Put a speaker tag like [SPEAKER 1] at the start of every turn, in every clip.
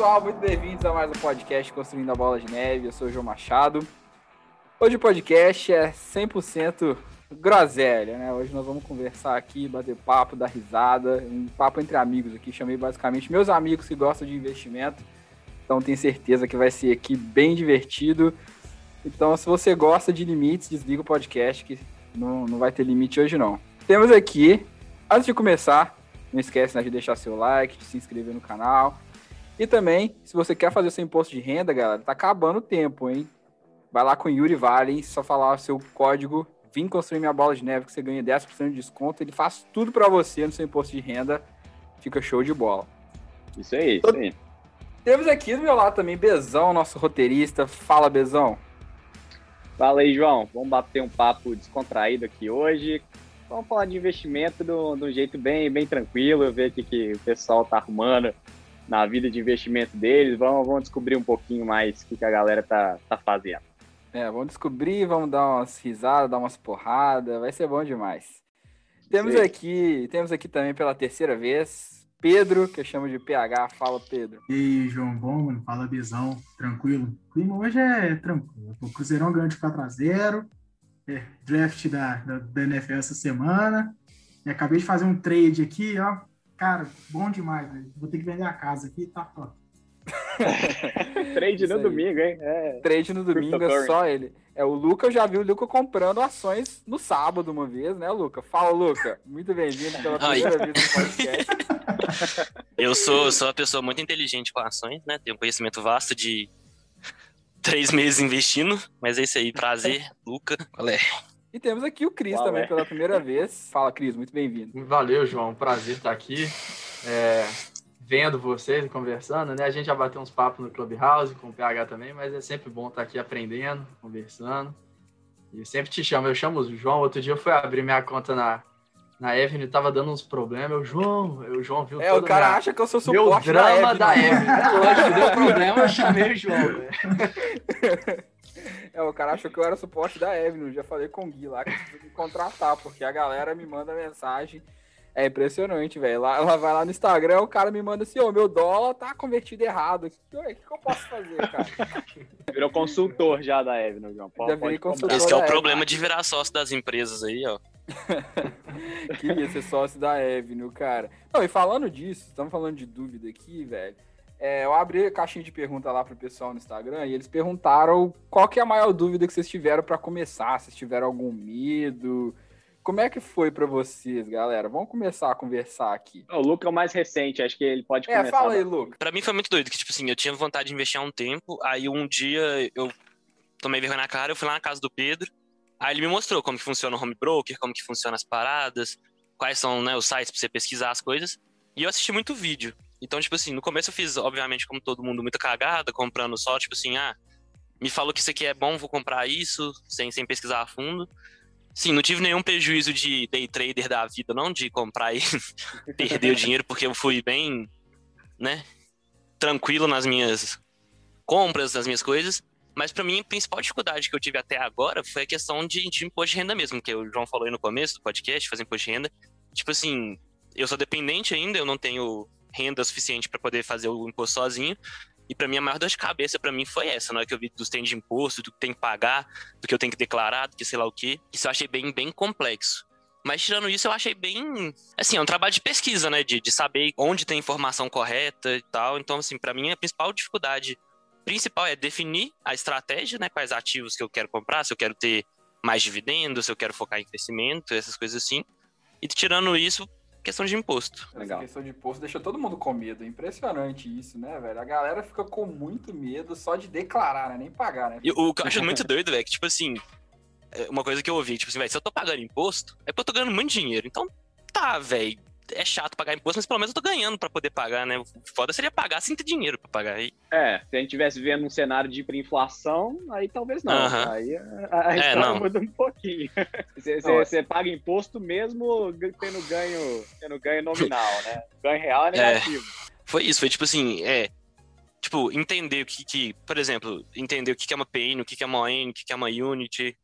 [SPEAKER 1] pessoal, muito bem-vindos a mais um podcast Construindo a Bola de Neve. Eu sou o João Machado. Hoje o podcast é 100% groselha, né? Hoje nós vamos conversar aqui, bater papo, dar risada, um papo entre amigos aqui. Chamei basicamente meus amigos que gostam de investimento, então tenho certeza que vai ser aqui bem divertido. Então, se você gosta de limites, desliga o podcast que não, não vai ter limite hoje não. Temos aqui, antes de começar, não esquece né, de deixar seu like, de se inscrever no canal. E também, se você quer fazer seu imposto de renda, galera, tá acabando o tempo, hein? Vai lá com o Yuri Vale, só falar o seu código Vim construir minha bola de neve que você ganha 10% de desconto. Ele faz tudo para você no seu imposto de renda. Fica show de bola.
[SPEAKER 2] Isso aí, isso aí.
[SPEAKER 1] Temos aqui do meu lado também Bezão, nosso roteirista. Fala, Bezão.
[SPEAKER 2] Fala aí, João. Vamos bater um papo descontraído aqui hoje. Vamos falar de investimento de um jeito bem, bem tranquilo, ver o que, que o pessoal tá arrumando na vida de investimento deles. Vamos, vamos descobrir um pouquinho mais o que, que a galera tá, tá fazendo.
[SPEAKER 1] É, vamos descobrir, vamos dar umas risadas, dar umas porradas, vai ser bom demais. Temos Sim. aqui, temos aqui também pela terceira vez, Pedro, que eu chamo de PH. Fala, Pedro.
[SPEAKER 3] E aí, João, bom, mano? Fala, Bizão. Tranquilo? O clima hoje é tranquilo. O Cruzeirão ganhou de 4x0. É, draft da, da, da, NFL essa semana. E acabei de fazer um trade aqui, ó. Cara, bom demais, velho. Vou ter que vender a casa aqui, tá top.
[SPEAKER 2] Trade no domingo, hein? É.
[SPEAKER 1] Trade no domingo é só ele. É, o Luca, eu já vi o Luca comprando ações no sábado uma vez, né, Luca? Fala, Luca. Muito bem-vindo pela primeira vez no podcast.
[SPEAKER 4] Eu sou, sou uma pessoa muito inteligente com ações, né? Tenho um conhecimento vasto de três meses investindo, mas é isso aí. Prazer, Luca. Qual é?
[SPEAKER 1] E temos aqui o Cris também é? pela primeira vez. Fala, Cris, muito bem-vindo.
[SPEAKER 5] Valeu, João. Prazer estar aqui. É, vendo vocês e conversando, né? A gente já bateu uns papos no Clubhouse com o PH também, mas é sempre bom estar aqui aprendendo, conversando. E sempre te chamo, eu chamo o João. Outro dia eu fui abrir minha conta na, na Evelyn, tava dando uns problemas. Eu, João, eu, João viu
[SPEAKER 1] É, o cara
[SPEAKER 5] minha,
[SPEAKER 1] acha que eu sou suporte
[SPEAKER 5] meu drama da Evelyn. Da Evelyn. É lógico, deu problema, eu chamei o João,
[SPEAKER 1] É, o cara achou que eu era suporte da Evelyn. Já falei com o Gui lá que precisa me contratar, porque a galera me manda mensagem é impressionante, velho. Ela vai lá no Instagram, o cara me manda assim, ô, oh, meu dólar tá convertido errado. O que, que, que, eu posso fazer, cara?
[SPEAKER 2] Virou consultor já da Evno, João.
[SPEAKER 1] Pode, já virei consultor
[SPEAKER 4] Esse é o problema de virar sócio das empresas aí, ó.
[SPEAKER 1] Queria ser sócio da Evno, cara. Não, e falando disso, estamos falando de dúvida aqui, velho. É, eu abri a caixinha de pergunta lá pro pessoal no Instagram e eles perguntaram qual que é a maior dúvida que vocês tiveram para começar, se tiveram algum medo, como é que foi para vocês, galera? Vamos começar a conversar aqui.
[SPEAKER 2] O Luca é o mais recente, acho que ele pode começar.
[SPEAKER 1] É, fala aí, Luca.
[SPEAKER 4] Pra mim foi muito doido, que tipo assim, eu tinha vontade de investir há um tempo, aí um dia eu tomei vergonha na cara, eu fui lá na casa do Pedro, aí ele me mostrou como que funciona o home broker, como que funciona as paradas, quais são né, os sites pra você pesquisar as coisas, e eu assisti muito vídeo. Então, tipo assim, no começo eu fiz, obviamente, como todo mundo, muita cagada, comprando só, tipo assim, ah, me falou que isso aqui é bom, vou comprar isso, sem, sem pesquisar a fundo. Sim, não tive nenhum prejuízo de day trader da vida, não, de comprar e perder o dinheiro, porque eu fui bem, né, tranquilo nas minhas compras, nas minhas coisas. Mas para mim, a principal dificuldade que eu tive até agora foi a questão de, de imposto de renda mesmo, que o João falou aí no começo do podcast, fazer imposto de renda. Tipo assim, eu sou dependente ainda, eu não tenho renda suficiente para poder fazer o imposto sozinho. E para mim, a maior dor de cabeça para mim foi essa, na hora que eu vi dos tem de imposto, do que tem que pagar, do que eu tenho que declarar, do que sei lá o quê. Isso eu achei bem, bem complexo. Mas tirando isso, eu achei bem. Assim, é um trabalho de pesquisa, né? De, de saber onde tem informação correta e tal. Então, assim, para mim, a principal dificuldade principal é definir a estratégia, né? Quais ativos que eu quero comprar, se eu quero ter mais dividendos, se eu quero focar em crescimento, essas coisas assim. E tirando isso, questão de imposto.
[SPEAKER 1] Essa questão de imposto deixa todo mundo com medo. Impressionante isso, né, velho? A galera fica com muito medo só de declarar, né? Nem pagar, né?
[SPEAKER 4] E o que eu acho muito doido, velho, é que, tipo assim, é uma coisa que eu ouvi, tipo assim, velho, se eu tô pagando imposto, é porque eu tô ganhando muito dinheiro. Então, tá, velho é chato pagar imposto, mas pelo menos eu tô ganhando para poder pagar, né? O foda seria pagar sem ter dinheiro para pagar. Aí.
[SPEAKER 2] É, se a gente tivesse vendo um cenário de hiperinflação, aí talvez não. Uh -huh. Aí a, a é, não. muda um pouquinho. Você paga imposto mesmo tendo ganho, tendo ganho nominal, né? Ganho real é, é. negativo. É,
[SPEAKER 4] foi isso, foi tipo assim, é. Tipo, entender o que, que por exemplo, entender o que, que é uma PN, o que, que é uma ON, o que, que é uma Unity,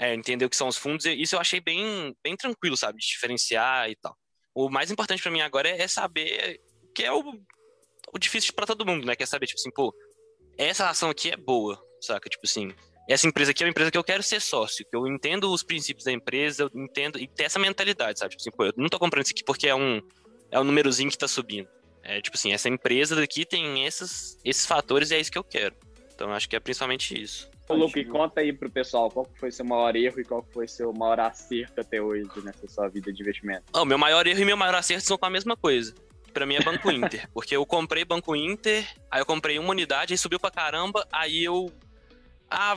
[SPEAKER 4] é, entender o que são os fundos, isso eu achei bem, bem tranquilo, sabe? De diferenciar e tal. O mais importante para mim agora é, saber o que é o, o difícil para todo mundo, né? Quer saber, tipo assim, pô, essa ação aqui é boa, saca? Tipo assim, essa empresa aqui é uma empresa que eu quero ser sócio, que eu entendo os princípios da empresa, eu entendo e ter essa mentalidade, sabe? Tipo assim, pô, eu não tô comprando isso aqui porque é um é um númerozinho que tá subindo. É tipo assim, essa empresa daqui tem esses, esses fatores e é isso que eu quero. Então acho que é principalmente isso.
[SPEAKER 2] Ô, Luke, conta aí pro pessoal qual foi seu maior erro e qual foi seu maior acerto até hoje nessa sua vida de investimento.
[SPEAKER 4] O meu maior erro e meu maior acerto são com a mesma coisa. Pra mim é Banco Inter. porque eu comprei Banco Inter, aí eu comprei uma unidade, aí subiu pra caramba, aí eu. Ah,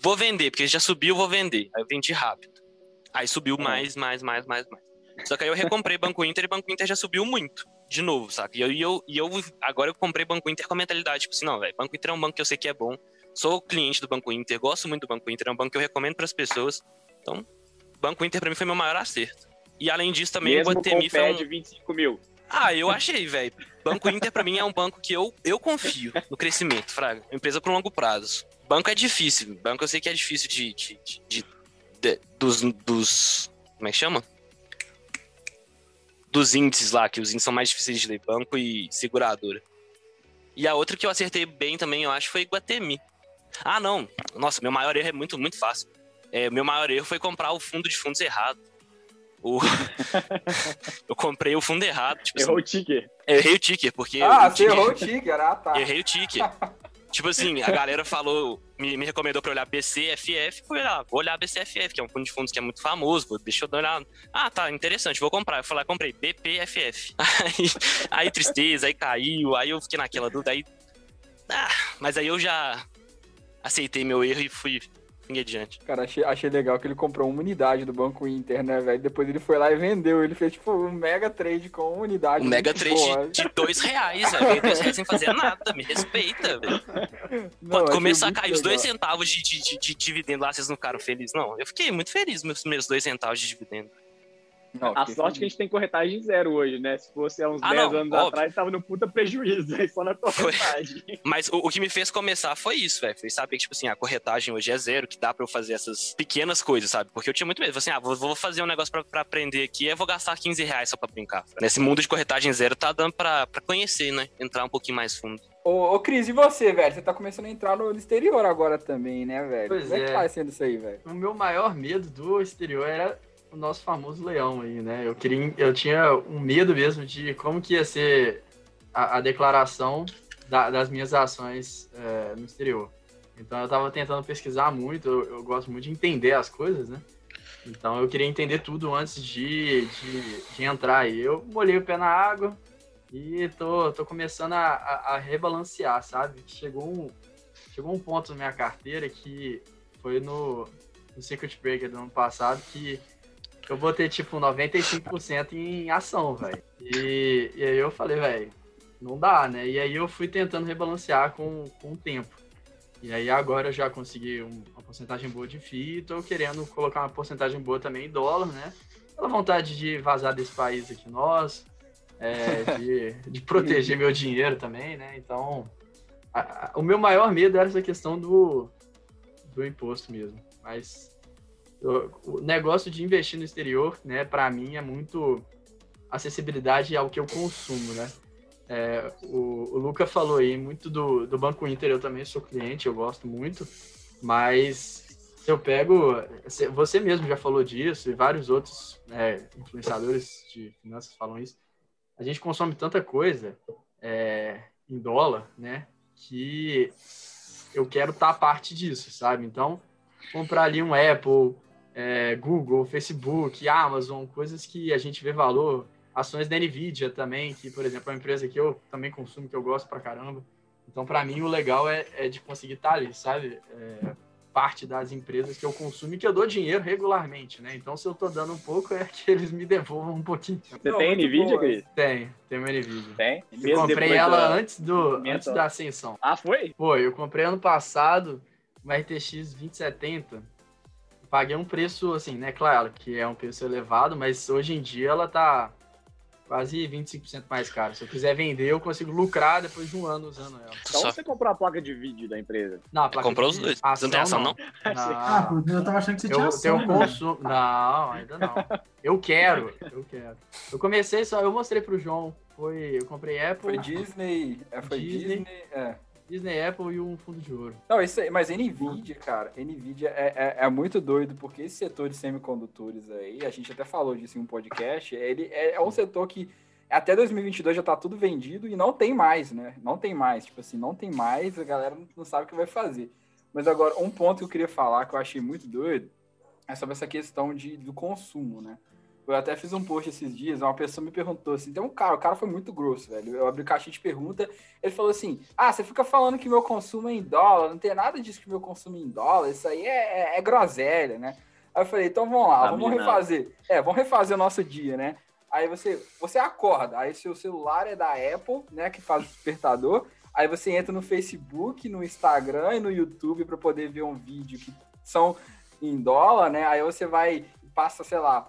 [SPEAKER 4] vou vender, porque já subiu, vou vender. Aí eu vendi rápido. Aí subiu mais, mais, mais, mais, mais. Só que aí eu recomprei Banco Inter e Banco Inter já subiu muito. De novo, saca? E eu, e eu, e eu agora eu comprei Banco Inter com a mentalidade, tipo assim, não, velho, Banco Inter é um banco que eu sei que é bom. Sou cliente do Banco Inter, gosto muito do Banco Inter, é um banco que eu recomendo para as pessoas. Então, Banco Inter para mim foi meu maior acerto. E além disso também
[SPEAKER 2] Mesmo
[SPEAKER 4] o Guatemi foi um...
[SPEAKER 2] de 25 mil.
[SPEAKER 4] Ah, eu achei, velho. Banco Inter para mim é um banco que eu, eu confio no crescimento, fraga. Empresa para longo prazo. Banco é difícil. Banco eu sei que é difícil de, de, de, de, de dos, dos como é que chama? Dos índices lá, que os índices são mais difíceis de ler, banco e seguradora. E a outra que eu acertei bem também, eu acho, foi Guatemi. Ah, não. Nossa, meu maior erro é muito, muito fácil. É, meu maior erro foi comprar o fundo de fundos errado. O... eu comprei o fundo errado. Tipo
[SPEAKER 2] Errou
[SPEAKER 4] assim,
[SPEAKER 2] o ticker.
[SPEAKER 4] eu errei o ticker, porque.
[SPEAKER 1] Ah, você
[SPEAKER 4] ticker-
[SPEAKER 1] errou o ticker, ah, tá.
[SPEAKER 4] Errei o ticker. tipo assim, a galera falou, me, me recomendou pra olhar BCFF, fui olhar, vou olhar BCFF, que é um fundo de fundos que é muito famoso, vou, deixa eu dar uma olhada. Ah, tá, interessante, vou comprar. Eu fui lá, comprei BPFF. Aí, aí tristeza, aí caiu, aí eu fiquei naquela dúvida, aí... Ah, mas aí eu já aceitei meu erro e fui, adiante.
[SPEAKER 1] Cara, achei, achei legal que ele comprou uma unidade do Banco Inter, né, velho? Depois ele foi lá e vendeu. Ele fez, tipo, um mega trade com uma unidade.
[SPEAKER 4] Um mega trade
[SPEAKER 1] boa.
[SPEAKER 4] de, de dois reais, velho. Dois reais sem fazer nada, me respeita, velho. Quando começar a cair os dois
[SPEAKER 1] legal.
[SPEAKER 4] centavos de, de, de, de dividendo lá, vocês não ficaram felizes, não? Eu fiquei muito feliz com meus primeiros dois centavos de dividendo.
[SPEAKER 1] Não,
[SPEAKER 2] A sorte que a gente tem corretagem zero hoje, né? Se fosse há uns
[SPEAKER 4] Ah,
[SPEAKER 2] 10
[SPEAKER 4] não,
[SPEAKER 2] anos
[SPEAKER 4] óbvio.
[SPEAKER 2] atrás, tava no puta prejuízo, aí só na corretagem.
[SPEAKER 4] Mas o, o que me fez começar foi isso, velho. Foi saber que, tipo assim, a corretagem hoje é zero, que dá pra eu fazer essas pequenas coisas, sabe? Porque eu tinha muito medo. Falei assim, ah, vou, vou fazer um negócio pra, pra aprender aqui, eu vou gastar 15 reais só pra brincar. Nesse mundo de corretagem zero, tá dando pra, pra conhecer, né? Entrar um pouquinho mais fundo.
[SPEAKER 1] Ô, ô, Cris, e você, velho? Você tá começando a entrar no exterior agora também, né, velho?
[SPEAKER 5] Pois
[SPEAKER 1] Como é que
[SPEAKER 5] é.
[SPEAKER 1] tá sendo isso aí, velho?
[SPEAKER 5] O meu maior medo do exterior era o nosso famoso leão aí, né? Eu queria, eu tinha um medo mesmo de como que ia ser a, a declaração da- das minhas ações é, no exterior. Então eu tava tentando pesquisar muito, eu, eu gosto muito de entender as coisas, né? Então eu queria entender tudo antes de, de, de entrar aí. Eu molhei o pé na água e tô, tô começando a, a, a rebalancear, sabe? Chegou um, chegou um ponto na minha carteira que foi no, no Circuit Breaker do ano passado que eu botei tipo 95% em ação, velho. E, e aí eu falei, velho, não dá, né? E aí eu fui tentando rebalancear com, com o tempo. E aí agora eu já consegui um- uma porcentagem boa de FII tô querendo colocar uma porcentagem boa também em dólar, né? Pela vontade de vazar desse país aqui nosso, é, de, de proteger meu dinheiro também, né? Então, a- a- o meu maior medo era essa questão do, do imposto mesmo. Mas o, negócio de investir no exterior, né, para mim é muito acessibilidade ao que eu consumo, né? É, o, o Luca falou aí muito do, do Banco Inter, eu também sou cliente, eu gosto muito, mas se eu pego, você mesmo já falou disso e vários outros né, influenciadores de finanças falam isso, a gente consome tanta coisa é, em dólar, né, que eu quero estar parte disso, sabe? Então, comprar ali um Apple, é, Google, Facebook, Amazon, coisas que a gente vê valor, ações da Nvidia também, que, por exemplo, é uma empresa que eu também consumo, que eu gosto pra caramba. Então, para mim, o legal é, é de conseguir estar ali, sabe? É, parte das empresas que eu consumo e que eu dou dinheiro regularmente, né? Então, se eu tô dando um pouco, é que eles me devolvam um pouquinho.
[SPEAKER 2] Você
[SPEAKER 1] Não,
[SPEAKER 2] tem Nvidia. Cris?
[SPEAKER 5] Tem, tem uma Nvidia.
[SPEAKER 2] Tem.
[SPEAKER 5] Eu
[SPEAKER 2] Mesmo
[SPEAKER 5] comprei ela
[SPEAKER 2] da-
[SPEAKER 5] antes, do, antes da ascensão.
[SPEAKER 2] Ah, foi?
[SPEAKER 5] Pô, eu comprei ano passado uma RTX 2070. Paguei um preço, assim, né? Claro que é um preço elevado, mas hoje em dia ela tá quase 25% mais caro. Se eu quiser vender, eu consigo lucrar depois de um ano usando ela.
[SPEAKER 2] Então
[SPEAKER 4] Só
[SPEAKER 2] você comprou a placa de vídeo da empresa.
[SPEAKER 5] Não, a placa
[SPEAKER 4] comprou
[SPEAKER 5] de
[SPEAKER 4] os dois.
[SPEAKER 5] ação,
[SPEAKER 4] Você não tem ação, não?
[SPEAKER 3] Ah,
[SPEAKER 5] Não.
[SPEAKER 3] pô, eu tava achando que você tinha
[SPEAKER 5] Eu
[SPEAKER 3] ação.
[SPEAKER 5] tenho
[SPEAKER 3] mano.
[SPEAKER 5] consumo. Não, ainda não. Eu quero, eu quero. Eu comecei só, eu mostrei pro João. Foi, eu comprei Apple,
[SPEAKER 1] Foi Disney. É, foi
[SPEAKER 5] Disney.
[SPEAKER 1] Disney. é.
[SPEAKER 5] Disney, Apple e um fundo de ouro.
[SPEAKER 1] Não, isso mas Nvidia, cara, Nvidia é, é, é muito doido, porque esse setor de semicondutores aí, a gente até falou disso em um podcast, ele é, é um setor que até 2022 já tá tudo vendido e não tem mais, né? Não tem mais, tipo assim, não tem mais, a galera não- não sabe o que vai fazer. Mas agora, um ponto que eu queria falar, que eu achei muito doido, é sobre essa questão de, do consumo, né? Eu até fiz um post esses dias, uma pessoa me perguntou assim, tem um cara, o cara foi muito grosso, velho. Eu abri caixinha de pergunta, ele falou assim: Ah, você fica falando que meu consumo é em dólar, não tem nada disso que meu consumo é em dólar, isso aí é, é, é groselha, né? Aí eu falei, então vamos lá,
[SPEAKER 2] Tá
[SPEAKER 1] vamos refazer. É, vamos refazer o nosso dia, né? Aí você, você acorda, aí seu celular é da Apple, né, que faz o despertador. Aí você entra no Facebook, no Instagram e no YouTube para poder ver um vídeo que são em dólar, né? Aí você vai, passa, sei lá,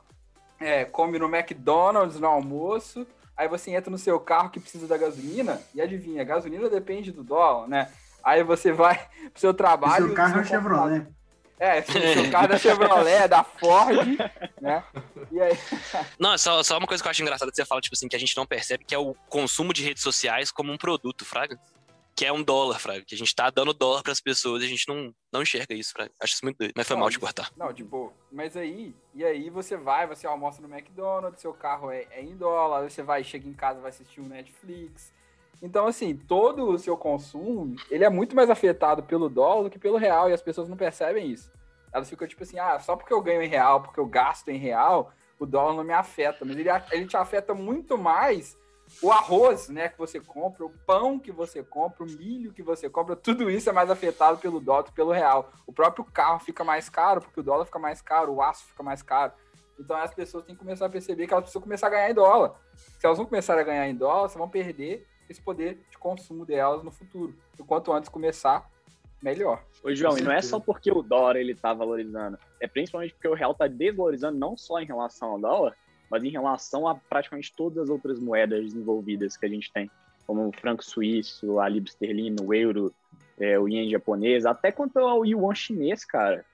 [SPEAKER 1] é, come no McDonald's no almoço, aí você entra no seu carro que precisa da gasolina, e adivinha, a gasolina depende do dólar, né? Aí você vai pro seu
[SPEAKER 3] O
[SPEAKER 1] trabalho.
[SPEAKER 3] seu carro é
[SPEAKER 1] computador-
[SPEAKER 3] Chevrolet.
[SPEAKER 1] É, seu, seu carro é da Chevrolet, da Ford, né? E aí,
[SPEAKER 4] Não, é só, só uma coisa que eu acho engraçada que você fala, tipo assim, que a gente não percebe, que é o consumo de redes sociais como um produto, Fraga. Que é um dólar, Fraga. Que a gente tá dando dólar pras pessoas e a gente não, não enxerga isso, Fraga. Acho isso muito doido. Mas foi
[SPEAKER 1] Não,
[SPEAKER 4] mal de cortar.
[SPEAKER 1] Não, de boa. Mas aí, e aí você vai, você almoça no McDonald's, seu carro é, é em dólar, você vai, chega em casa, vai assistir um Netflix. Então, assim, todo o seu consumo, ele é muito mais afetado pelo dólar do que pelo real, e as pessoas não percebem isso. Elas ficam tipo assim, ah, só porque eu ganho em real, porque eu gasto em real, o dólar não me afeta. Mas ele, ele te afeta muito mais o arroz, né, que você compra, o pão que você compra, o milho que você compra, tudo isso é mais afetado pelo dólar do que pelo real. O próprio carro fica mais caro, porque o dólar fica mais caro, o aço fica mais caro. Então as pessoas têm que começar a perceber que elas precisam começar a ganhar em dólar. Se elas não começarem a ganhar em dólar, elas vão perder esse poder de consumo delas no futuro. E quanto antes começar, melhor.
[SPEAKER 2] Ô, João, e não é só porque o dólar ele tá valorizando, é principalmente porque o real tá desvalorizando não só em relação ao dólar, mas em relação a praticamente todas as outras moedas desenvolvidas que a gente tem, como o franco suíço, a libra esterlina, o euro, é, o ien japonês, até quanto ao yuan chinês, cara.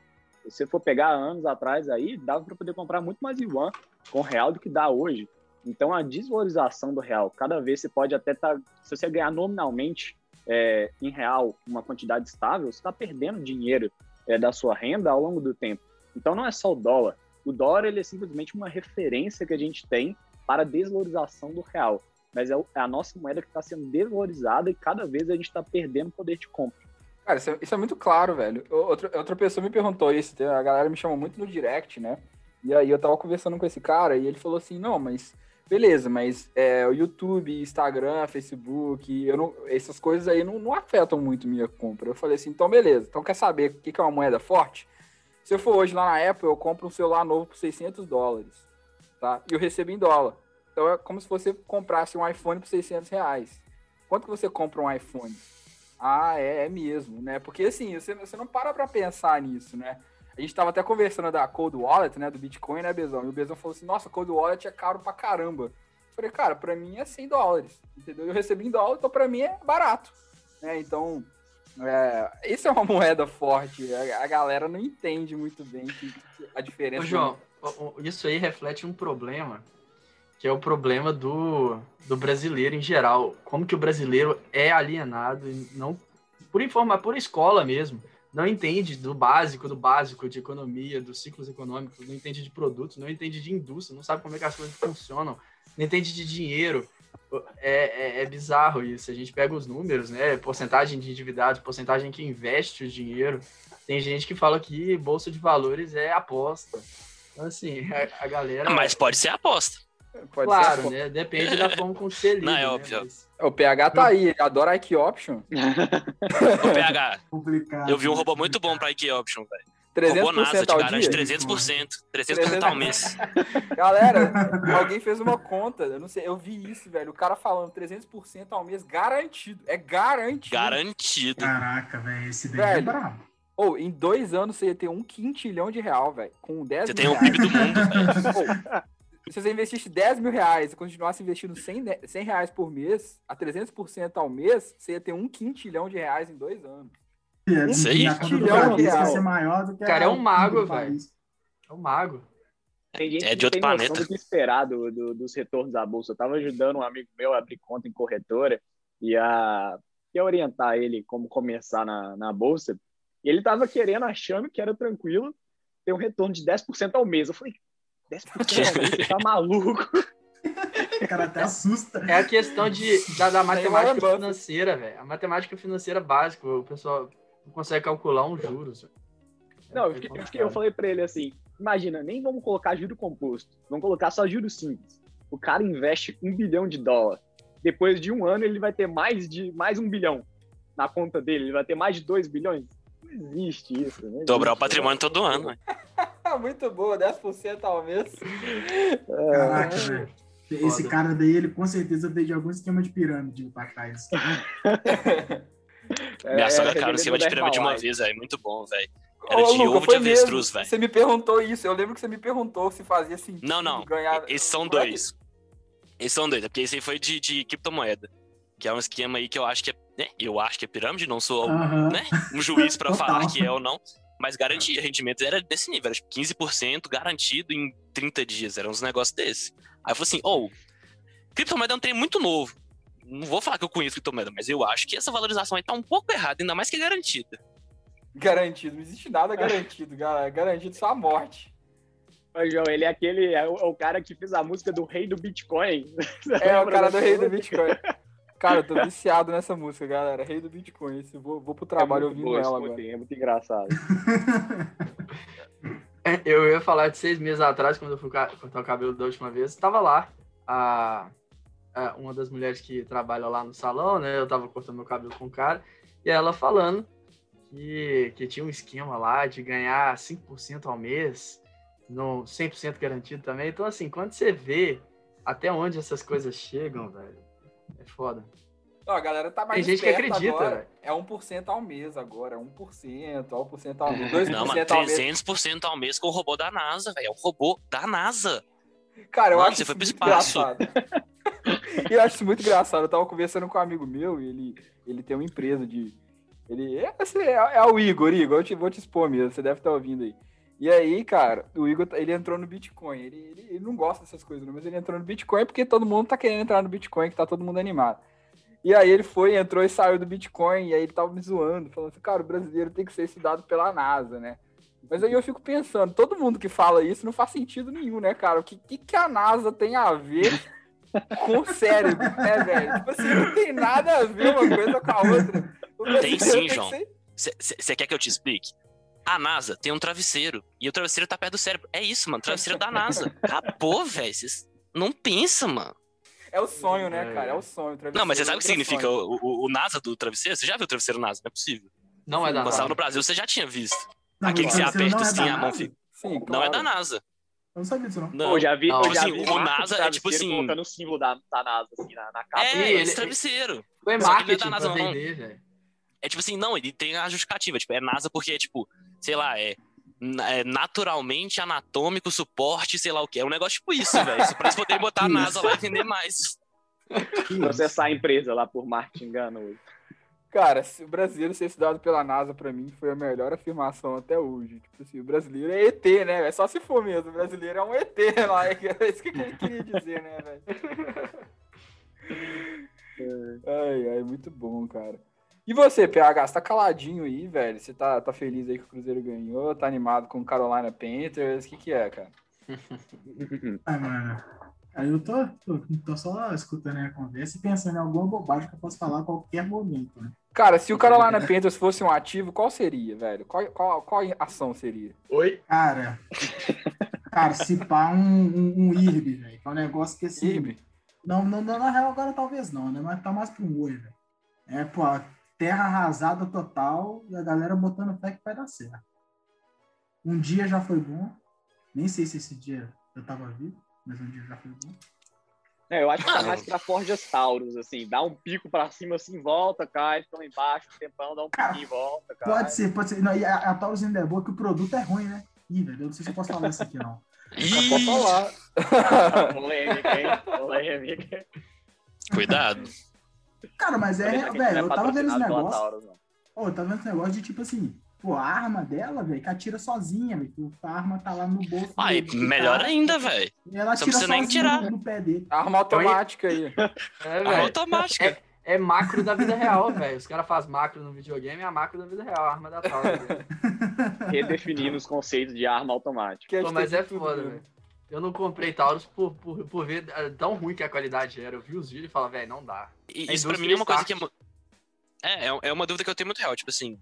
[SPEAKER 2] Se você for pegar anos atrás aí, dava para poder comprar muito mais yuan com real do que dá hoje. Então a desvalorização do real, cada vez você pode até estar, se você ganhar nominalmente é, em real uma quantidade estável, você está perdendo dinheiro é, da sua renda ao longo do tempo. Então não é só o dólar. O dólar ele é simplesmente uma referência que a gente tem para a desvalorização do real. Mas é é a nossa moeda que está sendo desvalorizada e cada vez a gente está perdendo poder de compra.
[SPEAKER 1] Cara, isso é, isso é muito claro, velho. Outra, outra pessoa me perguntou isso, a galera me chamou muito no direct, né? E aí eu tava conversando com esse cara e ele falou assim, não, mas beleza, mas é, o YouTube, Instagram, Facebook, não, essas coisas aí não, não afetam muito minha compra. Eu falei assim, então beleza, então quer saber o que, que é uma moeda forte? Se eu for hoje lá na Apple, eu compro um celular novo por 600 dólares, tá? E eu recebo em dólar. Então é como se você comprasse um iPhone por 600 reais. Quanto que você compra um iPhone? Ah, é, é mesmo, né? Porque assim, você, você não para pra pensar nisso, né? A gente tava até conversando da Cold Wallet, né? Do Bitcoin, né, Bezão? E o Bezão falou assim, nossa, Cold Wallet é caro pra caramba. Eu falei, cara, pra mim é 100 dólares, entendeu? Eu recebi em dólar, então pra mim é barato, né? Então, é, isso é uma moeda forte. A, a galera não entende muito bem que, que a diferença...
[SPEAKER 5] Ô, João, isso aí reflete um problema, que é o problema do, do brasileiro em geral. Como que o brasileiro é alienado, e não por informar, por escola mesmo. Não entende do básico, do básico de economia, dos ciclos econômicos, não entende de produtos, não entende de indústria, não sabe como é que as coisas funcionam, não entende de dinheiro. É, é, é bizarro isso. A gente pega os números, né? Porcentagem de endividados, porcentagem que investe o dinheiro. Tem gente que fala que bolsa de valores é aposta. Então, assim, a, a galera.
[SPEAKER 4] Mas pode ser aposta.
[SPEAKER 1] Pode
[SPEAKER 5] claro,
[SPEAKER 1] ser,
[SPEAKER 5] né? Depende da forma como você lida.
[SPEAKER 4] Não, é
[SPEAKER 5] né?
[SPEAKER 4] óbvio.
[SPEAKER 5] Mas-
[SPEAKER 1] O PH tá aí, ele adora IQ Option.
[SPEAKER 4] O PH,
[SPEAKER 3] Complicado.
[SPEAKER 4] eu vi um
[SPEAKER 3] né?
[SPEAKER 4] robô muito bom pra IQ Option, velho.
[SPEAKER 1] 300%
[SPEAKER 4] Robô NASA te
[SPEAKER 1] ao
[SPEAKER 4] garante
[SPEAKER 1] dia.
[SPEAKER 4] 300%. 300% ao mês.
[SPEAKER 1] Galera, alguém fez uma conta, eu não sei, eu vi isso, velho. O cara falando 300% ao mês garantido. É garantido.
[SPEAKER 4] Garantido.
[SPEAKER 3] Caraca, velho, esse daí é brabo.
[SPEAKER 1] Ou em dois anos você ia ter um quintilhão de real, velho. Com 10
[SPEAKER 4] Você
[SPEAKER 1] mil
[SPEAKER 4] tem o. PIB do mundo, velho.
[SPEAKER 1] Ô, Se você investisse 10 mil reais e continuasse investindo 100, ne- 100 reais por mês, a 300% ao mês, você ia ter um quintilhão de reais em dois anos.
[SPEAKER 3] É,
[SPEAKER 4] Isso aí.
[SPEAKER 3] a conta do
[SPEAKER 1] Trilhão
[SPEAKER 3] Bradesco
[SPEAKER 1] real.
[SPEAKER 3] vai ser maior do que
[SPEAKER 5] Cara,
[SPEAKER 3] a-
[SPEAKER 5] é um mago,
[SPEAKER 3] país.
[SPEAKER 5] É um mago.
[SPEAKER 4] É de outro planeta.
[SPEAKER 2] do que esperar do, do- dos retornos da bolsa. Eu tava ajudando um amigo meu a abrir conta em corretora e a ia orientar ele como começar na, na bolsa. E ele tava querendo, achando que era tranquilo ter um retorno de 10% ao mês. Eu falei, 10% ao mês? Você tá maluco?
[SPEAKER 3] O cara até assusta.
[SPEAKER 5] É a questão de, da, da matemática
[SPEAKER 1] Buffett.
[SPEAKER 5] financeira, velho. A matemática financeira básica, o pessoal não consegue calcular uns juros. velho.
[SPEAKER 2] Não, eu,
[SPEAKER 5] É
[SPEAKER 2] fiquei- eu, fiquei- eu falei pra ele assim: imagina, nem vamos colocar juro composto, vamos colocar só juro simples. O cara investe um bilhão de dólar. Depois de um ano, ele vai ter mais de mais um bilhão na conta dele, ele vai ter mais de dois bilhões. Não existe isso. Não
[SPEAKER 4] Dobrar o
[SPEAKER 2] existe.
[SPEAKER 4] patrimônio todo ano?
[SPEAKER 1] Muito boa, 10% ao mês.
[SPEAKER 3] Caraca, velho. Esse
[SPEAKER 5] Foda.
[SPEAKER 3] cara daí, ele com certeza veio de algum esquema de pirâmide pra cá.
[SPEAKER 2] É,
[SPEAKER 4] Minha sogra
[SPEAKER 2] é
[SPEAKER 4] caiu no esquema de pirâmide
[SPEAKER 2] da
[SPEAKER 4] uma vez, velho. Muito bom, velho. Era
[SPEAKER 1] Ô,
[SPEAKER 4] de
[SPEAKER 1] Luca,
[SPEAKER 4] ovo de avestruz, velho.
[SPEAKER 1] Você me perguntou isso. Eu lembro que você me perguntou se fazia sentido
[SPEAKER 4] Não, não.
[SPEAKER 1] ganhar.
[SPEAKER 4] Esses são
[SPEAKER 1] é
[SPEAKER 4] dois. Esses são dois, é porque esse aí foi de, de criptomoeda. Que é um esquema aí que eu acho que é. Né? Eu acho que é pirâmide, não sou
[SPEAKER 3] Aham.
[SPEAKER 4] né, um juiz pra
[SPEAKER 3] Total.
[SPEAKER 4] falar que é ou não. Mas garantia, rendimento era desse nível, era tipo 15% garantido em 30 dias. Era uns negócios desses. Aí eu falei assim, ou, criptomoeda é um trem muito novo. Não vou falar que eu conheço criptomoeda, mas eu acho que essa valorização aí tá um pouco errada, ainda mais que garantida.
[SPEAKER 1] Garantido, não existe nada garantido, galera. Garantido só a morte.
[SPEAKER 2] Ô, João, ele é aquele, é o, é o cara que fez a música do rei do Bitcoin.
[SPEAKER 1] É o cara do rei do? Bitcoin. Cara, eu tô viciado nessa música, galera. Rei do Bitcoin. Esse- Vou, vou pro trabalho
[SPEAKER 2] é
[SPEAKER 1] ouvindo
[SPEAKER 2] boa,
[SPEAKER 1] ela agora.
[SPEAKER 2] É muito engraçado.
[SPEAKER 5] Eu ia falar de seis meses atrás, quando eu fui cortar o cabelo da última vez, tava lá a- uma das mulheres que trabalha lá no salão, né? Eu tava cortando meu cabelo com o cara, e ela falando que, que tinha um esquema lá de ganhar 5% ao mês, no 100% garantido também. Então, assim, quando você vê até onde essas coisas chegam, velho, é foda.
[SPEAKER 1] Ó, a galera tá mais
[SPEAKER 5] Tem gente que acredita,
[SPEAKER 1] agora.
[SPEAKER 5] velho.
[SPEAKER 1] É 1% ao mês agora. É 1%, ó, 1% ao mês. 2%
[SPEAKER 4] Não,
[SPEAKER 1] mês.
[SPEAKER 4] 300% ao mês com o robô da NASA, velho. É o robô da NASA.
[SPEAKER 1] Cara, eu
[SPEAKER 4] Mano,
[SPEAKER 1] acho
[SPEAKER 4] você foi pro espaço.
[SPEAKER 1] engraçado. E eu acho isso muito engraçado. Eu tava conversando com um amigo meu e ele, ele tem uma empresa de. Ele é, esse é, é o Igor, Igor. Eu te, vou te expor mesmo, você deve estar ouvindo aí. E aí, cara, o Igor ele entrou no Bitcoin. Ele, ele, ele não gosta dessas coisas, não, mas ele entrou no Bitcoin porque todo mundo tá querendo entrar no Bitcoin, que tá todo mundo animado. E aí ele foi, entrou e saiu do Bitcoin, e aí ele tava me zoando, falando assim, cara, o brasileiro tem que ser estudado pela NASA, né? Mas aí eu fico pensando, todo mundo que fala isso não faz sentido nenhum, né, cara? O que, que, que a NASA tem a ver com o cérebro, né, velho? Tipo assim, não tem nada a ver uma coisa com a outra. O brasileiro
[SPEAKER 4] sim, João.
[SPEAKER 1] ser-
[SPEAKER 4] Você quer que eu te explique? A NASA tem um travesseiro. E o travesseiro tá perto do cérebro. É isso, mano. Travesseiro da NASA. Acabou, velho. Vocês não pensa, mano.
[SPEAKER 1] É o sonho, né,
[SPEAKER 5] É.
[SPEAKER 1] cara? É o sonho.
[SPEAKER 4] Não, mas você sabe o que
[SPEAKER 1] travesseiro,
[SPEAKER 4] significa o, o- o NASA do travesseiro? Você já viu o travesseiro NASA? Não é possível.
[SPEAKER 5] Não é da
[SPEAKER 4] Quando você tava
[SPEAKER 5] NASA.
[SPEAKER 4] no Brasil, você já tinha visto.
[SPEAKER 3] Não,
[SPEAKER 4] Aquele que você
[SPEAKER 3] o
[SPEAKER 4] aperta
[SPEAKER 3] não é
[SPEAKER 4] assim,
[SPEAKER 3] da
[SPEAKER 4] a mão fica.
[SPEAKER 1] Sim,
[SPEAKER 4] Não
[SPEAKER 1] claro.
[SPEAKER 4] é da NASA.
[SPEAKER 3] Eu não sabia disso, não.
[SPEAKER 4] Não.
[SPEAKER 2] Pô, já vi,
[SPEAKER 5] Não,
[SPEAKER 2] eu já
[SPEAKER 4] assim,
[SPEAKER 2] vi
[SPEAKER 4] o NASA é tipo assim-
[SPEAKER 2] colocando o símbolo da, da NASA, assim, na, na capa.
[SPEAKER 4] É,
[SPEAKER 5] ele-
[SPEAKER 4] esse travesseiro.
[SPEAKER 5] Foi
[SPEAKER 4] é da
[SPEAKER 5] marketing
[SPEAKER 4] NASA,
[SPEAKER 5] pra
[SPEAKER 4] não.
[SPEAKER 5] vender, velho.
[SPEAKER 4] É tipo assim, não, ele tem a justificativa. Tipo, é NASA porque é tipo, sei lá, é, é naturalmente anatômico, suporte, sei lá o que. É um negócio tipo isso, velho. Pra eles poderem botar a NASA lá e vender mais.
[SPEAKER 2] Processar a empresa lá por marketing enganoso.
[SPEAKER 1] Cara, se o brasileiro ser estudado pela NASA, pra mim, foi a melhor afirmação até hoje. Tipo assim, o brasileiro é ET, né? É só se for mesmo. O brasileiro é um ET lá. É isso que ele queria dizer, né, velho? Ai, ai, muito bom, cara. E você, PH, você tá caladinho aí, velho? Você tá, tá feliz aí que o Cruzeiro ganhou? Tá animado com o Carolina Panthers? O que que é, cara?
[SPEAKER 3] Ah, mano. Aí eu tô, tô, tô só escutando a conversa e pensando em alguma bobagem que eu posso falar a qualquer momento, né?
[SPEAKER 1] Cara, se o Carolina Panthers fosse um ativo, qual seria, velho? Qual, qual, qual ação seria?
[SPEAKER 5] Oi?
[SPEAKER 3] Cara, cara, se pá um, um, um IRB, velho, que é um negócio que assim.
[SPEAKER 1] Irbe?
[SPEAKER 3] Não, não, não, na real agora talvez não, né? Mas tá mais pro um oi, velho. É, pô, terra arrasada total e a galera botando fé que vai dar certo. Um dia já foi bom. Nem sei se esse dia eu tava vivo, mas um dia já foi bom.
[SPEAKER 2] É, eu acho que tá
[SPEAKER 4] Mano.
[SPEAKER 2] mais pra Forjas Taurus, assim, dá um pico pra cima, assim, volta, cai, fica lá embaixo, um tempão, dá um
[SPEAKER 3] Cara,
[SPEAKER 2] piquinho, volta, cai.
[SPEAKER 3] Pode ser, pode ser. Não, e a, a Taurus ainda é boa que o produto é ruim, né? Ih, velho, eu não sei se eu posso falar isso aqui, não.
[SPEAKER 1] Já pode falar.
[SPEAKER 2] Polêmica, hein? Polêmica.
[SPEAKER 4] Cuidado.
[SPEAKER 3] Cara, mas é, velho,
[SPEAKER 2] não é
[SPEAKER 3] eu tava vendo esse negócio. Pô, eu tava vendo esse negócio de tipo assim, pô, a arma dela, velho, que atira sozinha, velho. A arma tá lá no bolso.
[SPEAKER 4] Ai,
[SPEAKER 3] do- do
[SPEAKER 4] melhor
[SPEAKER 3] cara,
[SPEAKER 4] ainda, velho.
[SPEAKER 3] Ela
[SPEAKER 4] Você
[SPEAKER 3] atira
[SPEAKER 4] não precisa nem
[SPEAKER 3] sozinha
[SPEAKER 4] tirar.
[SPEAKER 3] no, pé dele.
[SPEAKER 1] Arma automática aí.
[SPEAKER 5] É,
[SPEAKER 4] Arma
[SPEAKER 5] velho.
[SPEAKER 4] automática.
[SPEAKER 5] É macro da vida real, velho. Os caras fazem macro no videogame, é a macro da vida real, a arma da tal.
[SPEAKER 2] Redefinindo os conceitos de arma automática.
[SPEAKER 5] Pô, mas é foda,
[SPEAKER 1] né?
[SPEAKER 5] velho. Eu não comprei Taurus por, por, por ver é, tão ruim que a qualidade era. Eu vi os vídeos e falei, velho, não dá.
[SPEAKER 4] E isso pra mim é uma coisa que é. É, é- é uma dúvida que eu tenho muito real. Tipo assim,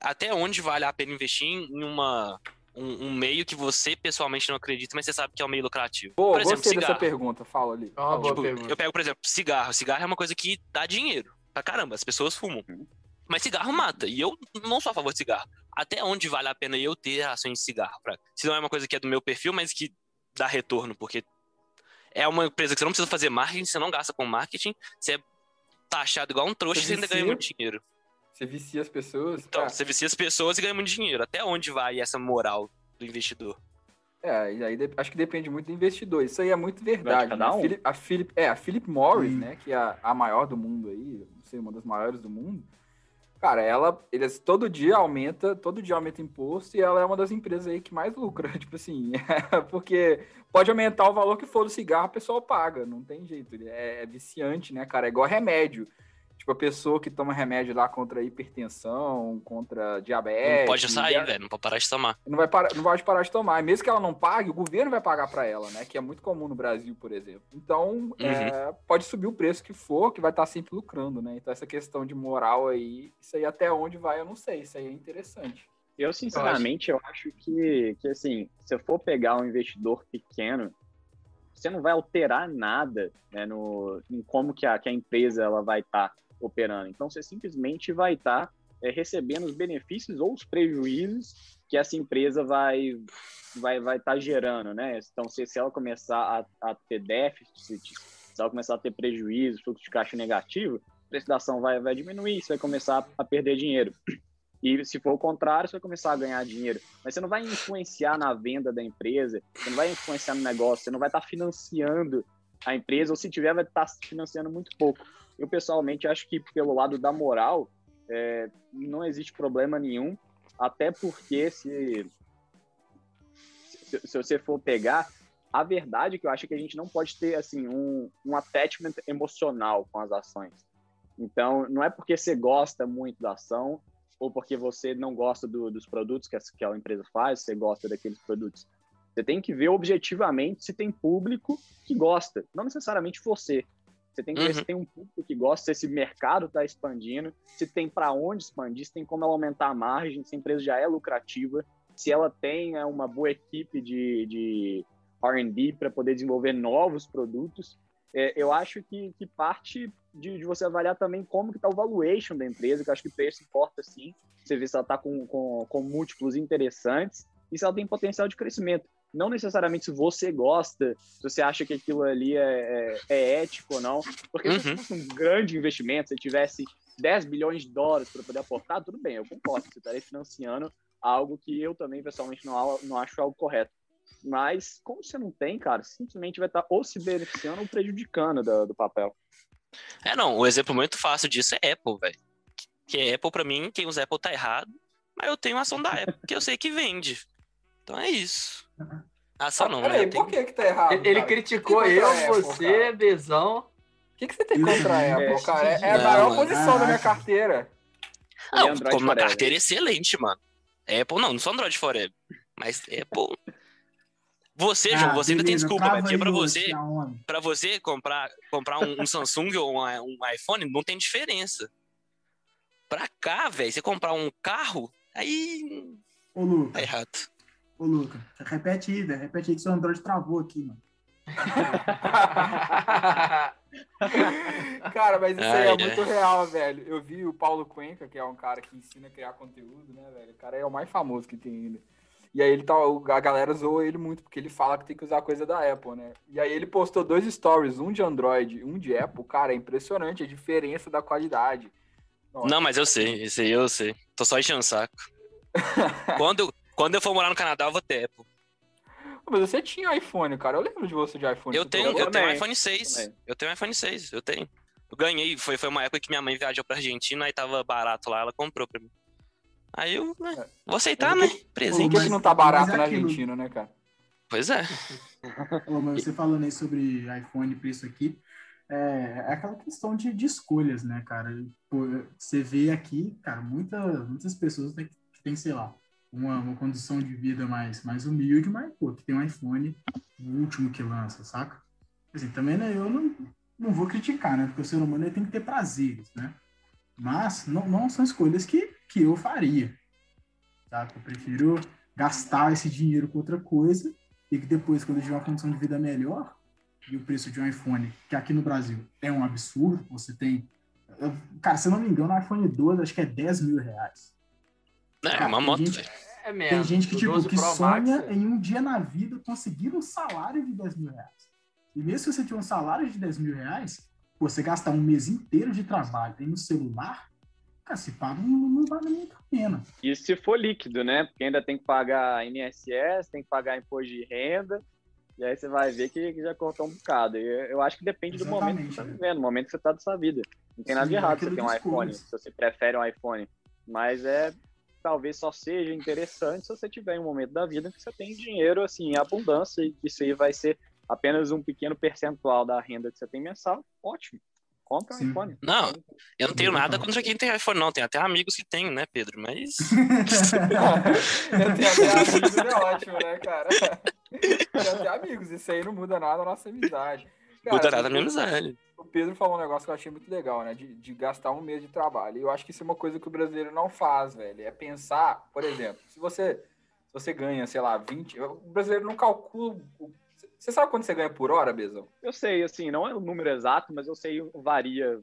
[SPEAKER 4] até onde vale a pena investir em uma, um, um meio que você pessoalmente não acredita, mas você sabe que é um meio lucrativo?
[SPEAKER 1] Pô,
[SPEAKER 4] por exemplo,
[SPEAKER 1] gostei dessa
[SPEAKER 4] cigarro.
[SPEAKER 1] pergunta. Fala ali.
[SPEAKER 5] Boa
[SPEAKER 4] Tipo,
[SPEAKER 5] pergunta.
[SPEAKER 4] eu pego, por exemplo, cigarro. Cigarro é uma coisa que dá dinheiro. Pra caramba, as pessoas fumam.
[SPEAKER 2] Uhum.
[SPEAKER 4] Mas cigarro mata. E eu não sou a favor de cigarro. Até onde vale a pena eu ter ações de cigarro? Pra... Se não é uma coisa que é do meu perfil, mas que dá retorno, porque é uma empresa que você não precisa fazer marketing, você não gasta com marketing, você é taxado igual um trouxa e
[SPEAKER 1] Você
[SPEAKER 4] ainda ganha muito dinheiro.
[SPEAKER 1] Você vicia as pessoas.
[SPEAKER 4] Então,
[SPEAKER 1] é.
[SPEAKER 4] você vicia as pessoas e ganha muito dinheiro. Até onde vai essa moral do investidor?
[SPEAKER 1] É, e aí acho que depende muito do investidor. Isso aí é muito verdade.
[SPEAKER 2] cada
[SPEAKER 1] né?
[SPEAKER 2] um.
[SPEAKER 1] Philip- a Philip, é, a Philip Morris,
[SPEAKER 3] Hum.
[SPEAKER 1] né, que é a, a maior do mundo aí, não sei, uma das maiores do mundo. Cara, ela, eles todo dia aumenta, todo dia aumenta imposto e ela é uma das empresas aí que mais lucra, tipo assim, porque pode aumentar o valor que for do cigarro, a pessoa paga, não tem jeito, é, é viciante, né, cara, é igual remédio. Tipo, a pessoa que toma remédio lá contra hipertensão, contra diabetes.
[SPEAKER 4] não pode sair,
[SPEAKER 1] dia-
[SPEAKER 4] velho. Não pode parar de tomar.
[SPEAKER 1] não vai, parar, não vai parar de tomar. E mesmo que ela não pague, o governo vai pagar para ela, né? Que é muito comum no Brasil, por exemplo. Então, é, pode subir o preço que for, que vai estar sempre lucrando, né? Então, essa questão de moral aí, isso aí até onde vai, eu não sei. Isso aí é interessante.
[SPEAKER 2] Eu, sinceramente, eu acho que, que, assim, se eu for pegar um investidor pequeno, você não vai alterar nada né, no, em como que a, que a empresa ela vai estar operando. Então, você simplesmente vai estar é, recebendo os benefícios ou os prejuízos que essa empresa vai vai vai estar gerando, né? Então, se, se ela começar a, a ter déficit, se ela começar a ter prejuízo, fluxo de caixa negativo, a preço da ação vai, vai diminuir, você vai começar a perder dinheiro. E se for o contrário, você vai começar a ganhar dinheiro. Mas você não vai influenciar na venda da empresa, você não vai influenciar no negócio, você não vai estar financiando a empresa, ou se tiver, vai estar financiando muito pouco. Eu, pessoalmente, acho que pelo lado da moral, é, não existe problema nenhum, até porque se, se, se você for pegar, a verdade é que eu acho que a gente não pode ter assim um, um attachment emocional com as ações. Então, não é porque você gosta muito da ação ou porque você não gosta do, dos produtos que aquela empresa faz, você gosta daqueles produtos. Você tem que ver objetivamente se tem público que gosta, não necessariamente você. Você tem que ver
[SPEAKER 4] Uhum.
[SPEAKER 2] se tem um público que gosta, se esse mercado está expandindo, se tem para onde expandir, se tem como ela aumentar a margem, se a empresa já é lucrativa, se ela tem é, uma boa equipe de, de R&D para poder desenvolver novos produtos. É, eu acho que, que parte de, de, você avaliar também como que está o valuation da empresa, que eu acho que o preço importa sim. Você vê se ela está com, com, com múltiplos interessantes e se ela tem potencial de crescimento. Não necessariamente se você gosta, se você acha que aquilo ali é, é, é ético ou não. Porque
[SPEAKER 4] Uhum.
[SPEAKER 2] se fosse um grande investimento, se tivesse 10 bilhões de dólares para poder aportar, tudo bem, eu concordo. Você estaria financiando algo que eu também, pessoalmente, não, não acho algo correto. Mas, como você não tem, cara, simplesmente vai estar ou se beneficiando ou prejudicando do, do papel.
[SPEAKER 4] É, não, o exemplo muito fácil disso é Apple, velho. Que é Apple, pra mim, quem usa Apple tá errado, mas eu tenho ação da Apple, que eu sei que vende. Então é isso. Ação não,
[SPEAKER 1] Peraí,
[SPEAKER 4] né? Eu tenho-
[SPEAKER 1] por que que tá errado?
[SPEAKER 5] Ele, ele criticou eu,
[SPEAKER 1] Apple,
[SPEAKER 5] você,
[SPEAKER 1] cara.
[SPEAKER 5] Bezão.
[SPEAKER 1] O que, que você tem contra a
[SPEAKER 3] É,
[SPEAKER 1] Apple, cara? É, é a
[SPEAKER 4] não,
[SPEAKER 1] maior
[SPEAKER 4] mano.
[SPEAKER 1] posição da minha
[SPEAKER 3] Caraca.
[SPEAKER 1] carteira.
[SPEAKER 4] Não,
[SPEAKER 2] Android
[SPEAKER 4] como uma carteira excelente, mano. Apple, não, não sou Android Forever. Mas Apple. Você, João,
[SPEAKER 3] Ah,
[SPEAKER 4] você ainda tem
[SPEAKER 3] beleza,
[SPEAKER 4] desculpa,
[SPEAKER 3] trava
[SPEAKER 4] porque
[SPEAKER 3] ô,
[SPEAKER 4] você, pra você comprar, comprar um, um Samsung ou um, um iPhone, não tem diferença. Pra cá, velho, você comprar um carro, aí
[SPEAKER 3] Ô, Luca,
[SPEAKER 4] tá errado.
[SPEAKER 3] Ô, Luca, repete aí, velho. Repete aí que seu Android travou aqui, mano.
[SPEAKER 1] Cara, mas isso aí é muito real, velho. Eu vi o Paulo Cuenca, que é um cara que ensina a criar conteúdo, né, velho? O cara é o mais famoso que tem ainda. E aí ele tá, a galera zoa ele muito, porque ele fala que tem que usar coisa da Apple, né? E aí ele postou dois stories, um de Android e um de Apple. Cara, é impressionante a diferença da qualidade. Nossa.
[SPEAKER 4] Não, mas eu sei, esse aí eu sei. Tô só enchendo o saco. quando, quando eu for morar no Canadá, eu vou ter Apple.
[SPEAKER 1] Mas você tinha iPhone, cara. Eu lembro de você de iPhone.
[SPEAKER 4] Eu tenho, eu tenho um iPhone 6.
[SPEAKER 2] também.
[SPEAKER 4] Eu tenho um iPhone 6, eu tenho. Eu ganhei, foi, foi uma época que minha mãe viajou pra Argentina, aí tava barato lá, ela comprou pra mim. Aí eu, né, vou aceitar,
[SPEAKER 1] Mas
[SPEAKER 4] né?
[SPEAKER 1] Por
[SPEAKER 4] Presente.
[SPEAKER 1] que,
[SPEAKER 3] Mas-
[SPEAKER 1] que não tá barato
[SPEAKER 3] é
[SPEAKER 1] na. Argentina, né, cara?
[SPEAKER 4] Pois é.
[SPEAKER 3] Ô, mas você falando aí sobre iPhone e preço aqui, é, é aquela questão de, de escolhas, né, cara? Pô, você vê aqui, cara, muita, muitas pessoas têm, têm, sei lá, uma, uma condição de vida mais, mais humilde, mas, pô, que tem um iPhone, o último que lança, saca? Assim, também, né, eu não, não vou criticar, né? Porque o ser humano ele tem que ter prazeres, né? Mas não, não são escolhas que, que eu faria, saca? Eu prefiro gastar esse dinheiro com outra coisa e que depois, quando eu tiver uma condição de vida melhor, e o preço de um iPhone, que aqui no Brasil é um absurdo, você tem. Cara, se eu não me engano, o iPhone 12 acho que é 10 mil reais.
[SPEAKER 4] É,
[SPEAKER 3] Cara,
[SPEAKER 4] uma
[SPEAKER 3] tem
[SPEAKER 4] moto,
[SPEAKER 3] gente-
[SPEAKER 4] velho.
[SPEAKER 5] É mesmo.
[SPEAKER 3] Tem gente que, tipo,
[SPEAKER 5] 12
[SPEAKER 3] que sonha
[SPEAKER 5] Max, é-
[SPEAKER 3] em um dia na vida conseguir um salário de 10 mil reais. E mesmo se você tiver um salário de 10 mil reais, você gastar um mês inteiro de trabalho aí no celular, cara, se paga, não, não vale muito a pena.
[SPEAKER 2] Isso se for líquido, né? Porque ainda tem que pagar INSS, tem que pagar imposto de renda. E aí você vai ver que, já cortou um bocado. E eu, acho que depende do momento que você tá
[SPEAKER 3] Exatamente,
[SPEAKER 2] vivendo, do momento que você tá da sua vida. Não tem nada
[SPEAKER 3] Sim,
[SPEAKER 2] de
[SPEAKER 3] é
[SPEAKER 2] errado
[SPEAKER 3] aquilo
[SPEAKER 2] você ter um iPhone, se você prefere um iPhone. Mas é talvez só seja interessante se você tiver em um momento da vida que você tem dinheiro assim, em abundância, e isso aí vai ser apenas um pequeno percentual da renda que você tem mensal. Ótimo. Compra um iPhone.
[SPEAKER 4] Não, eu não tenho nada contra quem tem iPhone, não. Tem até amigos que tem, né, Pedro? Mas.
[SPEAKER 1] Eu tenho até amigos, é ótimo, né, cara? Eu tenho até amigos, isso aí não muda nada na nossa amizade. Cara,
[SPEAKER 4] Muda nada a minha
[SPEAKER 1] o-
[SPEAKER 4] amizade.
[SPEAKER 1] O Pedro falou um negócio que eu achei muito legal, né? De, de gastar um mês de trabalho. E eu acho que isso é uma coisa que o brasileiro não faz, velho. É pensar, por exemplo, se você, se você ganha, sei lá, 20. O brasileiro não calcula. o- Você sabe quanto você ganha por hora, Bezão?
[SPEAKER 2] Eu sei, assim, não é o número exato, mas eu sei, varia.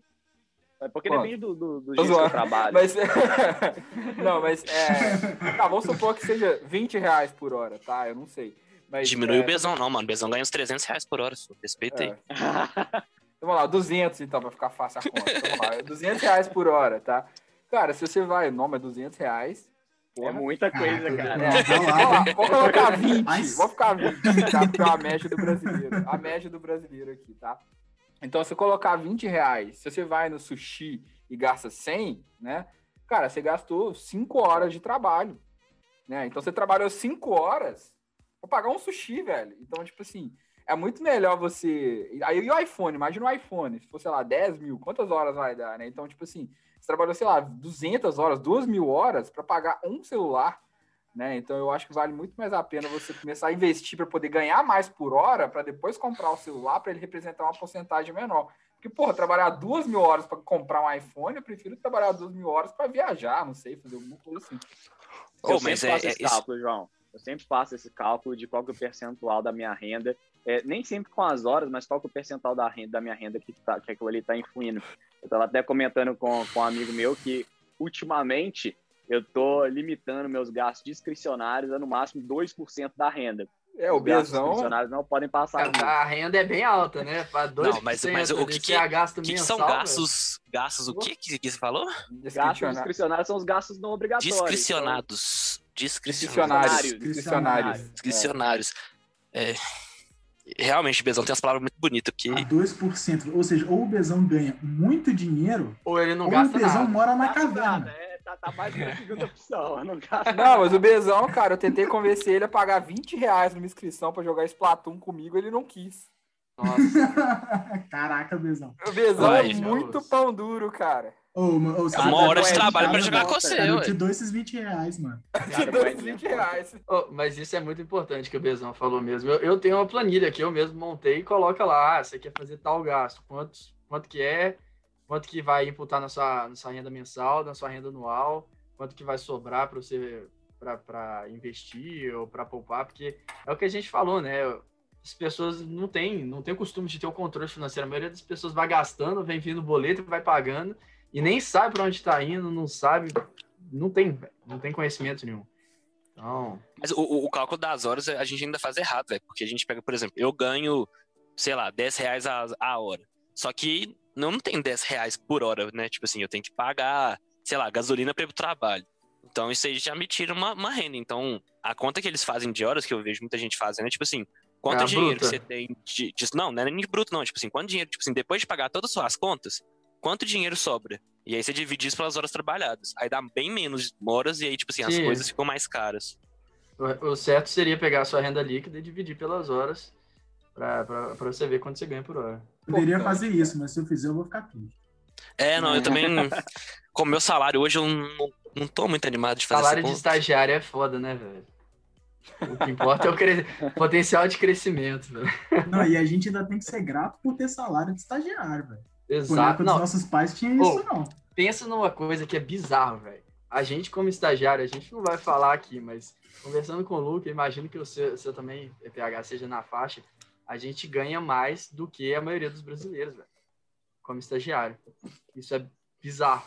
[SPEAKER 2] É Porque depende do, do, do
[SPEAKER 1] Tô
[SPEAKER 2] jeito que eu trabalho.
[SPEAKER 1] Mas. não, mas. É... Tá, vamos supor que seja 20 reais por hora, tá? Eu não sei. Mas,
[SPEAKER 4] Diminuiu
[SPEAKER 1] é,
[SPEAKER 4] o Bezão, não, mano. O Bezão ganha uns 300 reais por hora, só. Respeita aí.
[SPEAKER 1] É. Então, vamos lá, 200 então, pra ficar fácil a conta. Vamos lá, 200 reais por hora, tá? Cara, se você vai, não, mas 200 reais.
[SPEAKER 2] É
[SPEAKER 1] porra.
[SPEAKER 2] muita coisa,
[SPEAKER 3] Caraca,
[SPEAKER 2] cara.
[SPEAKER 3] Vai
[SPEAKER 1] Vamos
[SPEAKER 3] lá,
[SPEAKER 1] lá, vou colocar 20.
[SPEAKER 3] Mas-
[SPEAKER 1] Vou ficar 20, tá? Porque é a média do brasileiro. A média do brasileiro aqui, tá? Então, se eu colocar 20 reais, se você vai no sushi e gasta 100, né? Cara, você gastou 5 horas de trabalho, né? Então, você trabalhou 5 horas pra pagar um sushi, velho. Então, tipo assim, é muito melhor você... Aí, e o iPhone? Imagina o iPhone. Se for, sei lá, 10 mil, quantas horas vai dar, né? Então, tipo assim, você trabalhou, sei lá, 200 horas, 2 mil horas para pagar um celular, né? Então eu acho que vale muito mais a pena você começar a investir para poder ganhar mais por hora, para depois comprar o celular, para ele representar uma porcentagem menor. Porque, porra, trabalhar duas mil horas para comprar um iPhone, eu prefiro trabalhar duas mil horas para viajar, não sei, fazer alguma coisa assim.
[SPEAKER 4] Ô,
[SPEAKER 2] eu
[SPEAKER 4] mas é- é isso-
[SPEAKER 2] João. Eu sempre faço esse cálculo de qual que é o percentual da minha renda. É, nem sempre com as horas, mas qual que é o percentual da, renda, da minha renda que, tá, que aquilo ali está influindo. Eu estava até comentando com, com um amigo meu que, ultimamente, eu tô limitando meus gastos discricionários a no máximo 2% da renda.
[SPEAKER 1] É, o
[SPEAKER 2] Os
[SPEAKER 1] Bezão.
[SPEAKER 2] discricionários não podem passar disso.
[SPEAKER 5] A renda é bem alta, né? Para 2%.
[SPEAKER 4] Não, mas- mas o que que-
[SPEAKER 5] é gasto
[SPEAKER 4] O que, que
[SPEAKER 5] mensal,
[SPEAKER 4] são
[SPEAKER 5] velho.
[SPEAKER 4] gastos? Gastos o que que, que você falou?
[SPEAKER 2] Gastos
[SPEAKER 1] Discricionário.
[SPEAKER 2] discricionários são os gastos não obrigatórios.
[SPEAKER 4] Discricionados. Discricionados.
[SPEAKER 1] Discricionários. Discricionários.
[SPEAKER 4] Discricionários. É, Realmente, Bezão tem umas palavras muito bonitas, porque
[SPEAKER 3] A 2%. Ou seja, ou o Bezão ganha muito dinheiro,
[SPEAKER 5] Ou ele não
[SPEAKER 3] ou o
[SPEAKER 5] gasta
[SPEAKER 3] Bezão
[SPEAKER 5] nada.
[SPEAKER 3] mora na caverna.
[SPEAKER 2] é, tá, tá mais na segunda opção. Não gasta
[SPEAKER 1] Não, mas o Bezão, cara, eu tentei convencer ele a pagar 20 reais numa inscrição pra jogar Splatoon comigo, ele não quis.
[SPEAKER 5] Nossa,
[SPEAKER 3] Caraca, Bezão.
[SPEAKER 1] O Bezão
[SPEAKER 4] Vai,
[SPEAKER 1] é muito pão duro, cara.
[SPEAKER 3] Ô, ma- ô,
[SPEAKER 4] é uma hora de
[SPEAKER 2] ué,
[SPEAKER 4] trabalho pra jogar com você,
[SPEAKER 3] eu te dou esses 20 reais, mano.
[SPEAKER 1] Te
[SPEAKER 2] Cara,
[SPEAKER 1] dou
[SPEAKER 2] vai,
[SPEAKER 1] esses
[SPEAKER 2] né?
[SPEAKER 1] 20 reais.
[SPEAKER 5] Ô, mas isso é muito importante que o Bezão falou mesmo. Eu, eu tenho uma planilha que eu mesmo montei e coloca lá, ah, você quer fazer tal gasto, quantos, quanto que é, quanto que vai imputar na sua, na sua renda mensal, na sua renda anual, quanto que vai sobrar para você para investir ou para poupar, porque é o que a gente falou, né? As pessoas não têm, não têm o costume de ter o controle financeiro. A maioria das pessoas vai gastando, vem vindo boleto, vai pagando e nem sabe para onde está indo, não sabe, não tem, não tem conhecimento nenhum. Então,
[SPEAKER 4] Mas o, o- o cálculo das horas a gente ainda faz errado, velho. Porque a gente pega, por exemplo, eu ganho, sei lá, 10 reais a, a hora. Só que não tem 10 reais por hora, né? Tipo assim, eu tenho que pagar, sei lá, gasolina pra ir pro trabalho. Então isso aí já me tira uma, uma renda. Então, a conta que eles fazem de horas, que eu vejo muita gente fazendo, é tipo assim, quanto
[SPEAKER 5] É
[SPEAKER 4] dinheiro
[SPEAKER 5] bruta.
[SPEAKER 4] você tem de, de- Não, não é nem de bruto, não. Tipo assim, quanto dinheiro, tipo assim, depois de pagar todas as suas contas, quanto dinheiro sobra? E aí você divide isso pelas horas trabalhadas. Aí dá bem menos horas e aí, tipo assim, as
[SPEAKER 5] Sim.
[SPEAKER 4] coisas ficam mais caras.
[SPEAKER 5] O, o certo seria pegar a sua renda líquida e dividir pelas horas pra, pra, pra você ver quanto você ganha por hora.
[SPEAKER 3] Poderia
[SPEAKER 1] Pô,
[SPEAKER 3] fazer isso, mas se eu fizer, eu vou ficar triste.
[SPEAKER 4] É, não, eu também. Com o meu salário hoje, eu não, não tô muito animado de fazer
[SPEAKER 5] Salário de estagiário é foda, né, velho? O que importa é o cre- potencial de crescimento, velho.
[SPEAKER 3] Não, e a gente ainda tem que ser grato por ter salário de estagiário, velho.
[SPEAKER 5] Exato.
[SPEAKER 3] época dos nossos pais tinha isso,
[SPEAKER 5] Ô,
[SPEAKER 3] não.
[SPEAKER 5] pensa numa coisa que é bizarro, velho. A gente, como estagiário, a gente não vai falar aqui, mas conversando com o Luca, eu imagino que o seu, seu também, PH, seja na faixa, a gente ganha mais do que a maioria dos brasileiros, velho. Como estagiário. Isso é bizarro.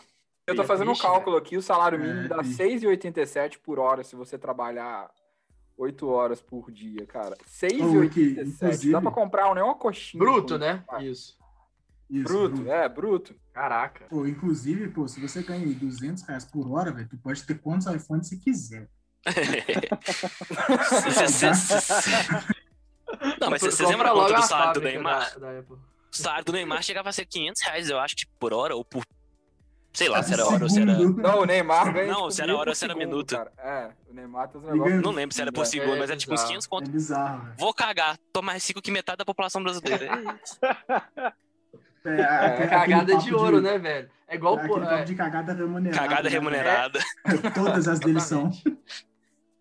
[SPEAKER 1] Eu tô
[SPEAKER 5] É
[SPEAKER 1] fazendo um cálculo aqui, o salário
[SPEAKER 3] É,
[SPEAKER 1] mínimo dá
[SPEAKER 3] triste.
[SPEAKER 1] 6,87 por hora se você trabalhar 8 horas por dia, cara.
[SPEAKER 3] Ô, Wiki,
[SPEAKER 1] 6,87.
[SPEAKER 3] inclusive-
[SPEAKER 1] Dá pra comprar nem uma coxinha.
[SPEAKER 5] Bruto, né? Isso.
[SPEAKER 3] Isso,
[SPEAKER 1] Bruto,
[SPEAKER 3] bruto.
[SPEAKER 1] é, bruto.
[SPEAKER 5] Caraca.
[SPEAKER 3] Pô, inclusive, pô, se você ganha aí 200 reais por hora, velho, tu pode ter quantos iPhones você quiser.
[SPEAKER 4] Cê- cê- cê- cê- Não, mas vocês
[SPEAKER 5] Compra
[SPEAKER 4] lembram a
[SPEAKER 5] logo
[SPEAKER 4] conta do salário do Neymar? O salário do Neymar chegava a ser 500 reais, eu acho, tipo, por hora ou por. Sei lá, se era hora ou se era.
[SPEAKER 1] Não, o Neymar ganha.
[SPEAKER 4] Não,
[SPEAKER 1] tipo,
[SPEAKER 4] se era hora ou se era
[SPEAKER 1] segundo,
[SPEAKER 4] minuto.
[SPEAKER 1] cara. É, o Neymar tem uns negócios.
[SPEAKER 4] Não lembro se era por
[SPEAKER 1] É,
[SPEAKER 4] segundo,
[SPEAKER 5] é
[SPEAKER 4] mas era tipo uns
[SPEAKER 5] bizarro.
[SPEAKER 4] 500
[SPEAKER 3] É
[SPEAKER 4] conto.
[SPEAKER 3] bizarro, velho.
[SPEAKER 4] Vou cagar, tô mais rico que metade da população brasileira. É.
[SPEAKER 3] É,
[SPEAKER 5] Cagada de ouro, né, velho? É igual
[SPEAKER 3] É
[SPEAKER 5] pô, é,
[SPEAKER 3] de cagada remunerada.
[SPEAKER 4] Cagada
[SPEAKER 3] né,
[SPEAKER 4] remunerada.
[SPEAKER 3] velho? Todas as deles são.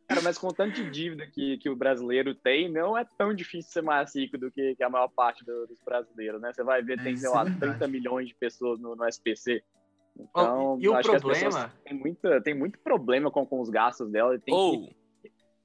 [SPEAKER 2] Cara, mas com o tanto de dívida que, que o brasileiro tem, não é tão difícil ser mais rico do que, que a maior parte do- dos brasileiros, né? Você vai ver,
[SPEAKER 3] É,
[SPEAKER 2] tem, sei
[SPEAKER 3] é
[SPEAKER 2] lá,
[SPEAKER 3] verdade.
[SPEAKER 2] 30 milhões de pessoas no, no SPC. Então,
[SPEAKER 5] e o
[SPEAKER 2] acho que as
[SPEAKER 5] problema-
[SPEAKER 2] pessoas têm, muita, tem muito problema com, com os gastos dela. e Tem que,
[SPEAKER 4] Ou,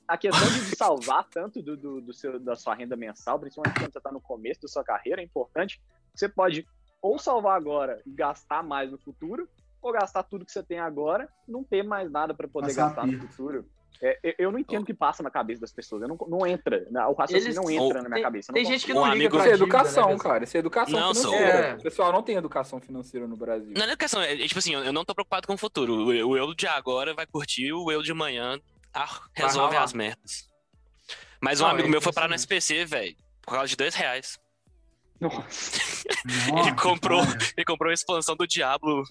[SPEAKER 2] a questão de salvar tanto do, do, do seu, da sua renda mensal, principalmente quando você está no começo da sua carreira, é importante. Você pode ou salvar agora e gastar mais no futuro, ou gastar tudo que você tem agora e não ter mais nada para poder
[SPEAKER 3] Passar
[SPEAKER 2] gastar no futuro. É, eu- não entendo o que passa na cabeça das pessoas. Eu não, não entra. né? O raciocínio
[SPEAKER 5] Eles-
[SPEAKER 2] não entra
[SPEAKER 4] Ou-
[SPEAKER 2] na minha
[SPEAKER 5] tem-
[SPEAKER 2] cabeça.
[SPEAKER 5] tem gente que.
[SPEAKER 4] Um
[SPEAKER 5] não liga
[SPEAKER 4] amigo-
[SPEAKER 5] pra
[SPEAKER 1] Isso é
[SPEAKER 5] dívida,
[SPEAKER 1] educação,
[SPEAKER 5] né,
[SPEAKER 1] cara. Isso é educação
[SPEAKER 4] Não, sou-
[SPEAKER 1] financeira.
[SPEAKER 5] É.
[SPEAKER 1] O pessoal não tem educação financeira no Brasil.
[SPEAKER 4] não é questão, é, é tipo assim, eu não tô preocupado com o futuro. O, o eu de agora vai curtir, o eu de amanhã ah, resolve as merdas. Mas um
[SPEAKER 5] Não,
[SPEAKER 4] amigo
[SPEAKER 5] é
[SPEAKER 4] meu foi parar no. SPC, velho, por causa de dois reais.
[SPEAKER 2] Nossa.
[SPEAKER 3] Nossa,
[SPEAKER 4] comprou.
[SPEAKER 3] cara.
[SPEAKER 4] Ele comprou a expansão do Diablo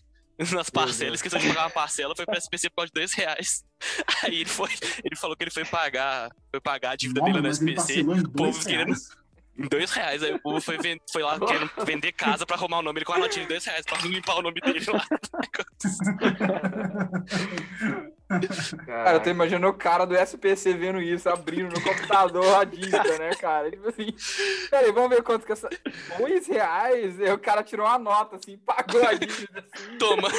[SPEAKER 4] nas parcelas,
[SPEAKER 5] Deus.
[SPEAKER 4] esqueceu de pagar uma parcela, foi pra SPC por causa de dois reais. Aí ele foi, ele falou que ele foi pagar, foi pagar a dívida
[SPEAKER 3] Nossa,
[SPEAKER 4] dele
[SPEAKER 3] ele
[SPEAKER 4] SPC
[SPEAKER 3] em
[SPEAKER 4] povo
[SPEAKER 3] dois
[SPEAKER 4] querendo-
[SPEAKER 3] reais.
[SPEAKER 4] em dois reais. Aí o povo foi, ven- foi lá querendo vender casa pra arrumar o nome. Ele com a notinha de dois reais pra limpar o nome dele lá.
[SPEAKER 1] Cara, eu tô imaginando o cara do SPC vendo isso, abrindo no computador a dívida, né, cara? Tipo assim, peraí, vamos ver quanto que essa. Dois reais? O cara tirou uma nota, assim, pagou a dívida, assim.
[SPEAKER 4] Toma.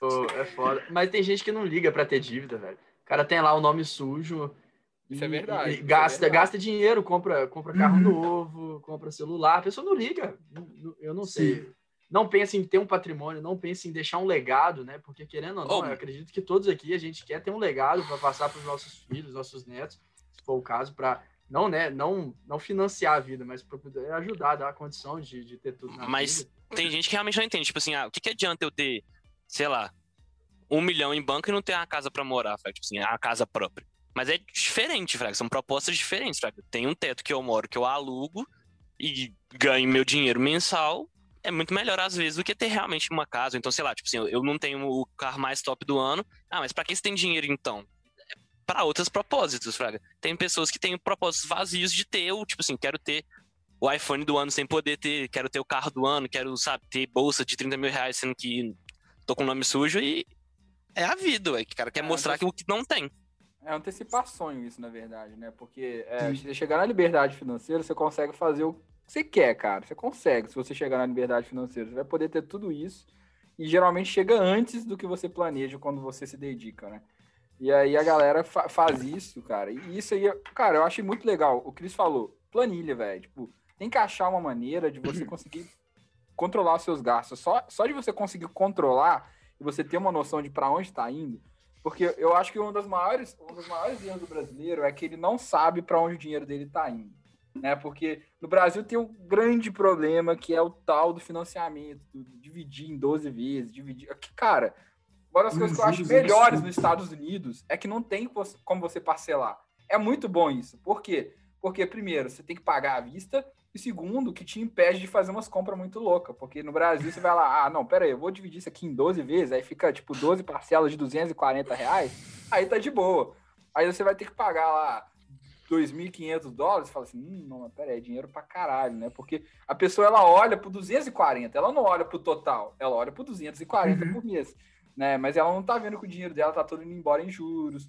[SPEAKER 5] Pô, é foda. Mas tem gente que não liga pra ter dívida, velho. O cara tem lá o nome sujo.
[SPEAKER 1] Isso é
[SPEAKER 5] e-
[SPEAKER 1] verdade,
[SPEAKER 5] e
[SPEAKER 1] isso é
[SPEAKER 5] gasta,
[SPEAKER 1] verdade.
[SPEAKER 5] gasta dinheiro, compra, compra carro
[SPEAKER 3] Uhum.
[SPEAKER 5] novo, compra celular. A pessoa não liga. Eu não sei. Não pensa em ter um patrimônio, não pensa em deixar um legado, né? Porque querendo ou não,
[SPEAKER 4] Oh.
[SPEAKER 5] eu acredito que todos aqui a gente quer ter um legado para passar para os nossos filhos, nossos netos, se for o caso, para não, né, não, não financiar a vida, mas para poder ajudar, dar a condição de, de ter tudo na
[SPEAKER 4] Mas
[SPEAKER 5] vida.
[SPEAKER 4] tem gente que realmente não entende. Tipo assim, ah, o que, que adianta eu ter, sei lá, um milhão em banco e não ter uma casa pra morar, fraga? Tipo assim, a casa própria. Mas é diferente, Fraga. São propostas diferentes, Fraga. Tem um teto que eu moro, que eu alugo e ganho meu dinheiro mensal. É muito melhor, às vezes, do que ter realmente uma casa. Então, sei lá, tipo assim, eu- não tenho o carro mais top do ano. Ah, mas pra que você tem dinheiro então? Pra outros propósitos, Fraga. Tem pessoas que têm propósitos vazios de ter o, tipo assim, quero ter o iPhone do ano sem poder ter, quero ter o carro do ano, quero, sabe, ter bolsa de 30 mil reais, sendo que tô com o nome sujo e é a vida, ué, que o cara quer
[SPEAKER 1] É,
[SPEAKER 4] mostrar que o que não tem.
[SPEAKER 1] É antecipar sonho isso, na verdade, né? Porque é, se você chegar na liberdade financeira, você consegue fazer o você quer, cara. Você consegue, se você chegar na liberdade financeira. Você vai poder ter tudo isso. E geralmente chega antes do que você planeja quando você se dedica, né? E aí a galera fa- faz isso, cara. E isso aí, cara, eu achei muito legal. O Cris falou, planilha, velho. Tipo, tem que achar uma maneira de você conseguir controlar os seus gastos. Só, só de você conseguir controlar e você ter uma noção de para onde está indo, porque eu acho que um dos maiores, um dos maiores erros do brasileiro é que ele não sabe para onde o dinheiro dele está indo. Né? Porque no Brasil tem um grande problema que é o tal do financiamento, do dividir em 12 vezes, dividir. que, Cara, Uma das coisas que eu acho melhores nos Estados Unidos é que não tem como você parcelar. É muito bom isso. Por quê? Porque, primeiro, você tem que pagar à vista. E segundo, que te impede de fazer umas compras muito loucas. Porque no Brasil você vai lá, ah, não, pera aí, eu vou dividir isso aqui em 12 vezes. Aí fica, tipo, 12 parcelas de 240 reais. Aí tá de boa. Aí você vai ter que pagar lá 2.500 dólares. Fala assim, hum, não, mas pera aí, é dinheiro pra caralho, né? Porque a pessoa, ela olha pro 240. Ela não olha pro total. Ela olha pro 240
[SPEAKER 3] Uhum.
[SPEAKER 1] por mês né? Mas ela não tá vendo que o dinheiro dela tá todo indo embora em juros,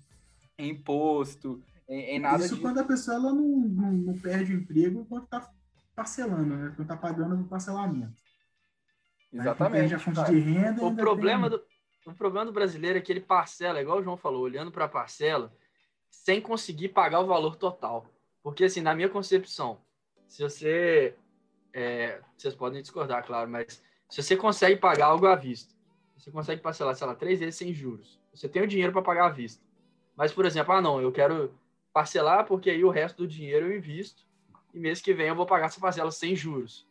[SPEAKER 1] em imposto, em, em nada
[SPEAKER 3] Isso
[SPEAKER 1] disso.
[SPEAKER 3] quando a pessoa ela não, não, não perde o emprego enquanto tá parcelando, né? Quando tá pagando o parcelamento. Aí,
[SPEAKER 1] Exatamente.
[SPEAKER 3] Perde a fonte
[SPEAKER 1] cara.
[SPEAKER 3] de renda.
[SPEAKER 5] O problema,
[SPEAKER 3] tem-
[SPEAKER 5] do, o problema do brasileiro é que ele parcela, igual o João falou, olhando para a parcela, sem conseguir pagar o valor total. Porque, assim, na minha concepção, se você. é, vocês podem discordar, claro, mas se você consegue pagar algo à vista, você consegue parcelar, sei lá, três vezes sem juros, você tem o dinheiro para pagar à vista. Mas, por exemplo, ah, não, eu quero parcelar porque aí o resto do dinheiro eu invisto e mês que vem eu vou pagar essa parcela sem juros.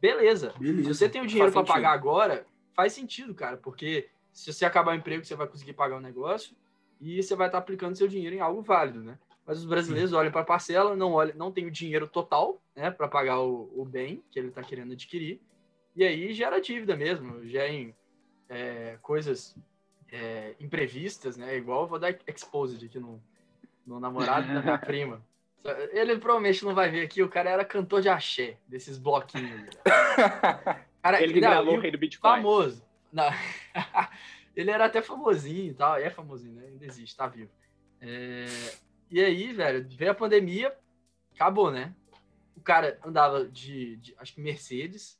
[SPEAKER 5] Beleza.
[SPEAKER 3] Beleza.
[SPEAKER 5] Se você tem o dinheiro para pagar agora, faz sentido, cara, porque se você acabar o emprego, você vai conseguir pagar o negócio e você vai estar aplicando seu dinheiro em algo válido, né? Mas os brasileiros olham para a parcela, não olham, não tem o dinheiro total, né, para pagar o, o bem que ele está querendo adquirir, e aí gera dívida mesmo, gera em, é, coisas é, imprevistas, né? Igual vou dar exposed aqui no, no namorado da minha prima. Ele provavelmente não vai ver aqui, o cara era cantor de axé, desses bloquinhos. Cara,
[SPEAKER 2] Ele que
[SPEAKER 5] não,
[SPEAKER 2] gravou o Rei do Bitcoin.
[SPEAKER 5] famoso. Não. ele era até famosinho e tal, é famosinho, né? Ainda existe, tá vivo. É, E aí, velho, veio a pandemia, acabou, né? O cara andava de, de, acho que Mercedes,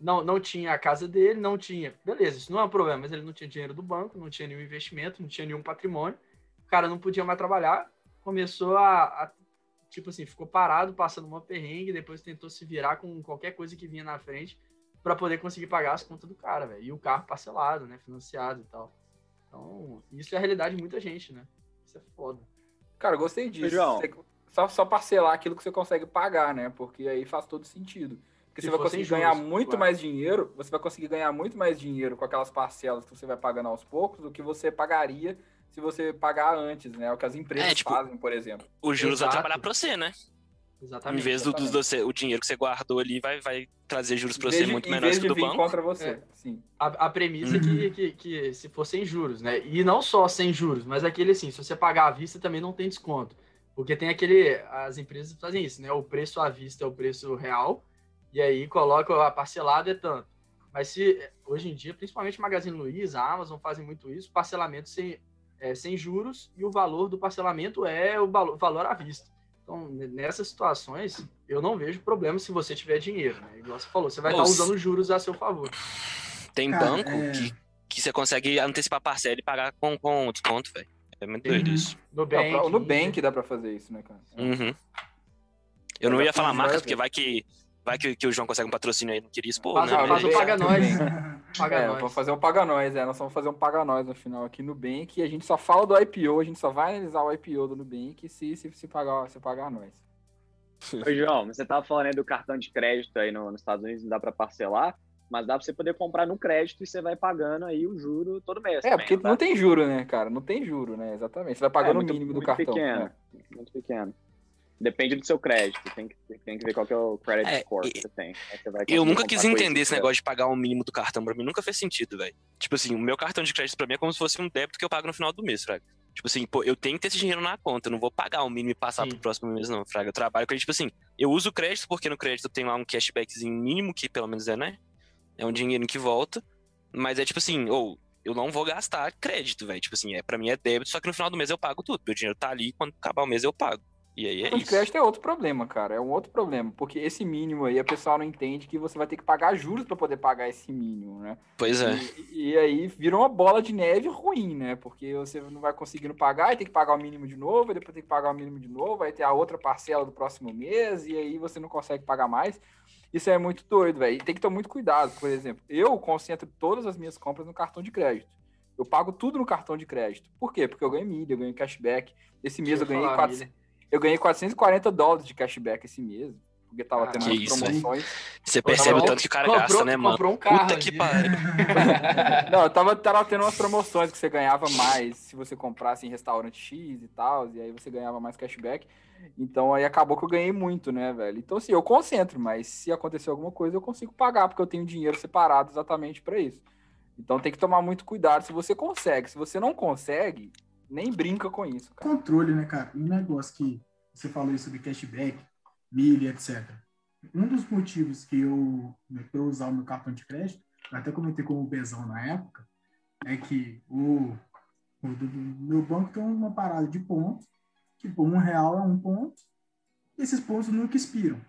[SPEAKER 5] não, não tinha a casa dele, não tinha. Beleza, isso não é um problema, mas ele não tinha dinheiro do banco, não tinha nenhum investimento, não tinha nenhum patrimônio. O cara não podia mais trabalhar, começou a, a tipo assim, ficou parado, passando uma perrengue, depois tentou se virar com qualquer coisa que vinha na frente para poder conseguir pagar as contas do cara, velho. E o carro parcelado, né? Financiado e tal. Então, isso é a realidade de muita gente, né? Isso é foda.
[SPEAKER 1] Cara, eu gostei disso.
[SPEAKER 2] João.
[SPEAKER 1] Você- só, só parcelar aquilo que você consegue pagar, né? Porque aí faz todo sentido. Porque
[SPEAKER 5] Se
[SPEAKER 1] você vai conseguir ganhar
[SPEAKER 5] juros,
[SPEAKER 1] muito
[SPEAKER 5] claro.
[SPEAKER 1] mais dinheiro, você vai conseguir ganhar muito mais dinheiro com aquelas parcelas que você vai pagando aos poucos do que você pagaria se você pagar antes, né? É o que as empresas
[SPEAKER 4] É, tipo,
[SPEAKER 1] fazem, por exemplo.
[SPEAKER 4] Os juros vai
[SPEAKER 5] Exato.
[SPEAKER 4] trabalhar pra você, né?
[SPEAKER 5] Exatamente.
[SPEAKER 4] Em vez do, do, do o dinheiro que você guardou ali vai, vai trazer juros
[SPEAKER 1] Em
[SPEAKER 4] você
[SPEAKER 1] de-
[SPEAKER 4] muito menores que o do banco.
[SPEAKER 1] contra você.
[SPEAKER 5] É.
[SPEAKER 1] Sim.
[SPEAKER 5] A, a premissa é
[SPEAKER 3] Uhum.
[SPEAKER 5] que, que, que se for sem juros, né? E não só sem juros, mas aquele assim, se você pagar à vista também não tem desconto. Porque tem aquele. As empresas fazem isso, né? O preço à vista é o preço real, e aí coloca a parcelada é tanto. Mas se hoje em dia, principalmente Magazine Luiza, a Amazon fazem muito isso, parcelamento sem, é, sem juros, e o valor do parcelamento é o valor, valor à vista. Então, nessas situações, eu não vejo problema se você tiver dinheiro, né? Igual você falou, você vai
[SPEAKER 4] Ô,
[SPEAKER 5] estar usando juros a seu favor.
[SPEAKER 4] Tem
[SPEAKER 3] Cara,
[SPEAKER 4] banco
[SPEAKER 3] é-
[SPEAKER 4] que, que você consegue antecipar a parcela e pagar com, com desconto, velho. É muito doido
[SPEAKER 3] Uhum.
[SPEAKER 4] isso.
[SPEAKER 5] Nubank,
[SPEAKER 1] Não, pra- o Nubank dá pra fazer isso, né, cara?
[SPEAKER 4] Uhum. Eu não
[SPEAKER 1] Já
[SPEAKER 4] ia falar marcas, porque vai que, vai que, que o João consegue um patrocínio aí, não queria expor,
[SPEAKER 5] Faz,
[SPEAKER 4] né?
[SPEAKER 1] Ah,
[SPEAKER 5] faz o Paga Nós. Paga
[SPEAKER 1] é,
[SPEAKER 5] nós.
[SPEAKER 1] vamos fazer um Paga Nós, é. Nós vamos fazer um Paga Nós no final aqui no Nubank. E a gente só fala do IPO, a gente só vai analisar o IPO do Nubank se, se, se, pagar, se pagar nós.
[SPEAKER 2] Ô, João, você tava falando aí do cartão de crédito aí no- nos Estados Unidos, não dá pra parcelar, mas dá pra você poder comprar no crédito e você vai pagando aí o juro todo mês.
[SPEAKER 1] É,
[SPEAKER 2] também,
[SPEAKER 1] porque
[SPEAKER 2] tá?
[SPEAKER 1] não tem juro, né, cara? Não tem juro, né? Exatamente. Você vai
[SPEAKER 2] É,
[SPEAKER 1] pagando
[SPEAKER 2] muito-
[SPEAKER 1] o mínimo do
[SPEAKER 2] muito
[SPEAKER 1] cartão.
[SPEAKER 2] Pequeno,
[SPEAKER 1] né?
[SPEAKER 2] Muito pequeno. Depende do seu crédito. Tem que, tem que ver qual que é o credit
[SPEAKER 4] É,
[SPEAKER 2] score que você tem. Você
[SPEAKER 4] Eu nunca quis entender esse negócio de pagar o mínimo do cartão. Pra mim nunca fez sentido, velho. Tipo assim, o meu cartão de crédito pra mim é como se fosse um débito que eu pago no final do mês, fraga. Tipo assim, pô, eu tenho que ter esse dinheiro na conta, eu não vou pagar o mínimo e passar
[SPEAKER 5] Sim.
[SPEAKER 4] pro próximo mês, não, fraga. Eu trabalho com ele, tipo assim, eu uso o crédito porque no crédito tem lá um cashbackzinho mínimo, que pelo menos é, né? É um dinheiro que volta. Mas é tipo assim, ou eu não vou gastar crédito, velho. Tipo assim, é, pra mim é débito, só que no final do mês eu pago tudo. Meu dinheiro tá ali, quando acabar o mês eu pago. E aí é
[SPEAKER 1] Cartão de
[SPEAKER 4] isso.
[SPEAKER 1] crédito é outro problema, cara. É um outro problema. Porque esse mínimo aí, a pessoa não entende que você vai ter que pagar juros pra poder pagar esse mínimo, né?
[SPEAKER 4] Pois é.
[SPEAKER 1] E, e aí vira uma bola de neve ruim, né? Porque você não vai conseguindo pagar e tem que pagar o mínimo de novo, e depois tem que pagar o mínimo de novo, aí tem a outra parcela do próximo mês, e aí você não consegue pagar mais. Isso é muito doido, velho. E tem que ter muito cuidado. Por exemplo, eu concentro todas as minhas compras no cartão de crédito. Eu pago tudo no cartão de crédito. Por quê? Porque eu ganho milha, eu ganho cashback. Esse mês eu ganhei,
[SPEAKER 5] falar,
[SPEAKER 1] 400, eu ganhei 440 dólares de cashback esse mês. porque tava
[SPEAKER 5] Ah,
[SPEAKER 1] tendo umas
[SPEAKER 4] isso,
[SPEAKER 1] promoções.
[SPEAKER 4] Você percebe o tanto que o cara
[SPEAKER 5] comprou-
[SPEAKER 4] gasta, né, mano?
[SPEAKER 5] Comprou um carro.
[SPEAKER 4] Puta que pariu.
[SPEAKER 1] Não, eu tava, tava tendo umas promoções que você ganhava mais se você comprasse em restaurante X e tal, e aí você ganhava mais cashback. Então aí acabou que eu ganhei muito, né, velho? Então assim, eu concentro, mas se acontecer alguma coisa eu consigo pagar, porque eu tenho dinheiro separado exatamente para isso. Então tem que tomar muito cuidado se você consegue. Se você não consegue, nem brinca com isso, cara.
[SPEAKER 3] Controle, né, cara? Um negócio que você falou isso sobre cashback, milha, etc. Um dos motivos que eu, né, eu usar o meu cartão de crédito, eu até comentei com o Bezão na época, é que o, o do meu banco tem uma parada de pontos, tipo, um real é um ponto, e esses pontos nunca expiram.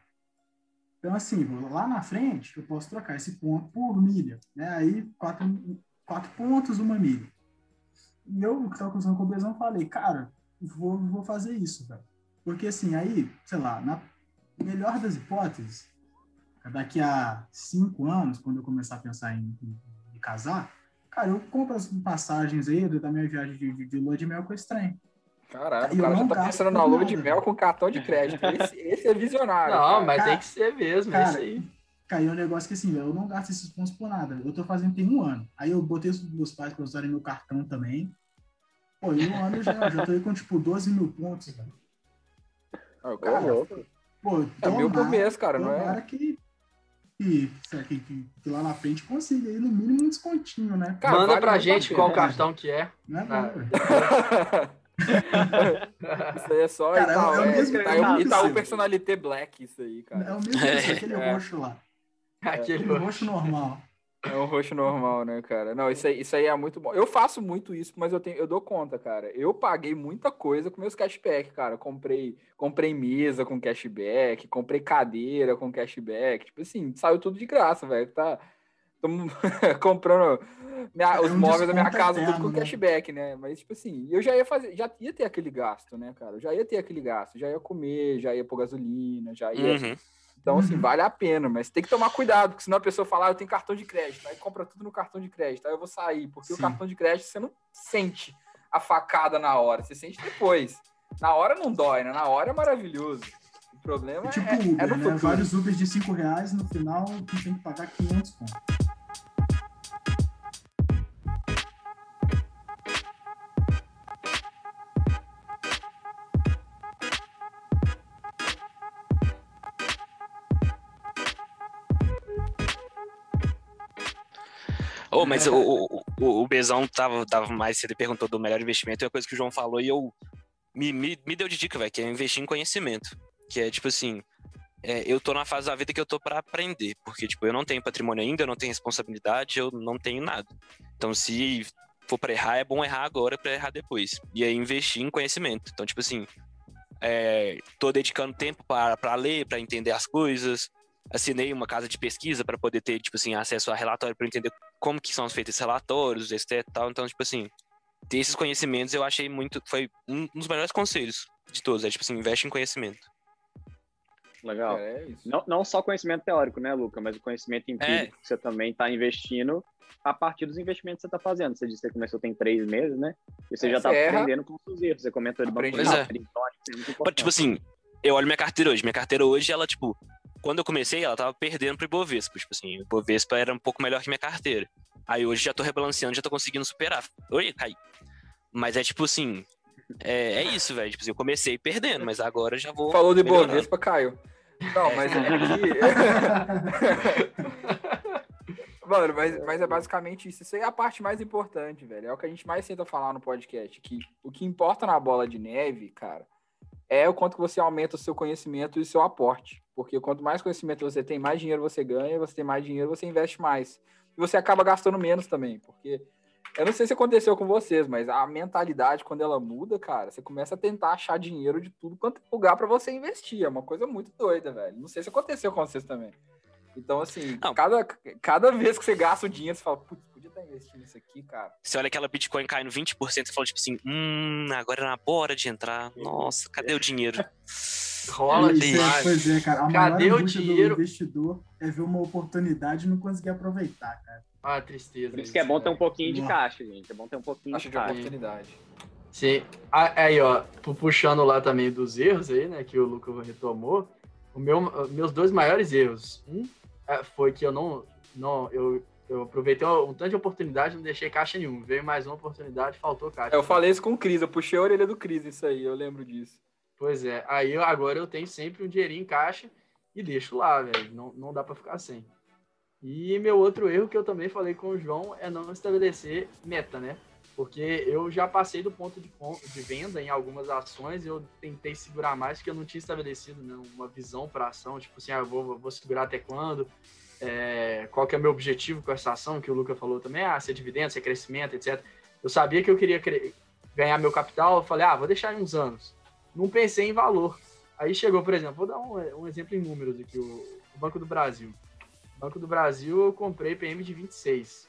[SPEAKER 3] Então, assim, lá na frente, eu posso trocar esse ponto por milha, né? Aí, quatro, quatro pontos, uma milha. E eu, que estava conversando com o Bezão, falei, cara, vou, vou fazer isso, velho. Porque, assim, aí, sei lá, na melhor das hipóteses, daqui a cinco anos, quando eu começar a pensar em, em- em casar, cara, eu compro as passagens aí da minha viagem de, de, de lua de mel com esse trem.
[SPEAKER 1] Caralho,
[SPEAKER 3] Eu
[SPEAKER 1] o cara já
[SPEAKER 3] não
[SPEAKER 1] tá pensando na lua de mel com cartão de crédito. Esse, esse é visionário.
[SPEAKER 5] Não,
[SPEAKER 1] cara.
[SPEAKER 5] mas
[SPEAKER 3] Cara,
[SPEAKER 5] tem que ser mesmo, é
[SPEAKER 3] cara,
[SPEAKER 5] isso aí.
[SPEAKER 3] Caiu um negócio que assim, velho, eu não gasto esses pontos por nada. Eu tô fazendo tem um ano. Aí eu botei os meus pais pra usarem meu cartão também. Pô, em um ano já, já tô aí com tipo 12 mil pontos, velho.
[SPEAKER 1] Ah, o cara,
[SPEAKER 2] louco.
[SPEAKER 3] Pô,
[SPEAKER 1] é mil por mês, cara, não é?
[SPEAKER 3] que, que, que, que, que lá na frente consiga aí no mínimo um descontinho, né?
[SPEAKER 1] Cara,
[SPEAKER 5] Manda
[SPEAKER 1] vale
[SPEAKER 5] pra gente qual cartão que é.
[SPEAKER 3] Não é
[SPEAKER 5] Ah.
[SPEAKER 1] isso aí é só
[SPEAKER 3] Cara,
[SPEAKER 1] Itaú,
[SPEAKER 3] é o
[SPEAKER 1] é,
[SPEAKER 3] mesmo
[SPEAKER 1] Itaú,
[SPEAKER 3] que
[SPEAKER 1] Itaú
[SPEAKER 3] eu-
[SPEAKER 1] Personalité Black, isso aí,
[SPEAKER 3] É
[SPEAKER 1] cara.
[SPEAKER 3] o mesmo
[SPEAKER 4] É.
[SPEAKER 3] aquele
[SPEAKER 1] É.
[SPEAKER 3] roxo lá.
[SPEAKER 5] Aquele
[SPEAKER 3] Aquele roxo normal.
[SPEAKER 1] É um roxo normal, né, cara? Não, isso aí, isso aí é muito bom. Eu faço muito isso, mas eu tenho, eu dou conta, cara. Eu paguei muita coisa com meus cashback, cara. Comprei, comprei mesa com cashback, comprei cadeira com cashback. Tipo assim, saiu tudo de graça, velho. Tá, tô comprando minha-
[SPEAKER 3] É
[SPEAKER 1] os
[SPEAKER 3] um
[SPEAKER 1] móveis da minha casa tudo
[SPEAKER 3] eterno,
[SPEAKER 1] com
[SPEAKER 3] né?
[SPEAKER 1] cashback, né? Mas tipo assim, eu já ia fazer, já ia ter aquele gasto, né, cara? Eu já ia ter aquele gasto, já ia comer, já ia pôr gasolina, já ia
[SPEAKER 4] Uhum.
[SPEAKER 1] Então, assim,
[SPEAKER 3] Uhum.
[SPEAKER 1] vale a pena, mas tem que tomar cuidado, porque senão a pessoa fala, ah, eu tenho cartão de crédito, aí compra tudo no cartão de crédito, aí eu vou sair, porque o
[SPEAKER 3] Sim.
[SPEAKER 1] cartão de crédito você não sente a facada na hora, você sente depois. Na hora não dói, né? Na hora é maravilhoso. O problema
[SPEAKER 3] É tipo
[SPEAKER 1] é, é
[SPEAKER 3] Uber,
[SPEAKER 1] no
[SPEAKER 3] né? Vários Ubers de 5 reais, no final tem que pagar 500 conto.
[SPEAKER 4] Mas o, o, o, Bezão tava, tava mais cedo e perguntou do melhor investimento, e a coisa que o João falou e eu me, me, me deu de dica, velho, que é investir em conhecimento. Que é tipo assim, é, eu tô na fase da vida que eu tô pra aprender, porque tipo, eu não tenho patrimônio ainda, eu não tenho responsabilidade, eu não tenho nada. Então, se for pra errar, é bom errar agora pra errar depois. E aí investir em conhecimento. Então, tipo assim, é, tô dedicando tempo para ler, pra entender as coisas. Assinei uma casa de pesquisa para poder ter, tipo assim, acesso a relatório para entender como que são feitos esses relatórios, etc e tal. Então, tipo assim, ter esses conhecimentos eu achei muito. Foi um dos melhores conselhos de todos. É tipo assim, investe em conhecimento.
[SPEAKER 2] Legal.
[SPEAKER 1] É isso.
[SPEAKER 2] Não, não só conhecimento teórico, né, Luca? Mas o conhecimento empírico que você também está investindo a partir dos investimentos que você está fazendo. Você disse que você começou tem três meses, né? E você
[SPEAKER 1] É,
[SPEAKER 2] já está aprendendo com os erros. Você comentou de banco de dados, então acho que isso é muito
[SPEAKER 4] Mas,
[SPEAKER 2] importante.
[SPEAKER 4] tipo assim, eu olho minha carteira hoje. Minha carteira hoje, ela, tipo, quando eu comecei, ela tava perdendo pro Ibovespa. Tipo assim, o Ibovespa era um pouco melhor que minha carteira. Aí hoje já tô rebalanceando, já tô conseguindo superar. Oi, cai. Mas é tipo assim, é, é isso, velho. Tipo assim, eu comecei perdendo, mas agora já vou.
[SPEAKER 1] Falou de
[SPEAKER 4] melhorando.
[SPEAKER 1] Bovespa, caiu. Não, mas é. Mano, mas, mas é basicamente isso. Isso aí é a parte mais importante, velho. É o que a gente mais tenta falar no podcast. Que o que importa na bola de neve, cara, é o quanto que você aumenta o seu conhecimento e o seu aporte. Porque quanto mais conhecimento você tem, mais dinheiro você ganha, você tem mais dinheiro, você investe mais. E você acaba gastando menos também, porque eu não sei se aconteceu com vocês, mas a mentalidade, quando ela muda, cara, você começa a tentar achar dinheiro de tudo quanto é lugar para você investir. É uma coisa muito doida, velho. Não sei se aconteceu com vocês também. Então, assim,
[SPEAKER 4] Não.
[SPEAKER 1] cada, cada vez que você gasta o dinheiro, você fala, putz, estar investindo nisso aqui, cara.
[SPEAKER 4] Você olha aquela Bitcoin caindo 20%, você fala, tipo assim, hum, agora era na hora de entrar. Nossa, cadê o dinheiro?
[SPEAKER 5] Rola
[SPEAKER 3] Isso é,
[SPEAKER 5] demais.
[SPEAKER 3] pois é, cara. A
[SPEAKER 5] Cadê
[SPEAKER 3] maior
[SPEAKER 5] o dinheiro?
[SPEAKER 3] do investidor é ver uma oportunidade e não conseguir aproveitar, cara.
[SPEAKER 5] Ah, tristeza.
[SPEAKER 2] Por isso que é bom ter um pouquinho de
[SPEAKER 3] Nossa.
[SPEAKER 2] caixa, gente. É bom ter um pouquinho de
[SPEAKER 1] de
[SPEAKER 2] caixa.
[SPEAKER 1] oportunidade.
[SPEAKER 5] Sim. Ah, Aí, ó, pu- puxando lá também dos erros aí, né, que o Lucas retomou, o meu, meus dois maiores erros. Um é, foi que eu não, não eu, eu aproveitei um tanto de oportunidade, não deixei caixa nenhuma. Veio mais uma oportunidade, faltou caixa.
[SPEAKER 1] Eu falei isso com o Cris, eu puxei a orelha do Cris, isso aí, eu lembro disso.
[SPEAKER 5] Pois é, aí eu, agora eu tenho sempre um dinheirinho em caixa e deixo lá, velho. Não, não dá para ficar sem. E meu outro erro que eu também falei com o João é não estabelecer meta, né? Porque eu já passei do ponto de, de venda em algumas ações, eu tentei segurar mais, porque eu não tinha estabelecido né, uma visão para ação, tipo assim, ah, eu vou, vou segurar até quando, é, qual que é o meu objetivo com essa ação, que o Luca falou também, ah, ser dividendo, ser crescimento, etc. Eu sabia que eu queria ganhar meu capital, eu falei, ah, vou deixar em uns anos. Não pensei em valor. Aí chegou, por exemplo, vou dar um, um exemplo em números aqui, o, o Banco do Brasil. Banco do Brasil, eu comprei PM de 26.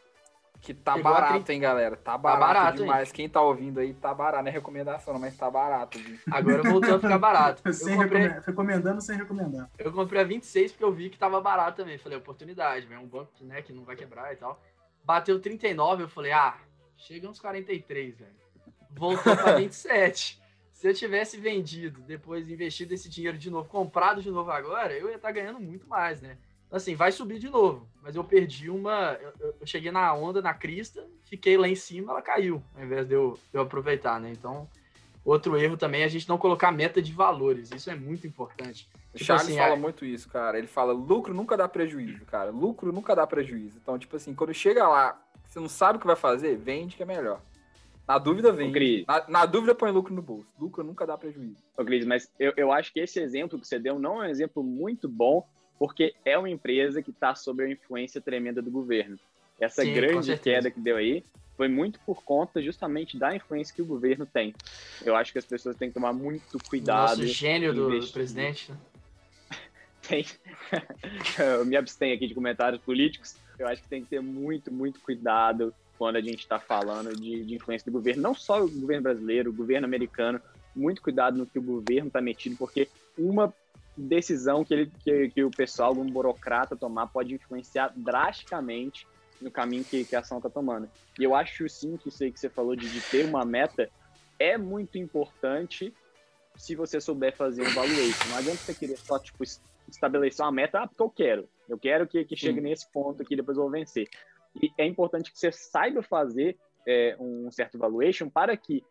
[SPEAKER 1] Que tá Chegou barato, 30... hein, galera? Tá barato, tá barato demais. Hein? Quem tá ouvindo aí tá barato. Não é recomendação, mas tá barato. Viu?
[SPEAKER 5] Agora voltou a ficar barato.
[SPEAKER 3] sem comprei... Recomendando sem recomendar.
[SPEAKER 5] Eu comprei a 26 porque eu vi que tava barato também. Falei, oportunidade, é um banco né, que não vai quebrar e tal. Bateu 39, eu falei, ah, chega uns 43, velho. Voltou pra 27. Se eu tivesse vendido, depois investido esse dinheiro de novo, comprado de novo agora, eu ia estar tá ganhando muito mais, né? Assim, vai subir de novo. Mas eu perdi uma. Eu, eu, cheguei na onda, na crista, fiquei lá em cima, ela caiu, ao invés de eu, de eu aproveitar, né? Então, outro erro também é a gente não colocar meta de valores. Isso é muito importante.
[SPEAKER 1] O tipo Charles assim, fala é... muito isso, cara. Ele fala: lucro nunca dá prejuízo, cara. Lucro nunca dá prejuízo. Então, tipo assim, quando chega lá, você não sabe o que vai fazer, vende que é melhor. Na dúvida, vende. Na, na, dúvida, põe lucro no bolso. Lucro nunca dá prejuízo.
[SPEAKER 2] Ô, Cris, mas eu, eu acho que esse exemplo que você deu não é um exemplo muito bom porque é uma empresa que está sob a influência tremenda do governo. Essa Sim, grande queda que deu aí foi muito por conta justamente da influência que o governo tem. Eu acho que as pessoas têm que tomar muito cuidado.
[SPEAKER 5] Nosso gênio do, do, presidente. Né?
[SPEAKER 2] tem. eu me abstenho aqui de comentários políticos. Eu acho que tem que ter muito, muito cuidado quando a gente está falando de, de, influência do governo, não só o governo brasileiro, o governo americano, muito cuidado no que o governo está metido, porque uma decisão que, ele, que, que o pessoal, algum burocrata tomar pode influenciar drasticamente no caminho que, que a ação está tomando. E eu acho sim que isso aí que você falou de, de ter uma meta é muito importante se você souber fazer um valuation. Não adianta você querer só tipo, estabelecer uma meta, ah, porque eu quero. Eu quero que, que chegue nesse ponto aqui, depois eu vou vencer. E é importante que você saiba fazer é, um certo valuation para que,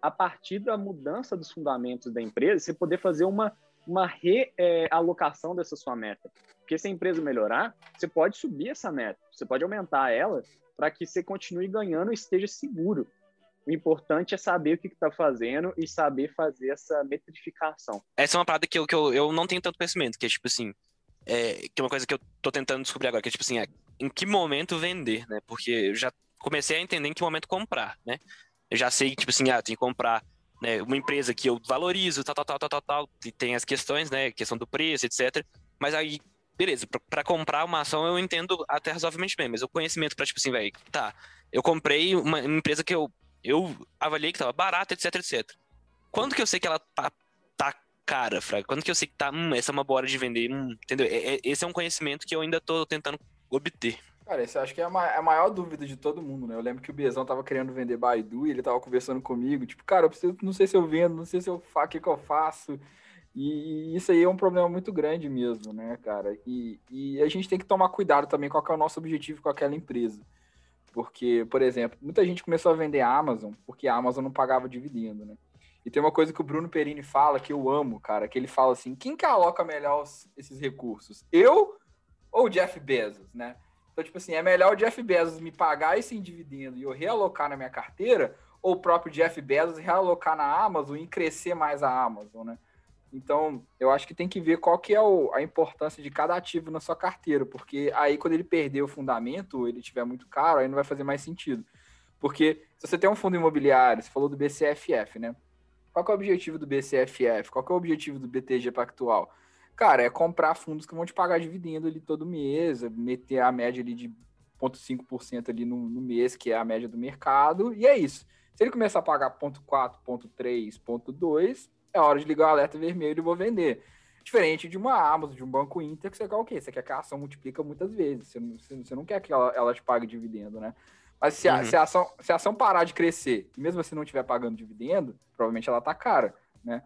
[SPEAKER 2] a partir da mudança dos fundamentos da empresa, você poder fazer uma uma realocação dessa sua meta. Porque se a empresa melhorar, você pode subir essa meta, você pode aumentar ela para que você continue ganhando e esteja seguro. O importante é saber o que está fazendo e saber fazer essa metrificação.
[SPEAKER 4] Essa é uma parada que eu, que eu, eu não tenho tanto conhecimento, que é tipo assim, é, que é uma coisa que eu tô tentando descobrir agora, que é tipo assim, é, em que momento vender, né? Porque eu já comecei a entender em que momento comprar, né? Eu já sei, tipo assim, ah, tem que comprar né, uma empresa que eu valorizo, tal, tal, tal, tal, tal, tal, e tem as questões, né, questão do preço, etc. Mas aí, beleza, para comprar uma ação eu entendo até razoavelmente bem, mas o conhecimento para tipo assim, velho, tá, eu comprei uma, empresa que eu, eu avaliei que tava barata, etc, etc. Quando que eu sei que ela tá, tá cara, Fraga? Quando que eu sei que tá, hum, essa é uma boa hora de vender, hum, entendeu? É, é, esse é um conhecimento que eu ainda tô tentando obter.
[SPEAKER 1] Cara, eu acho que é a, é a maior dúvida de todo mundo, né? Eu lembro que o Biezão tava querendo vender Baidu e ele tava conversando comigo, tipo, cara, eu preciso, não sei se eu vendo, não sei se eu faço, o que, que eu faço. E isso aí é um problema muito grande mesmo, né, cara? E, e a gente tem que tomar cuidado também qual é o nosso objetivo com aquela empresa. Porque, por exemplo, muita gente começou a vender Amazon porque a Amazon não pagava dividendo, né? E tem uma coisa que o Bruno Perini fala que eu amo, cara, que ele fala assim: quem que aloca melhor esses recursos? Eu ou Jeff Bezos, né? Então, tipo assim, é melhor o Jeff Bezos me pagar esse dividendo e eu realocar na minha carteira, ou o próprio Jeff Bezos realocar na Amazon e crescer mais a Amazon, né? Então, eu acho que tem que ver qual que é o, a importância de cada ativo na sua carteira, porque aí quando ele perder o fundamento, ele tiver muito caro, aí não vai fazer mais sentido. Porque se você tem um fundo imobiliário, você falou do BCFF, né? Qual é o objetivo do BCFF? Qual é o objetivo do BTG Pactual? Cara, é comprar fundos que vão te pagar dividendo ali todo mês, meter a média ali de 0,5% ali no, no mês, que é a média do mercado, e é isso. Se ele começar a pagar 0,4, 0,3, 0,2, é hora de ligar o alerta vermelho e vou vender. Diferente de uma Amazon, de um banco Inter, que você quer o quê? Você quer que a ação multiplica muitas vezes. Você não, você não quer que ela, ela te pague dividendo, né? Mas se, a, uhum. se, a ação, se a ação parar de crescer, e mesmo assim não estiver pagando dividendo, provavelmente ela tá cara, né?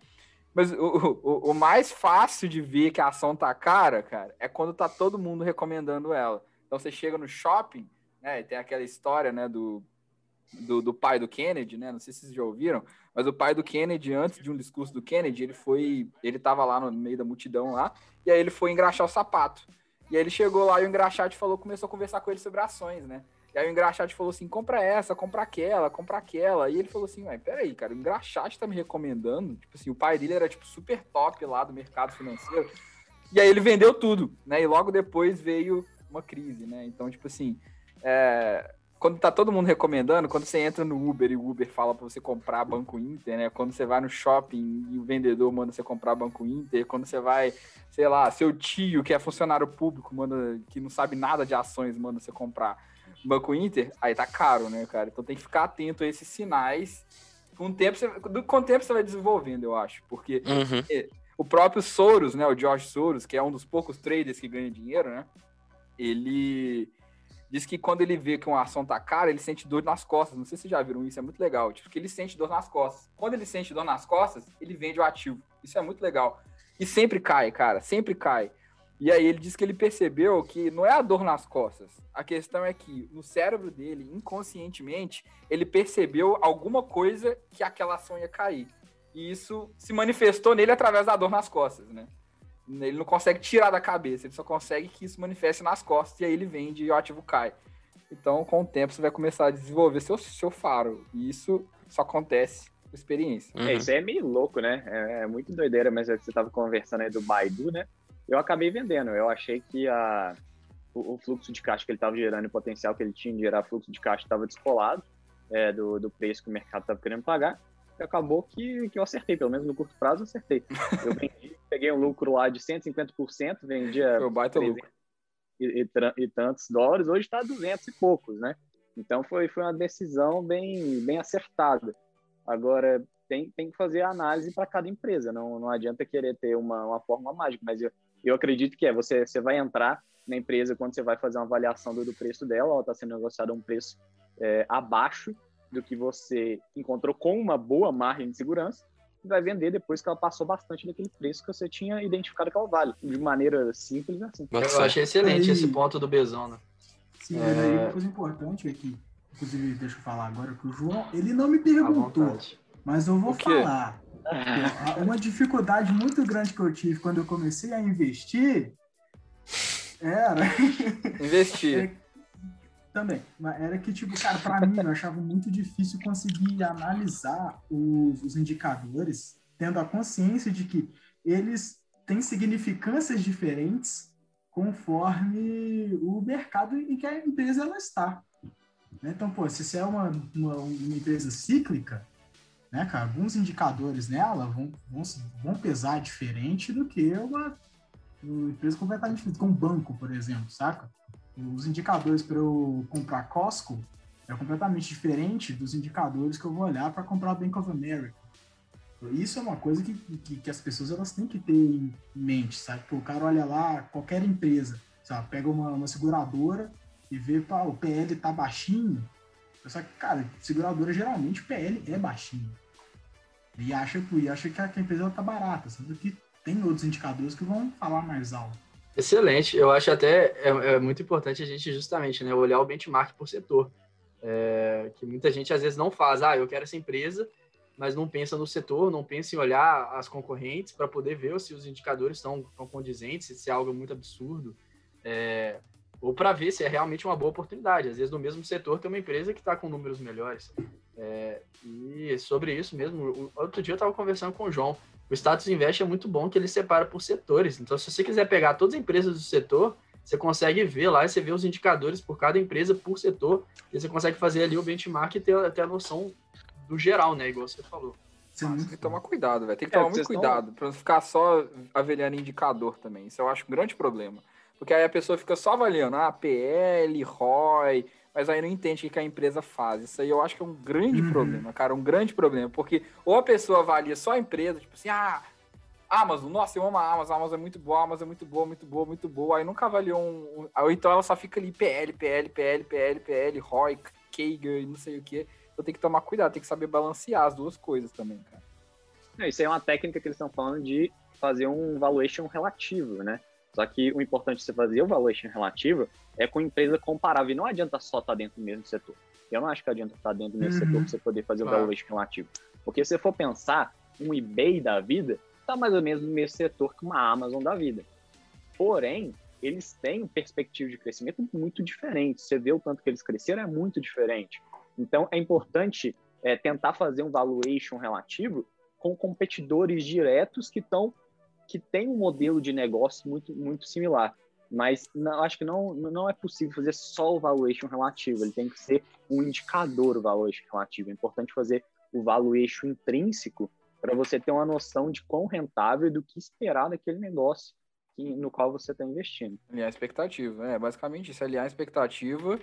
[SPEAKER 1] Mas o, o, o, mais fácil de ver que a ação tá cara, cara, é quando tá todo mundo recomendando ela. Então você chega no shopping, né? Tem aquela história, né, do, do, do, pai do Kennedy, né? Não sei se vocês já ouviram, mas o pai do Kennedy, antes de um discurso do Kennedy, ele foi. Ele tava lá no meio da multidão lá, e aí ele foi engraxar o sapato. E aí ele chegou lá e o engraxate falou, começou a conversar com ele sobre ações, né? E aí o engraxate falou assim: compra essa, compra aquela, compra aquela. E ele falou assim: ué, peraí, cara, o engraxate tá me recomendando. Tipo assim, o pai dele era tipo super top lá do mercado financeiro. E aí ele vendeu tudo, né? E logo depois veio uma crise, né? Então, tipo assim, é, quando tá todo mundo recomendando, quando você entra no Uber e o Uber fala para você comprar Banco Inter, né? Quando você vai no shopping e o vendedor manda você comprar Banco Inter, quando você vai, sei lá, seu tio que é funcionário público, manda que não sabe nada de ações, manda você comprar Banco Inter, aí tá caro, né, cara? Então tem que ficar atento a esses sinais. Com o tempo, você, com o tempo você vai desenvolvendo, eu acho. Porque uhum. É, o próprio Soros, né, o George Soros, que é um dos poucos traders que ganha dinheiro, né? Ele diz que quando ele vê que uma ação tá cara, ele sente dor nas costas. Não sei se vocês já viram isso, é muito legal. Tipo, que ele sente dor nas costas. Quando ele sente dor nas costas, ele vende o ativo. Isso é muito legal. E sempre cai, cara, sempre cai. E aí ele disse que ele percebeu que não é a dor nas costas. A questão é que no cérebro dele, inconscientemente, ele percebeu alguma coisa que aquela ação ia cair. E isso se manifestou nele através da dor nas costas, né? Ele não consegue tirar da cabeça, ele só consegue que isso manifeste nas costas e aí ele vende e o ativo cai. Então, com o tempo, você vai começar a desenvolver seu, seu faro. E isso só acontece com experiência.
[SPEAKER 2] Uhum. É, isso é meio louco, né? É, é muito doideira, mas você estava conversando aí do Baidu, né? Eu acabei vendendo. Eu achei que a, o, o fluxo de caixa que ele estava gerando, o potencial que ele tinha de gerar fluxo de caixa estava descolado é, do, do preço que o mercado estava querendo pagar. E acabou que, que eu acertei, pelo menos no curto prazo eu acertei. Eu vendi, peguei um lucro lá de 150%, vendia
[SPEAKER 1] Foi baita lucro.
[SPEAKER 2] E, e, e, tantos dólares, hoje está 200 e poucos, né? Então foi, foi uma decisão bem, bem acertada. Agora, tem, tem que fazer análise para cada empresa, não, não adianta querer ter uma, uma forma mágica, mas eu, eu acredito que é, você, você vai entrar na empresa quando você vai fazer uma avaliação do, do preço dela, ela está sendo negociada a um preço é, abaixo do que você encontrou com uma boa margem de segurança, e vai vender depois que ela passou bastante daquele preço que você tinha identificado que ela vale, de maneira simples assim.
[SPEAKER 5] Eu achei excelente aí, esse ponto do Bezão, né?
[SPEAKER 3] Sim, mas aí uma coisa importante aqui, inclusive deixa eu falar agora que o João, ele não me perguntou, mas eu vou falar. Uma dificuldade muito grande que eu tive quando eu comecei a investir era.
[SPEAKER 1] Investir.
[SPEAKER 3] É, também. Era que, tipo, cara, pra mim, eu achava muito difícil conseguir analisar os, os indicadores, tendo a consciência de que eles têm significâncias diferentes conforme o mercado em que a empresa ela está. Então, pô, se você é uma, uma, uma empresa cíclica, né, cara? Alguns indicadores nela vão, vão, vão pesar diferente do que uma, uma empresa completamente diferente, como um banco, por exemplo, saca? Os indicadores para eu comprar Costco é completamente diferente dos indicadores que eu vou olhar para comprar Bank of America. Isso é uma coisa que, que, que, as pessoas elas têm que ter em mente, sabe? Pô, o cara olha lá, qualquer empresa, sabe? Pega uma, uma seguradora e vê, pá, o PL tá baixinho, só que, cara, seguradora geralmente PL é baixinho. E acha, e acha que a, empresa está barata, sendo que tem outros indicadores que vão falar mais alto.
[SPEAKER 5] Excelente, eu acho até é, é muito importante a gente justamente né, olhar o benchmark por setor. É, que muita gente às vezes não faz, ah, eu quero essa empresa, mas não pensa no setor, não pensa em olhar as concorrentes para poder ver se os indicadores estão, estão condizentes, se é algo muito absurdo, é, ou para ver se é realmente uma boa oportunidade. Às vezes no mesmo setor tem uma empresa que está com números melhores. É, e sobre isso mesmo, outro dia eu estava conversando com o João. O Status Invest é muito bom que ele separa por setores. Então, se você quiser pegar todas as empresas do setor, você consegue ver lá e você vê os indicadores por cada empresa, por setor, e você consegue fazer ali o benchmark e ter, ter a noção do geral, né? Igual você falou.
[SPEAKER 1] Sim, tem que tomar cuidado, velho. Tem que é, tomar muito cuidado para não ficar só avaliando indicador também. Isso eu acho um grande problema. Porque aí a pessoa fica só avaliando, ah, PL, ROI, mas aí não entende o que a empresa faz. Isso aí eu acho que é um grande uhum. problema, cara, um grande problema, porque ou a pessoa avalia só a empresa, tipo assim, ah, Amazon, nossa, eu amo a Amazon, a Amazon é muito boa, a Amazon é muito boa, muito boa, muito boa, aí nunca avaliou um, ou então ela só fica ali PL, PL, PL, PL, PL, ROI, Kager, não sei o que. Então tem que tomar cuidado, tem que saber balancear as duas coisas também, cara.
[SPEAKER 2] Isso aí é uma técnica que eles estão falando de fazer um valuation relativo, né? Só que o importante de você fazer o valuation relativo é com empresa comparável. E não adianta só estar dentro do mesmo setor. Eu não acho que adianta estar dentro do mesmo
[SPEAKER 3] Uhum.
[SPEAKER 2] setor para você poder fazer o
[SPEAKER 5] Claro.
[SPEAKER 2] valuation relativo. Porque se você for pensar, um eBay da vida está mais ou menos no mesmo setor que uma Amazon da vida. Porém, eles têm um perspectiva de crescimento muito diferente. Você vê o tanto que eles cresceram, é muito diferente. Então, é importante é, tentar fazer um valuation relativo com competidores diretos que estão que têm um modelo de negócio muito, muito similar. Mas não, acho que não, não é possível fazer só o valuation relativo, ele tem que ser um indicador o valuation relativo. É importante fazer o valuation intrínseco para você ter uma noção de quão rentável e do que esperar daquele negócio no qual você está investindo.
[SPEAKER 1] Alinhar a expectativa, é basicamente isso, alinhar a expectativa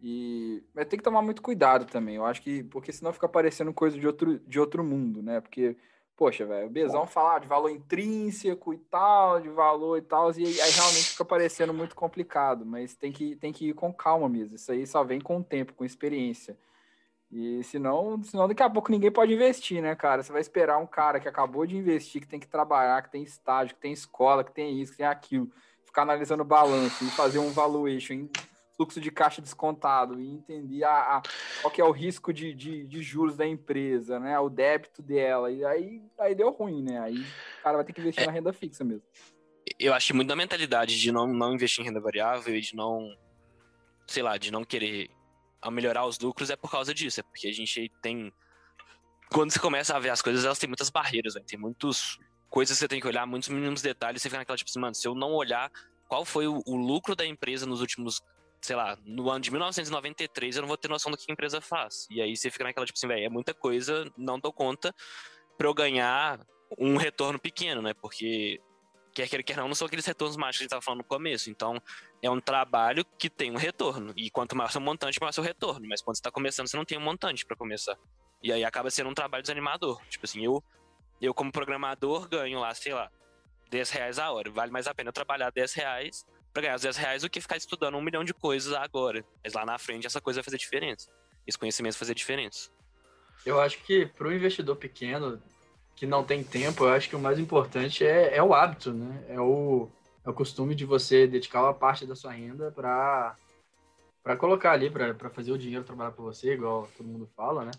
[SPEAKER 1] e mas tem que tomar muito cuidado também. Eu acho que porque senão fica parecendo coisa de outro, de outro mundo, né? Porque poxa, velho, o Bezão falar de valor intrínseco e tal, de valor e tal, e aí, realmente fica parecendo muito complicado, mas tem que tem que ir com calma mesmo. Isso aí só vem com o tempo, com experiência. E senão, senão daqui a pouco ninguém pode investir, né, cara? Você vai esperar um cara que acabou de investir, que tem que trabalhar, que tem estágio, que tem escola, que tem isso, que tem aquilo, ficar analisando o balanço e fazer um valuation fluxo de caixa descontado e entender a, a- qual que é o risco de, de, de juros da empresa, né? O débito dela. E aí, aí deu ruim, né? Aí o cara vai ter que investir na renda fixa mesmo.
[SPEAKER 4] Eu acho muito da mentalidade de não, não investir em renda variável e de não, sei lá, de não querer melhorar os lucros é por causa disso. É porque a gente tem. Quando você começa a ver as coisas, elas têm muitas barreiras, velho. Tem muitas coisas que você tem que olhar, muitos mínimos detalhes. Você fica naquela, tipo assim, mano, se eu não olhar qual foi o, o lucro da empresa nos últimos, sei lá, no ano de 1993, eu não vou ter noção do que a empresa faz. E aí você fica naquela, tipo assim, velho, é muita coisa, não dou conta pra eu ganhar um retorno pequeno, né? Porque quer queira, quer não, não são aqueles retornos mágicos que a gente tava falando no começo. Então, é um trabalho que tem um retorno. E quanto maior seu montante, maior seu retorno. Mas quando você tá começando, você não tem um montante para começar. E aí acaba sendo um trabalho desanimador. Tipo assim, eu, eu como programador, ganho lá, sei lá, 10 reais a hora. Vale mais a pena eu trabalhar 10 reais pra ganhar os 10 reais do que ficar estudando um milhão de coisas agora. Mas lá na frente, essa coisa vai fazer diferença. Esse conhecimento vai fazer diferença.
[SPEAKER 5] Eu acho que para o investidor pequeno que não tem tempo, eu acho que o mais importante é, é o hábito, né? É o, é o costume de você dedicar uma parte da sua renda para para colocar ali, para fazer o dinheiro trabalhar para você, igual todo mundo fala, né?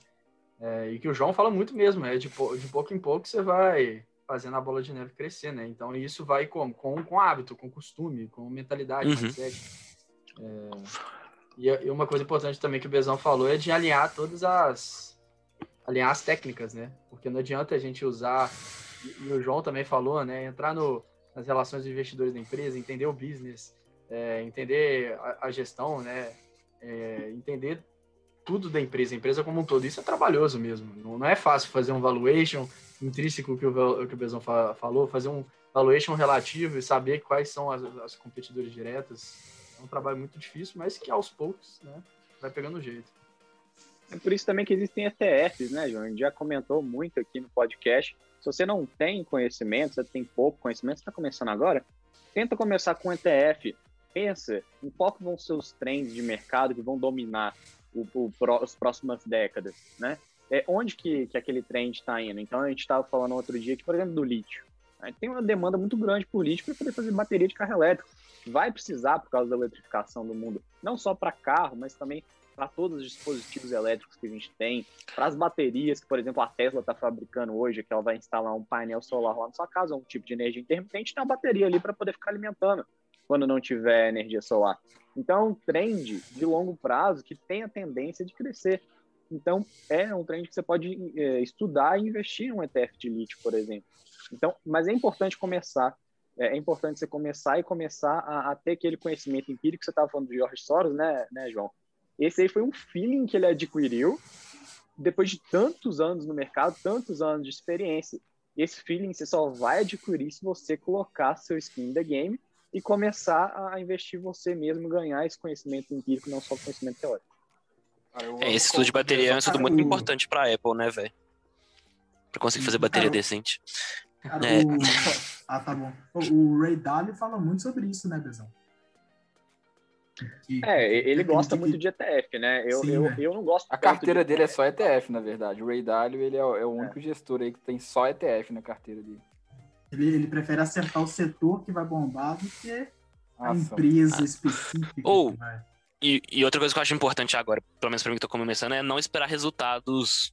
[SPEAKER 5] É, e que o João fala muito mesmo, é de, de pouco em pouco você vai fazendo a bola de neve crescer, né? Então isso vai com, com, com hábito, com costume, com mentalidade,
[SPEAKER 4] Uhum.
[SPEAKER 5] mindset. É, e, e uma coisa importante também que o Bezão falou é de alinhar todas as alinhar as técnicas, né? Porque não adianta a gente usar e, e o João também falou, né? Entrar no, nas relações dos investidores da empresa, entender o business, é, entender a, a gestão, né? É, entender tudo da empresa, a empresa como um todo. Isso é trabalhoso mesmo. Não, não é fácil fazer um valuation intrínseco que o, que o Bezão fa- falou, fazer um valuation relativo e saber quais são as, as competidores diretas. É um trabalho muito difícil, mas que aos poucos, né? Vai pegando jeito.
[SPEAKER 2] É por isso também que existem ETFs, né, João? A gente já comentou muito aqui no podcast. Se você não tem conhecimento, você tem pouco conhecimento, você está começando agora, tenta começar com ETF. Pensa em qual vão ser os trends de mercado que vão dominar o, o as próximas décadas, né? É, onde que, que aquele trend está indo? Então, a gente estava falando outro dia, que, por exemplo, do lítio. né? Tem uma demanda muito grande por lítio para poder fazer bateria de carro elétrico. Vai precisar por causa da eletrificação do mundo, não só para carro, mas também para todos os dispositivos elétricos que a gente tem, para as baterias que, por exemplo, a Tesla está fabricando hoje, que ela vai instalar um painel solar lá na sua casa, um tipo de energia intermitente, tem uma bateria ali para poder ficar alimentando quando não tiver energia solar. Então, é um trend de longo prazo que tem a tendência de crescer. Então, é um trend que você pode é, estudar e investir em um ETF de lítio, por exemplo. Então, mas é importante começar. É, é importante você começar e começar a, a ter aquele conhecimento empírico que você estava falando de George Soros, né, né, João? Esse aí foi um feeling que ele adquiriu depois de tantos anos no mercado, tantos anos de experiência. Esse feeling você só vai adquirir se você colocar seu skin in the game e começar a investir você mesmo, ganhar esse conhecimento empírico, não só conhecimento teórico.
[SPEAKER 1] Eu-
[SPEAKER 4] É, esse estudo de bateria é um estudo muito importante pra Apple, né, velho? Pra conseguir fazer bateria
[SPEAKER 3] Cara,
[SPEAKER 4] decente.
[SPEAKER 3] Cara,
[SPEAKER 4] É.
[SPEAKER 3] o... Ah, tá bom. O, Ray Dalio fala muito sobre isso, né, Bezão? Que-
[SPEAKER 2] É, ele gosta
[SPEAKER 3] que-
[SPEAKER 2] muito de ETF, né? Eu,
[SPEAKER 3] Sim,
[SPEAKER 2] eu,
[SPEAKER 3] né?
[SPEAKER 2] eu não gosto
[SPEAKER 1] A carteira
[SPEAKER 2] de
[SPEAKER 1] dele é só ETF, na verdade. O Ray Dalio, ele é, o- é o único gestor aí que tem só ETF na carteira dele.
[SPEAKER 3] Ele, ele prefere acertar o setor que vai bombar do que a
[SPEAKER 1] Nossa,
[SPEAKER 3] empresa específica.
[SPEAKER 4] Ou-
[SPEAKER 3] vai.
[SPEAKER 4] E, e outra coisa que eu acho importante agora, pelo menos pra mim que tô começando, é não esperar resultados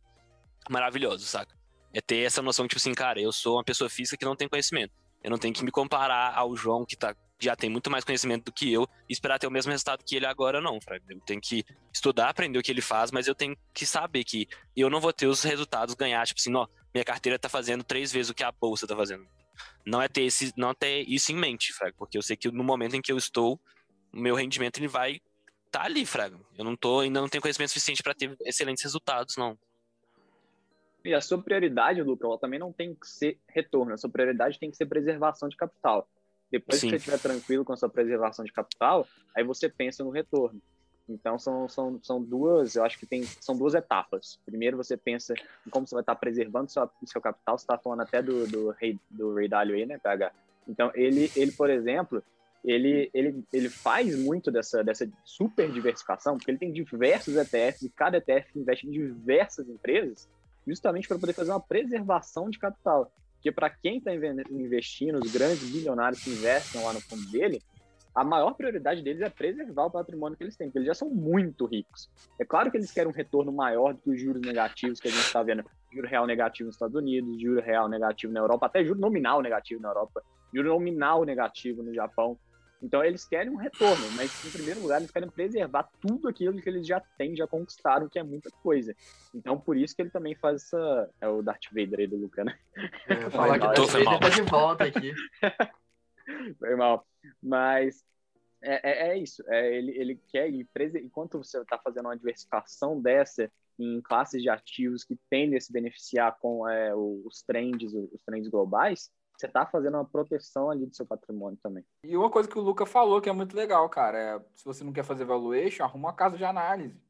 [SPEAKER 4] maravilhosos, saca? É ter essa noção tipo assim, cara, eu sou uma pessoa física que não tem conhecimento. Eu não tenho que me comparar ao João, que tá, já tem muito mais conhecimento do que eu, e esperar ter o mesmo resultado que ele agora, não, Fred. Eu tenho que estudar, aprender o que ele faz, mas eu tenho que saber que eu não vou ter os resultados ganhar, tipo assim, ó, minha carteira tá fazendo três vezes o que a bolsa tá fazendo. Não é ter, esse, não é ter isso em mente, Fred, porque eu sei que no momento em que eu estou, o meu rendimento ele vai tá ali, Fraga. Eu não tô, ainda não tenho conhecimento suficiente para ter excelentes resultados, não.
[SPEAKER 2] E a sua prioridade, Luca, ela também não tem que ser retorno. A sua prioridade tem que ser preservação de capital. Depois
[SPEAKER 4] Sim.
[SPEAKER 2] que você estiver tranquilo com a sua preservação de capital, aí você pensa no retorno. Então são, são, são duas, eu acho que tem, são duas etapas. Primeiro você pensa em como você vai estar preservando seu, seu capital. Você está falando até do, do, Ray, do Ray Dalio aí, né, PH? Então ele, ele por exemplo, ele, ele, ele faz muito dessa, dessa super diversificação, porque ele tem diversos ETFs e cada ETF investe em diversas empresas, justamente para poder fazer uma preservação de capital. Porque para quem está investindo, os grandes bilionários que investem lá no fundo dele, a maior prioridade deles é preservar o patrimônio que eles têm, porque eles já são muito ricos. É claro que eles querem um retorno maior do que os juros negativos que a gente está vendo. Juro real negativo nos Estados Unidos, juro real negativo na Europa, até juro nominal negativo na Europa, juro nominal negativo no Japão. Então eles querem um retorno, mas em primeiro lugar eles querem preservar tudo aquilo que eles já têm, já conquistaram, que é muita coisa. Então por isso que ele também faz essa. É o Darth Vader aí do Luca, né?
[SPEAKER 5] Eu ia falar que o
[SPEAKER 4] foi mal.
[SPEAKER 5] tá de volta aqui.
[SPEAKER 2] Foi mal. Mas é, é, é isso. É, ele, ele quer ir prese... enquanto você está fazendo uma diversificação dessa em classes de ativos que tendem a se beneficiar com é, os trends, os trends globais, você está fazendo uma proteção ali do seu patrimônio também.
[SPEAKER 1] E uma coisa que o Luca falou que é muito legal, cara, é se você não quer fazer valuation, arruma uma casa de análise.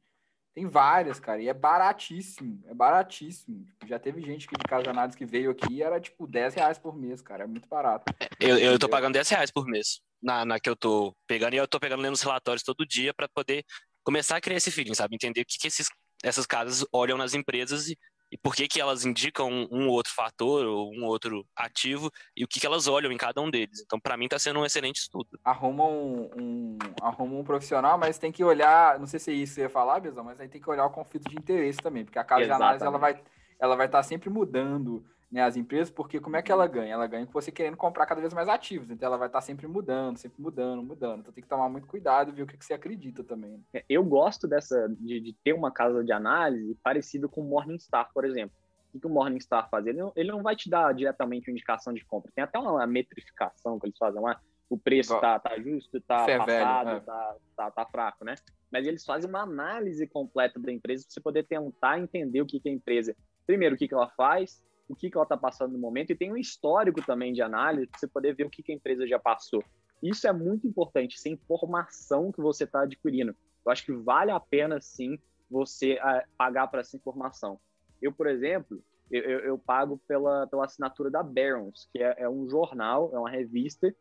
[SPEAKER 1] Tem várias, cara, e é baratíssimo, é baratíssimo. Tipo, já teve gente que de casa de análise que veio aqui e era tipo 10 reais por mês, cara, é muito barato.
[SPEAKER 4] Eu, eu tô pagando 10 reais por mês na, na que eu tô pegando, e eu tô pegando lendo os relatórios todo dia para poder começar a criar esse feeling, sabe? Entender o que, que esses, essas casas olham nas empresas e, e por que, que elas indicam um, outro fator ou um outro ativo e o que, que elas olham em cada um deles. Então, para mim, tá sendo um excelente estudo.
[SPEAKER 1] Arruma um, um, arruma um profissional, mas tem que olhar, não sei se é isso que você ia falar, Bezão, mas aí tem que olhar o conflito de interesse também, porque a casa de análise ela vai ela vai estar sempre mudando né, as empresas, porque como é que ela ganha? Ela ganha com você querendo comprar cada vez mais ativos, então ela vai estar sempre mudando, sempre mudando, mudando. Então tem que tomar muito cuidado e ver o que, que você acredita também.
[SPEAKER 2] É, Eu gosto dessa de, de ter uma casa de análise parecido com o Morningstar, por exemplo. O que o Morningstar faz? Ele não, ele não vai te dar diretamente uma indicação de compra. Tem até uma metrificação que eles fazem lá. O preço tá, tá justo, tá
[SPEAKER 1] Fé
[SPEAKER 2] passado,
[SPEAKER 1] velho, é.
[SPEAKER 2] tá, tá, tá fraco, né? Mas eles fazem uma análise completa da empresa para você poder tentar entender o que, que a empresa. Primeiro, o que, que ela faz, o que, que ela está passando no momento, e tem um histórico também de análise para você poder ver o que, que a empresa já passou. Isso é muito importante, essa informação que você está adquirindo. Eu acho que vale a pena, sim, você pagar por essa informação. Eu, por exemplo, eu, eu, eu, pago pela, pela assinatura da Barron's, que é, é, um jornal, é uma revista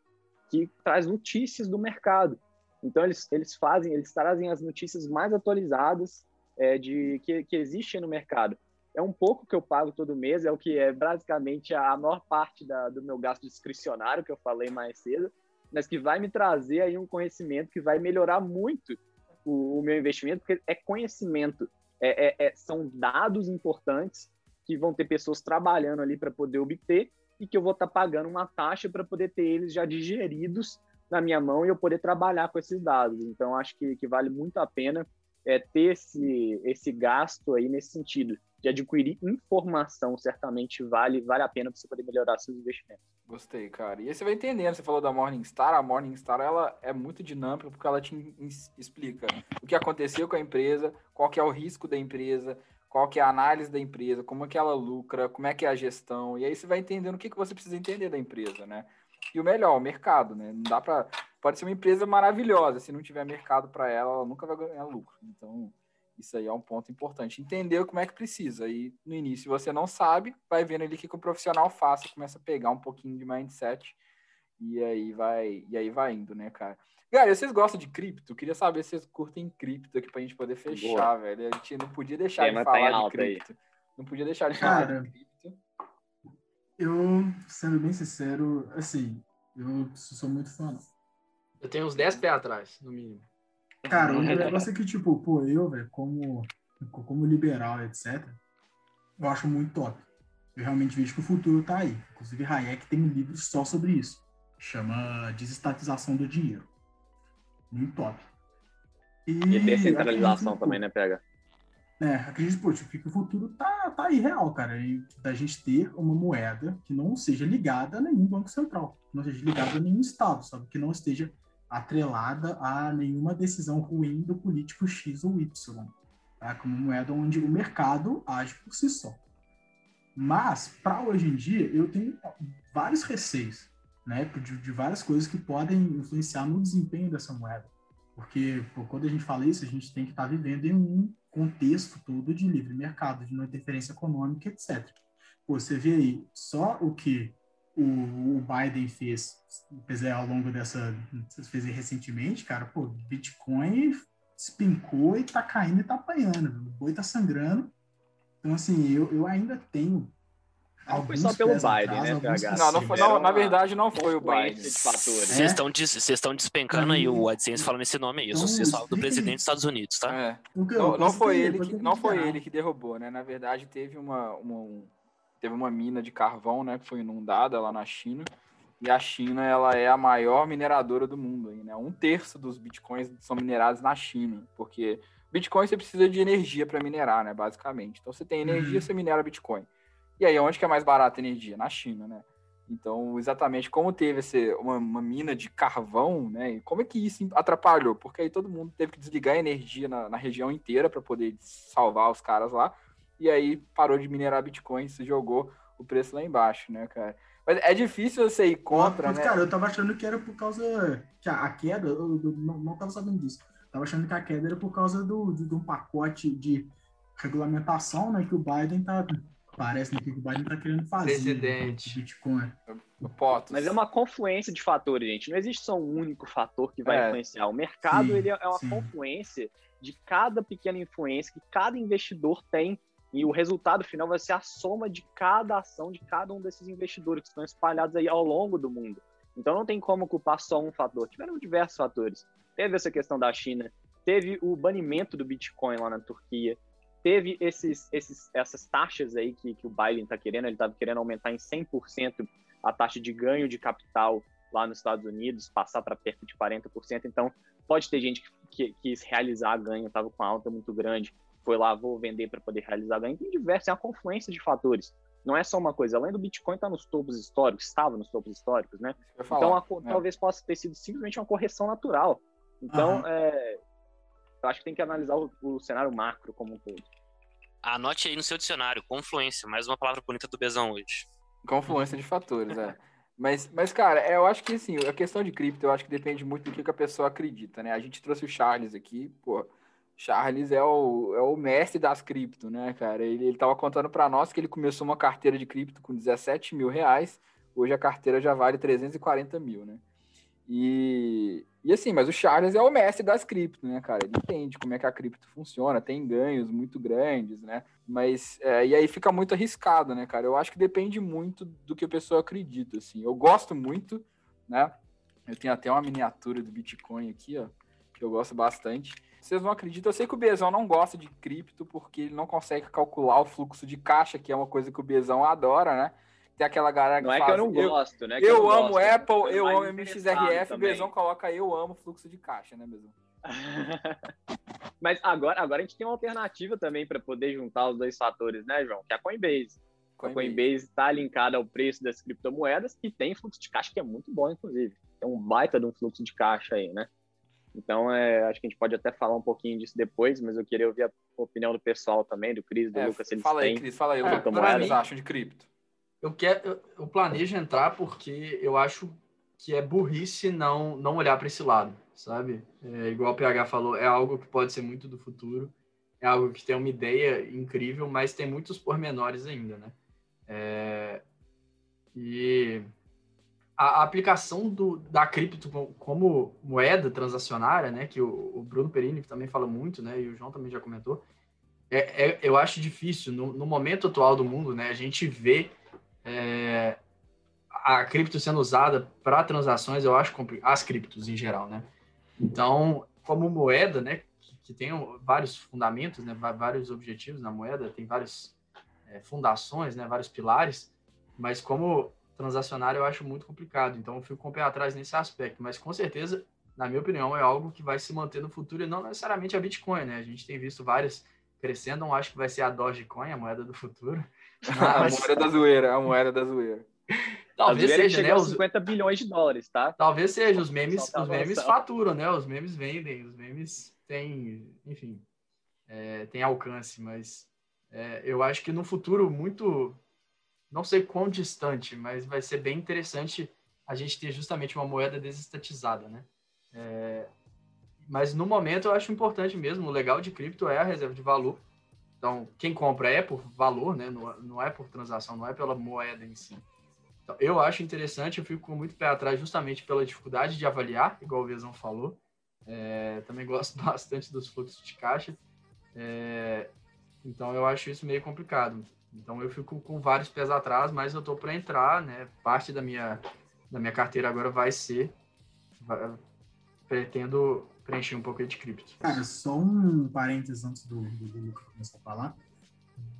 [SPEAKER 2] que traz notícias do mercado. Então, eles, eles fazem, eles trazem as notícias mais atualizadas é, de que, que existem no mercado é um pouco que eu pago todo mês, é o que é basicamente a maior parte da, do meu gasto discricionário, que eu falei mais cedo, mas que vai me trazer aí um conhecimento que vai melhorar muito o, o meu investimento, porque é conhecimento, é, é, é, são dados importantes que vão ter pessoas trabalhando ali para poder obter e que eu vou estar tá pagando uma taxa para poder ter eles já digeridos na minha mão e eu poder trabalhar com esses dados. Então, acho que, que vale muito a pena é, ter esse, esse gasto aí nesse sentido de adquirir informação, certamente vale, vale a pena para você poder melhorar seus investimentos.
[SPEAKER 1] Gostei, cara. E aí você vai entendendo, você falou da Morningstar, a Morningstar ela é muito dinâmica porque ela te explica o que aconteceu com a empresa, qual que é o risco da empresa, qual que é a análise da empresa, como é que ela lucra, como é que é a gestão, e aí você vai entendendo o que, que você precisa entender da empresa, né? E o melhor, o mercado, né? Não dá para pode ser uma empresa maravilhosa, se não tiver mercado para ela, ela nunca vai ganhar lucro. Então, isso aí é um ponto importante. Entender como é que precisa. E no início você não sabe, vai vendo ali o que, que o profissional faz, começa a pegar um pouquinho de mindset e aí vai, e aí vai indo, né, cara? Galera, vocês gostam de cripto? Queria saber se vocês curtem cripto aqui pra gente poder fechar, velho. A gente não podia deixar
[SPEAKER 2] Tema
[SPEAKER 1] de
[SPEAKER 2] tá
[SPEAKER 1] falar de
[SPEAKER 2] alta aí.
[SPEAKER 1] cripto. Não podia deixar de falar
[SPEAKER 3] Cara,
[SPEAKER 1] de cripto.
[SPEAKER 3] Eu, sendo bem sincero, assim, eu sou muito fã.
[SPEAKER 5] Eu tenho uns 10 pés atrás, no mínimo.
[SPEAKER 3] Cara, o negócio é que, tipo, pô, eu, velho, como, como liberal, etc., eu acho muito top. Eu realmente vejo que o futuro tá aí. Inclusive, Hayek tem um livro só sobre isso. Chama Desestatização do Dinheiro. Muito top.
[SPEAKER 2] E descentralização
[SPEAKER 3] acredito,
[SPEAKER 2] também, né, Pega?
[SPEAKER 3] É, acredito, pô, tipo, que o futuro tá, tá aí real, cara. E da gente ter uma moeda que não seja ligada a nenhum banco central, não seja ligada a nenhum estado, sabe? Que não esteja atrelada a nenhuma decisão ruim do político X ou Y. Tá? Como moeda onde o mercado age por si só. Mas, para hoje em dia, eu tenho vários receios, né? De, de várias coisas que podem influenciar no desempenho dessa moeda. Porque quando a gente fala isso, a gente tem que estar vivendo em um contexto todo de livre mercado, de não interferência econômica, etc. Pô, você vê aí só o que o, o Biden fez, fez ao longo dessa, fez recentemente, cara, pô, Bitcoin espincou e tá caindo e tá apanhando, o boi tá sangrando. Então, assim, eu, eu ainda tenho.
[SPEAKER 2] Não foi só pelo Biden,
[SPEAKER 3] atrás,
[SPEAKER 2] né, PH?
[SPEAKER 1] Não, não foi, não, na verdade não foi o Biden.
[SPEAKER 2] confluência de fatores.
[SPEAKER 3] É?
[SPEAKER 4] Vocês estão des- vocês estão despencando aí o AdSense falando esse nome aí. Eu só
[SPEAKER 3] Então,
[SPEAKER 4] vocês do presidente dos Estados Unidos, tá?
[SPEAKER 1] É. Não, não foi ele que não foi ele que derrubou, né? Na verdade teve uma, uma um- teve uma mina de carvão, né, que foi inundada lá na China. E a China ela é a maior mineradora do mundo, aí, né? Um terço dos bitcoins são minerados na China, porque Bitcoin você precisa de energia para minerar, né? Basicamente. Então você tem energia,
[SPEAKER 3] Uhum.
[SPEAKER 1] você minera Bitcoin. E aí onde que é mais barata a energia? Na China, né? Então, exatamente como teve esse, uma, uma mina de carvão, né? E como é que isso atrapalhou? Porque aí todo mundo teve que desligar a energia na, na região inteira para poder salvar os caras lá. E aí parou de minerar Bitcoin, se jogou o preço lá embaixo, né, cara? Mas é difícil você ir contra,
[SPEAKER 3] Mas,
[SPEAKER 1] né?
[SPEAKER 3] Cara, eu tava achando que era por causa que a, a queda, eu, eu não, não tava sabendo disso. Tava achando que a queda era por causa do, de, de um pacote de regulamentação, né, que o Biden tá parece né, que o Biden tá querendo fazer.
[SPEAKER 5] Presidente.
[SPEAKER 3] né, Bitcoin.
[SPEAKER 2] Mas é uma confluência de fatores, gente. Não existe só um único fator que vai
[SPEAKER 1] É.
[SPEAKER 2] influenciar. O mercado
[SPEAKER 3] Sim,
[SPEAKER 2] ele é uma
[SPEAKER 3] sim.
[SPEAKER 2] confluência de cada pequena influência que cada investidor tem. E o resultado final vai ser a soma de cada ação de cada um desses investidores que estão espalhados aí ao longo do mundo. Então não tem como culpar só um fator. Tiveram diversos fatores. Teve essa questão da China, teve o banimento do Bitcoin lá na Turquia, teve esses, esses, essas taxas aí que, que o Biden está querendo, ele estava querendo aumentar em 100% a taxa de ganho de capital lá nos Estados Unidos, passar para perto de 40%. Então, pode ter gente que, que quis realizar ganho, estava com alta muito grande, foi lá, vou vender para poder realizar ganho. Tem diversos, é uma confluência de fatores. Não é só uma coisa. Além do Bitcoin estar nos topos históricos, estava nos topos históricos, né?
[SPEAKER 1] Falar,
[SPEAKER 2] Então, a
[SPEAKER 1] né?
[SPEAKER 2] talvez possa ter sido simplesmente uma correção natural. Então,
[SPEAKER 3] Aham.
[SPEAKER 2] é, eu acho que tem que analisar o, o cenário macro como um todo.
[SPEAKER 4] Anote aí no seu dicionário, confluência, mais uma palavra bonita do Bezão hoje.
[SPEAKER 1] Confluência de fatores, é. Mas, mas, cara, é, eu acho que assim, a questão de cripto, eu acho que depende muito do que, que a pessoa acredita, né? A gente trouxe o Charles aqui, pô. Charles é o, é o mestre das cripto, né, cara? Ele, ele tava contando para nós que ele começou uma carteira de cripto com 17 mil reais, hoje a carteira já vale 340 mil, né? E, e assim, mas o Charles é o mestre das cripto, né, cara? Ele entende como é que a cripto funciona, tem ganhos muito grandes, né? Mas, é, e aí fica muito arriscado, né, cara? Eu acho que depende muito do que a pessoa acredita, assim. Eu gosto muito, né? Eu tenho até uma miniatura do Bitcoin aqui, ó, que eu gosto bastante. Vocês não acreditam, eu sei que o Bezão não gosta de cripto porque ele não consegue calcular o fluxo de caixa, que é uma coisa que o Bezão adora, né? Tem aquela galera que
[SPEAKER 2] Não é
[SPEAKER 1] faz...
[SPEAKER 2] que eu não gosto, né? que
[SPEAKER 1] Eu,
[SPEAKER 2] não
[SPEAKER 1] amo
[SPEAKER 2] gosto,
[SPEAKER 1] Apple,
[SPEAKER 2] tô
[SPEAKER 1] eu
[SPEAKER 2] mais
[SPEAKER 1] amo MXRF, o. Bezão coloca eu amo fluxo de caixa, né, Bezão?
[SPEAKER 2] Mas agora, agora a gente tem uma alternativa também para poder juntar os dois fatores, né, João? Que é a Coinbase. A Coinbase está linkada ao preço das criptomoedas e tem fluxo de caixa que é muito bom, inclusive. Tem um baita de um fluxo de caixa aí, né? Então, é, acho que a gente pode até falar um pouquinho disso depois, mas eu queria ouvir a opinião do pessoal também, do Cris, do
[SPEAKER 1] É,
[SPEAKER 2] Lucas, eles
[SPEAKER 1] fala aí,
[SPEAKER 2] têm.
[SPEAKER 1] Cris, fala aí. O que
[SPEAKER 2] criptomoeda.
[SPEAKER 1] vocês acham de cripto?
[SPEAKER 5] Eu, quero, eu, eu planejo entrar porque eu acho que é burrice não, não olhar para esse lado, sabe? É, igual o PH falou, é algo que pode ser muito do futuro, é algo que tem uma ideia incrível, mas tem muitos pormenores ainda, né? É, e a, aplicação do, da cripto como moeda transacionária, né, que o, o, Bruno Perini também fala muito, né, e o João também já comentou, é, é eu acho difícil. No, no, momento atual do mundo, né, a gente vê é, a cripto sendo usada para transações, eu acho as criptos em geral, né. Então, como moeda, né, que, que tem vários fundamentos, né, vários objetivos na moeda, tem várias é, fundações, né, vários pilares, mas como transacionário eu acho muito complicado, então eu fico com o pé atrás nesse aspecto, mas com certeza, na minha opinião, é algo que vai se manter no futuro e não necessariamente a Bitcoin, né? A gente tem visto várias crescendo, não acho que vai ser a Dogecoin, a moeda do futuro.
[SPEAKER 1] Mas... a moeda da zoeira, a moeda da zoeira.
[SPEAKER 2] Talvez seja, né? Os 50 bilhões de dólares, tá?
[SPEAKER 5] Talvez seja, os memes, os memes faturam, né? Os memes vendem, os memes têm, enfim, é, tem alcance, mas é, eu acho que no futuro muito não sei quão distante, mas vai ser bem interessante a gente ter justamente uma moeda desestatizada, né? É, mas no momento eu acho importante mesmo, o legal de cripto é a reserva de valor. Então, quem compra é por valor, né? Não, não é por transação, não é pela moeda em si. Então, eu acho interessante, eu fico com muito pé atrás justamente pela dificuldade de avaliar, igual o Vezão falou. É, também gosto bastante dos fluxos de caixa. É, então, eu acho isso meio complicado. Então eu fico com vários pés atrás, mas eu estou para entrar, né? Parte da minha, da minha carteira agora vai ser. Vai, pretendo preencher um pouco de cripto.
[SPEAKER 3] Cara, só um parênteses antes do, do, do Lucas começar a falar.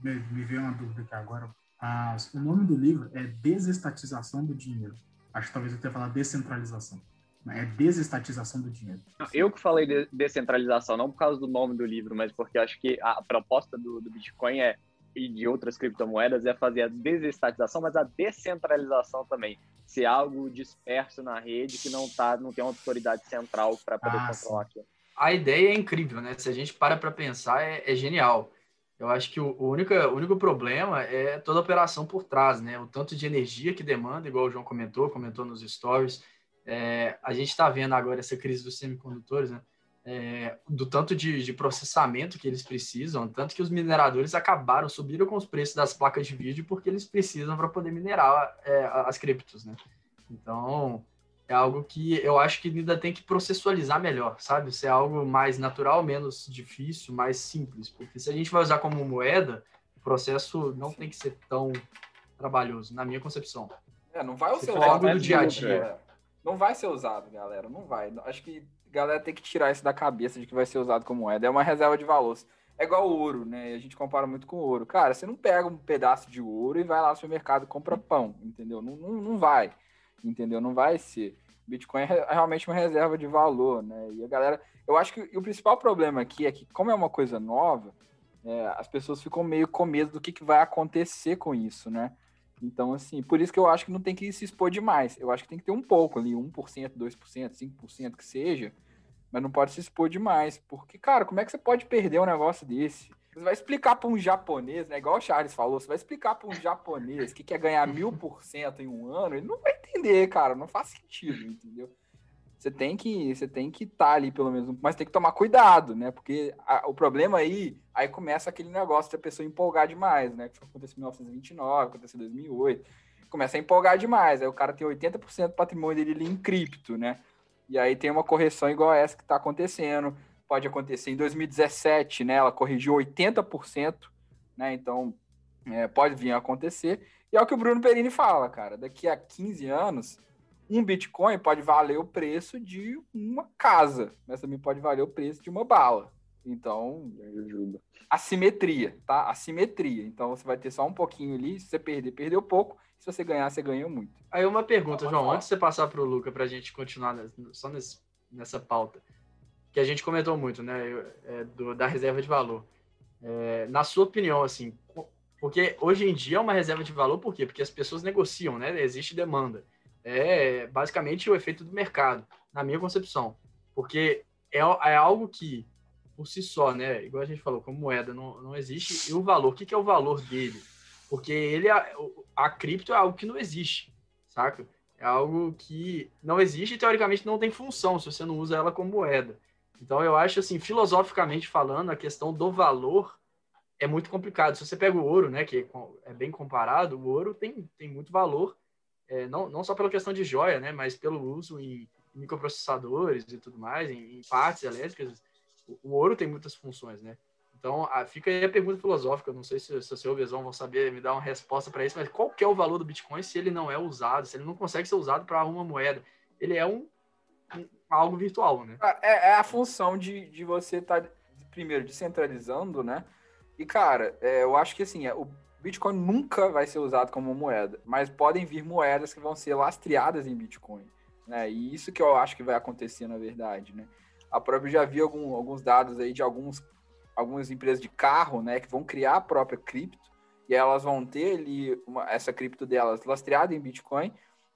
[SPEAKER 3] Me, me veio uma dúvida aqui agora. Ah, o nome do livro é Desestatização do Dinheiro. Acho que talvez eu tenha falado descentralização. É desestatização do dinheiro.
[SPEAKER 2] Eu que falei de descentralização, não por causa do nome do livro, mas porque acho que a proposta do, do Bitcoin é e de outras criptomoedas é fazer a desestatização, mas a descentralização também. Ser algo disperso na rede que não tá, não tem uma autoridade central para poder ah, controlar aquilo.
[SPEAKER 5] A ideia é incrível, né? Se a gente para para pensar, é, é, genial. Eu acho que o, o, único, o único problema é toda a operação por trás, né? O tanto de energia que demanda, igual o João comentou, comentou nos stories. É, a gente está vendo agora essa crise dos semicondutores, né? É, do tanto de, de, processamento que eles precisam, tanto que os mineradores acabaram, subiram com os preços das placas de vídeo porque eles precisam para poder minerar é, as criptos, né? Então, é algo que eu acho que ainda tem que processualizar melhor, sabe? Ser algo mais natural, menos difícil, mais simples, porque se a gente vai usar como moeda, o processo não tem que ser tão trabalhoso, na minha concepção.
[SPEAKER 1] É, não vai ser usado do dia a dia. Não vai ser usado, galera, não vai. Acho que galera tem que tirar isso da cabeça de que vai ser usado como moeda. É uma reserva de valor. É igual ouro, né? A gente compara muito com ouro. Cara, você não pega um pedaço de ouro e vai lá no supermercado e compra pão, entendeu? Não, não, não vai, entendeu? Não vai ser. Bitcoin é realmente uma reserva de valor, né? E a galera. Eu acho que o principal problema aqui é que, como é uma coisa nova, é, as pessoas ficam meio com medo do que, que vai acontecer com isso, né? Então, assim, por isso que eu acho que não tem que se expor demais. Eu acho que tem que ter um pouco ali, 1%, 2%, 5% que seja, mas não pode se expor demais. Porque, cara, como é que você pode perder um negócio desse? Você vai explicar para um japonês, né? Igual o Charles falou, você vai explicar para um japonês que quer ganhar mil por cento em um ano, ele não vai entender, cara. Não faz sentido, entendeu? Você tem que você tem que estar tá ali pelo menos, mas tem que tomar cuidado, né? Porque a, o problema aí, aí começa aquele negócio de a pessoa empolgar demais, né? Que aconteceu em 1929, aconteceu em 2008. Começa a empolgar demais, aí o cara tem 80% do patrimônio dele em cripto, né? E aí tem uma correção igual essa que está acontecendo. Pode acontecer em 2017, né? Ela corrigiu 80%, né? Então é, pode vir a acontecer. E é o que o Bruno Perini fala, cara. Daqui a 15 anos, um Bitcoin pode valer o preço de uma casa, mas também pode valer o preço de uma bala. Então, assimetria, tá? Assimetria. Então, você vai ter só um pouquinho ali. Se você perder, perdeu pouco. Se você ganhar, você ganhou muito.
[SPEAKER 5] Aí, uma pergunta, João, antes de você passar para o Luca, para a gente continuar só nesse, nessa pauta, que a gente comentou muito, né? É, do, da reserva de valor. É, na sua opinião, assim, porque hoje em dia é uma reserva de valor, por quê? Porque as pessoas negociam, né? Existe demanda é basicamente o efeito do mercado, na minha concepção. Porque é, é algo que, por si só, né, igual a gente falou, como moeda não, não existe, e o valor, o que, que é o valor dele? Porque ele, a, a cripto é algo que não existe, saca? É algo que não existe e, teoricamente, não tem função se você não usa ela como moeda. Então, eu acho, assim, filosoficamente falando, a questão do valor é muito complicado. Se você pega o ouro, né, que é bem comparado, o ouro tem, tem muito valor, é, não, não só pela questão de joia, né, mas pelo uso em microprocessadores e tudo mais, em, em partes elétricas, o, o, ouro tem muitas funções, né? Então, a, fica aí a pergunta filosófica, não sei se, o senhor Bezão vão saber me dar uma resposta para isso, mas qual que é o valor do Bitcoin se ele não é usado, se ele não consegue ser usado para uma moeda? Ele é um, um algo virtual, né?
[SPEAKER 1] É, é, a função de, de você estar, tá, primeiro, descentralizando, né? E, cara, é, eu acho que, assim, é, o Bitcoin nunca vai ser usado como moeda, mas podem vir moedas que vão ser lastreadas em Bitcoin. Né? E isso que eu acho que vai acontecer, na verdade. Né? A própria já vi algum, alguns dados aí de alguns, algumas empresas de carro né, que vão criar a própria cripto e elas vão ter ali uma, essa cripto delas lastreada em Bitcoin.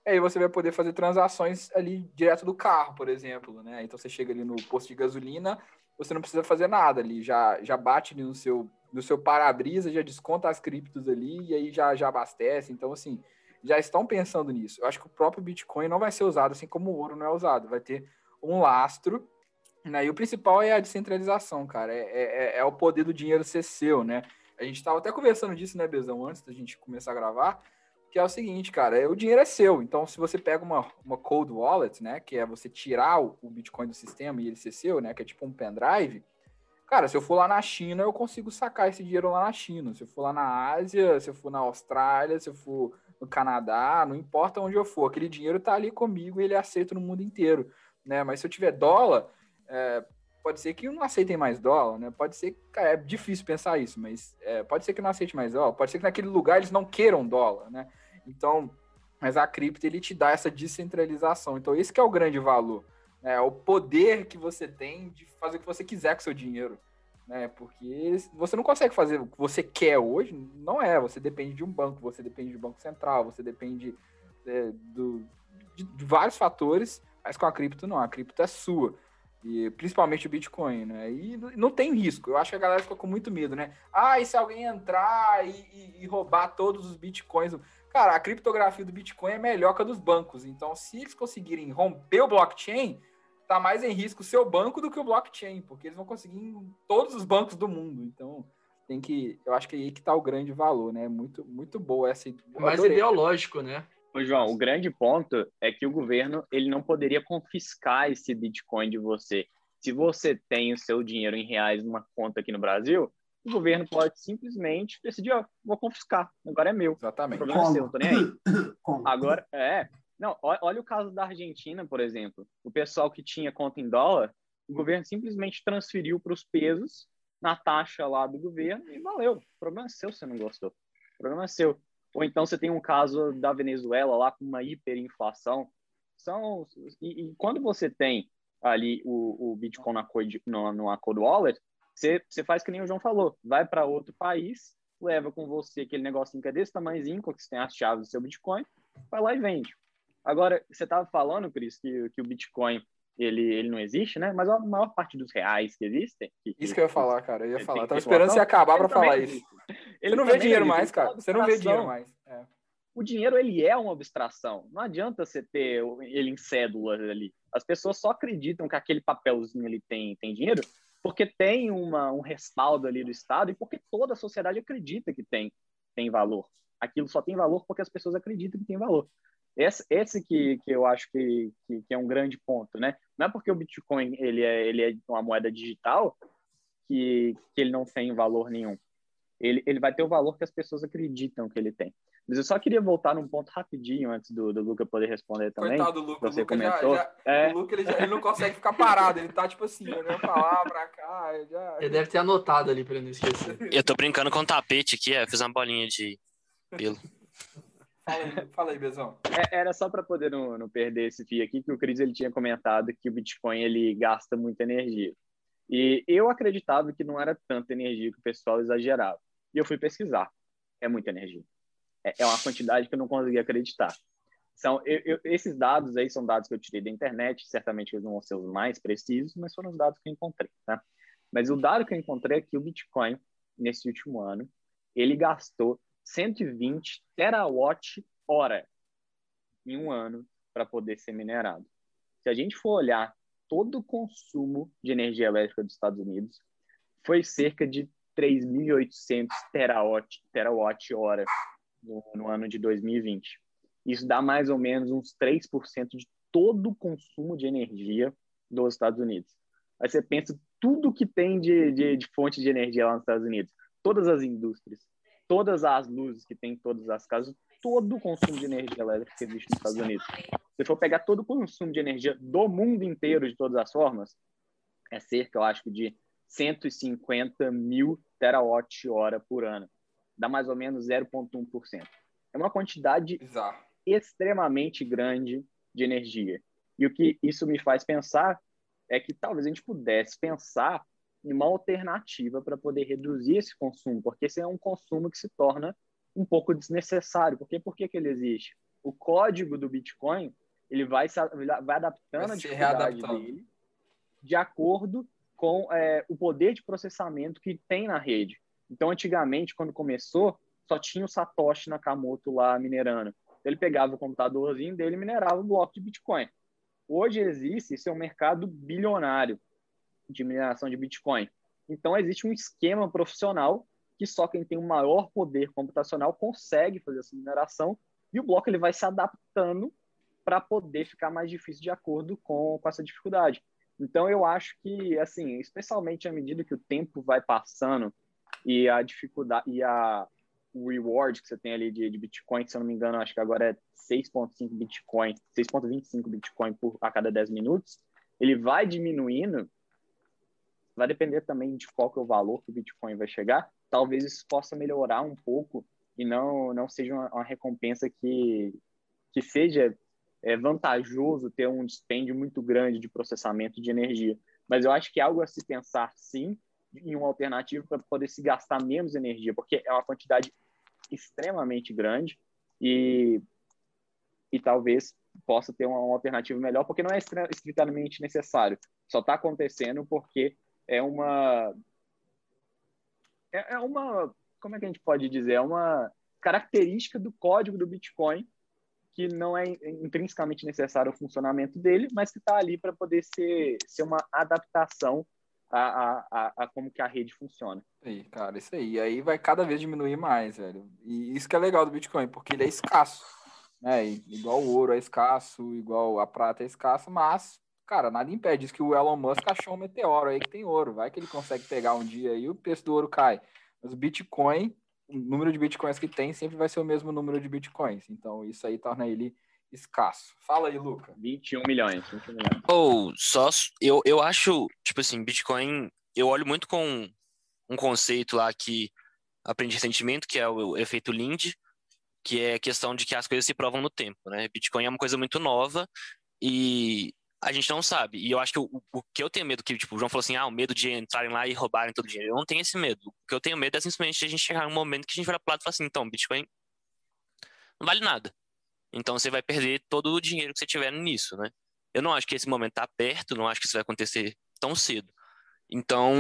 [SPEAKER 1] E aí você vai poder fazer transações ali direto do carro, por exemplo. Né? Então você chega ali no posto de gasolina, você não precisa fazer nada ali, já, já bate ali no seu no seu para-brisa, já desconta as criptos ali e aí já, já abastece. Então, assim, já estão pensando nisso. Eu acho que o próprio Bitcoin não vai ser usado assim como o ouro não é usado. Vai ter um lastro, né? E o principal é a descentralização, cara. É, é, é, é o poder do dinheiro ser seu, né? A gente estava até conversando disso, né, Bezão, antes da gente começar a gravar, que é o seguinte, cara, é, o dinheiro é seu. Então, se você pega uma, uma cold wallet, né, que é você tirar o, o Bitcoin do sistema e ele ser seu, né, que é tipo um pendrive, Cara, se eu for lá na China, eu consigo sacar esse dinheiro lá na China. Se eu for lá na Ásia, se eu for na Austrália, se eu for no Canadá, não importa onde eu for, aquele dinheiro tá ali comigo e ele é aceito no mundo inteiro, né? Mas se eu tiver dólar, é, pode ser que não aceitem mais dólar, né? Pode ser, cara, é difícil pensar isso, mas é, pode ser que não aceite mais dólar, pode ser que naquele lugar eles não queiram dólar, né? Então, mas a cripto ele te dá essa descentralização. Então esse é o grande valor é, o poder que você tem de fazer o que você quiser com seu dinheiro. Né? Porque você não consegue fazer o que você quer hoje, não é. Você depende de um banco, você depende do Banco Central, você depende é, do, de, de, vários fatores, mas com a cripto não, a cripto é sua. E principalmente o Bitcoin, né? E não tem risco. Eu acho que a galera fica com muito medo, né? Ah, e se alguém entrar e, e, e roubar todos os Bitcoins? Cara, a criptografia do Bitcoin é melhor que a dos bancos. Então, se eles conseguirem romper o blockchain, tá mais em risco o seu banco do que o blockchain, porque eles vão conseguir em todos os bancos do mundo. Então, tem que. Eu acho que aí que tá o grande valor, né? Muito, muito boa essa.
[SPEAKER 5] Mais ideológico, né?
[SPEAKER 2] Ô, João, o grande ponto é que o governo ele não poderia confiscar esse Bitcoin de você. Se você tem o seu dinheiro em reais numa conta aqui no Brasil, o governo pode simplesmente decidir, ó, vou confiscar, agora é meu.
[SPEAKER 1] Exatamente.
[SPEAKER 2] O problema é seu, não tô nem aí. Agora, é, não, olha o caso da Argentina, por exemplo. O pessoal que tinha conta em dólar, o governo simplesmente transferiu para os pesos na taxa lá do governo e valeu. O problema é seu se você não gostou. O problema é seu. Ou então você tem um caso da Venezuela lá com uma hiperinflação. São, e, e quando você tem ali o, o Bitcoin na Cold, no, no Cold Wallet, você, você faz que nem o João falou. Vai para outro país, leva com você aquele negocinho que é desse tamanhozinho, que você tem as chaves do seu Bitcoin, vai lá e vende. Agora, você estava falando, Cris, que, que o Bitcoin ele, ele não existe, né? Mas a maior parte dos reais que existem. Que,
[SPEAKER 1] isso que eu ia falar, cara. Eu ia falar. Tava esperando você acabar para falar isso. Ele você não vê dinheiro mais, cara. Você não vê dinheiro mais. É.
[SPEAKER 2] O dinheiro, ele é uma abstração. Não adianta você ter ele em cédulas ali. As pessoas só acreditam que aquele papelzinho ali tem, tem dinheiro porque tem uma, um respaldo ali do Estado e porque toda a sociedade acredita que tem, tem valor. Aquilo só tem valor porque as pessoas acreditam que tem valor. Esse, esse que, que eu acho que, que, que, é um grande ponto, né? Não é porque o Bitcoin ele é, ele é uma moeda digital que, que ele não tem valor nenhum. Ele, ele vai ter o valor que as pessoas acreditam que ele tem. Mas eu só queria voltar num ponto rapidinho antes do, do Luca poder responder também.
[SPEAKER 1] Coitado do Luca. Você Luca comentou. Já, já, é... O Luca ele, já, ele não consegue ficar parado. Ele tá tipo assim, olhando pra lá, pra cá.
[SPEAKER 5] Ele, já... ele deve ter anotado ali pra ele não esquecer.
[SPEAKER 4] Eu tô brincando com o tapete aqui, é, fiz uma bolinha de pelo.
[SPEAKER 1] Fala aí, fala Bezão.
[SPEAKER 2] É, era só para poder não, não, perder esse fio aqui, que o Cris ele tinha comentado que o Bitcoin ele gasta muita energia. E eu acreditava que não era tanta energia que o pessoal exagerava. E eu fui pesquisar. É muita energia. É, é uma quantidade que eu não conseguia acreditar. São, eu, eu, esses dados aí são dados que eu tirei da internet, certamente eles não vão ser os mais precisos, mas foram os dados que eu encontrei. Tá? Mas o dado que eu encontrei é que o Bitcoin, nesse último ano, ele gastou 120 terawatt-hora em um ano para poder ser minerado. Se a gente for olhar todo o consumo de energia elétrica dos Estados Unidos, foi cerca de 3.800 terawatt-hora no, no ano de 2020. Isso dá mais ou menos uns 3% de todo o consumo de energia dos Estados Unidos. Aí você pensa tudo que tem de, de, de fonte de energia lá nos Estados Unidos, todas as indústrias, todas as luzes que tem em todas as casas, todo o consumo de energia elétrica que existe nos Estados Unidos. Se for pegar todo o consumo de energia do mundo inteiro, de todas as formas, é cerca, eu acho, de 150 mil terawatt-hora por ano. Dá mais ou menos 0,1%. É uma quantidade
[SPEAKER 1] Bizarro.
[SPEAKER 2] extremamente grande de energia. E o que isso me faz pensar é que talvez a gente pudesse pensar uma alternativa para poder reduzir esse consumo, porque esse é um consumo que se torna um pouco desnecessário. Porque por que, que ele existe? O código do Bitcoin ele vai, vai adaptando
[SPEAKER 1] Vai
[SPEAKER 2] a dificuldade dele de acordo com é, o poder de processamento que tem na rede. Então, antigamente, quando começou, só tinha o Satoshi Nakamoto lá minerando. Ele pegava o computadorzinho dele e minerava o bloco de Bitcoin. Hoje existe, isso é um mercado bilionário de mineração de Bitcoin. Então, existe um esquema profissional que só quem tem o maior poder computacional consegue fazer essa mineração e o bloco ele vai se adaptando para poder ficar mais difícil de acordo com, com essa dificuldade. Então, eu acho que, assim, especialmente à medida que o tempo vai passando e a dificuldade e a o reward que você tem ali de, de Bitcoin, se eu não me engano, acho que agora é 6.5 Bitcoin, 6.25 Bitcoin por a cada 10 minutos, ele vai diminuindo, vai depender também de qual que é o valor que o Bitcoin vai chegar, talvez isso possa melhorar um pouco e não não seja uma, uma recompensa que que seja é, vantajoso ter um dispêndio muito grande de processamento de energia. Mas eu acho que é algo a se pensar, sim, em uma alternativa para poder se gastar menos energia, porque é uma quantidade extremamente grande e, e talvez possa ter uma, uma alternativa melhor, porque não é estritamente necessário. Só está acontecendo porque é uma é, é uma como é que a gente pode dizer é uma característica do código do Bitcoin que não é intrinsecamente necessário o funcionamento dele, mas que está ali para poder ser, ser uma adaptação a, a, a, como que a rede funciona.
[SPEAKER 1] Aí, cara, isso aí. E aí vai cada vez diminuir mais, velho. E isso que é legal do Bitcoin, porque ele é escasso. E Igual o ouro é escasso, igual a prata é escassa, mas, cara, nada impede. Diz que o Elon Musk achou um meteoro aí que tem ouro. Vai que ele consegue pegar um dia e o preço do ouro cai. Mas o Bitcoin, o número de Bitcoins que tem sempre vai ser o mesmo número de Bitcoins. Então isso aí torna ele escasso. Fala aí, Luca.
[SPEAKER 2] 21 milhões. 21 milhões.
[SPEAKER 4] Ou só eu, eu acho, tipo assim, Bitcoin, eu olho muito com um conceito lá que aprendi recentemente, que é o efeito Lind, que é a questão de que as coisas se provam no tempo, né? Bitcoin é uma coisa muito nova e a gente não sabe. E eu acho que o, o que eu tenho medo, que tipo, o João falou assim, ah, o medo de entrarem lá e roubarem todo o dinheiro. Eu não tenho esse medo. O que eu tenho medo é simplesmente a gente chegar num momento que a gente vai pro lado e falar assim, então, Bitcoin não vale nada. Então você vai perder todo o dinheiro que você tiver nisso, né? Eu não acho que esse momento tá perto, não acho que isso vai acontecer tão cedo. Então,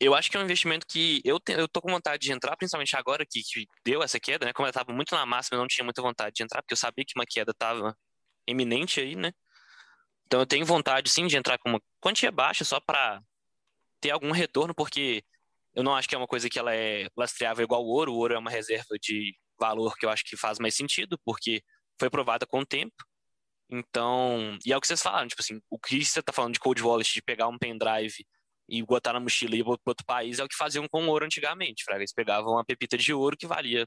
[SPEAKER 4] eu acho que é um investimento que eu, te, eu tô com vontade de entrar, principalmente agora que, que deu essa queda, né? Como eu tava muito na máxima, eu não tinha muita vontade de entrar, porque eu sabia que uma queda tava iminente aí, né? Então eu tenho vontade sim de entrar com uma quantia baixa só para ter algum retorno, porque eu não acho que é uma coisa que ela é lastreável igual o ouro. O ouro é uma reserva de valor que eu acho que faz mais sentido, porque foi provada com o tempo. Então, e é o que vocês falaram, tipo assim, o que você tá falando de cold wallet, de pegar um pendrive e botar na mochila e ir para outro país, é o que faziam com ouro antigamente, fraga. Eles pegavam uma pepita de ouro que valia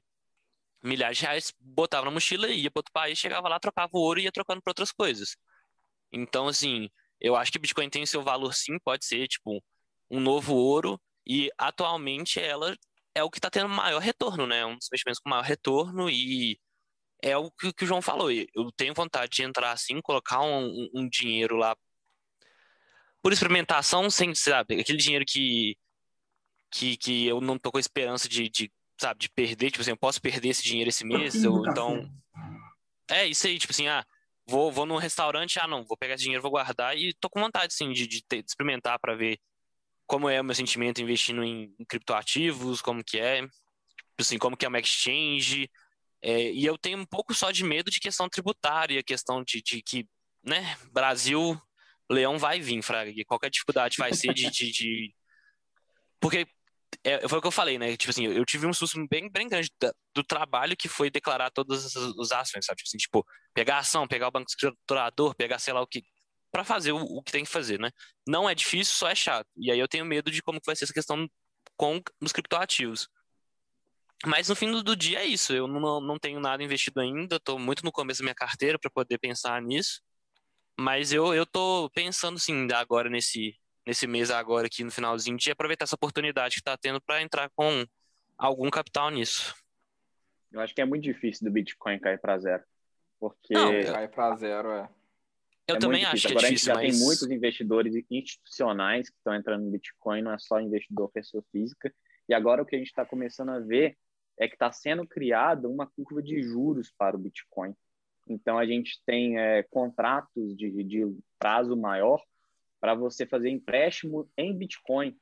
[SPEAKER 4] milhares de reais, botavam na mochila, ia para outro país, chegava lá, trocava o ouro e ia trocando para outras coisas. Então, assim, eu acho que Bitcoin tem seu valor sim, pode ser, tipo, um novo ouro, e atualmente ela é o que está tendo maior retorno, né? Um dos investimentos com maior retorno e é o que, que o João falou. Eu tenho vontade de entrar assim, colocar um, um, dinheiro lá por experimentação, sem, sabe, aquele dinheiro que, que, que eu não tô com esperança de, de, sabe, de perder, tipo assim, eu posso perder esse dinheiro esse mês, ou então... É, isso aí, tipo assim, ah, vou, vou num restaurante, ah, não, vou pegar esse dinheiro, vou guardar, e tô com vontade, sim, de, de, ter, de experimentar para ver como é o meu sentimento investindo em, em criptoativos, como que é, assim, como que é uma exchange, é, e eu tenho um pouco só de medo de questão tributária, questão de, de que, né, Brasil, leão vai vir, Fraga, e qualquer dificuldade vai ser de, de, de... Porque é, foi o que eu falei, né? Tipo assim, eu tive um susto bem, bem grande da, do trabalho que foi declarar todas as, as ações, sabe? Tipo, assim, tipo, pegar a ação, pegar o banco estruturador, pegar sei lá o que. para fazer o, o, que tem que fazer, né? Não é difícil, só é chato. E aí eu tenho medo de como vai ser essa questão com os criptoativos. Mas no fim do, do dia é isso. Eu não, não tenho nada investido ainda, estou muito no começo da minha carteira para poder pensar nisso. Mas eu, eu tô pensando, sim, agora nesse, nesse mês agora aqui no finalzinho de aproveitar essa oportunidade que está tendo para entrar com algum capital nisso.
[SPEAKER 2] Eu acho que é muito difícil do Bitcoin cair para zero. Porque.
[SPEAKER 1] Não, cair para zero é.
[SPEAKER 4] Eu
[SPEAKER 2] é
[SPEAKER 4] também acho que é
[SPEAKER 2] Agora
[SPEAKER 4] difícil,
[SPEAKER 2] a gente já
[SPEAKER 4] mas...
[SPEAKER 2] tem muitos investidores institucionais que estão entrando no Bitcoin, não é só investidor pessoa física. E agora o que a gente está começando a ver é que está sendo criada uma curva de juros para o Bitcoin. Então a gente tem é, contratos de, de prazo maior para você fazer empréstimo em Bitcoin.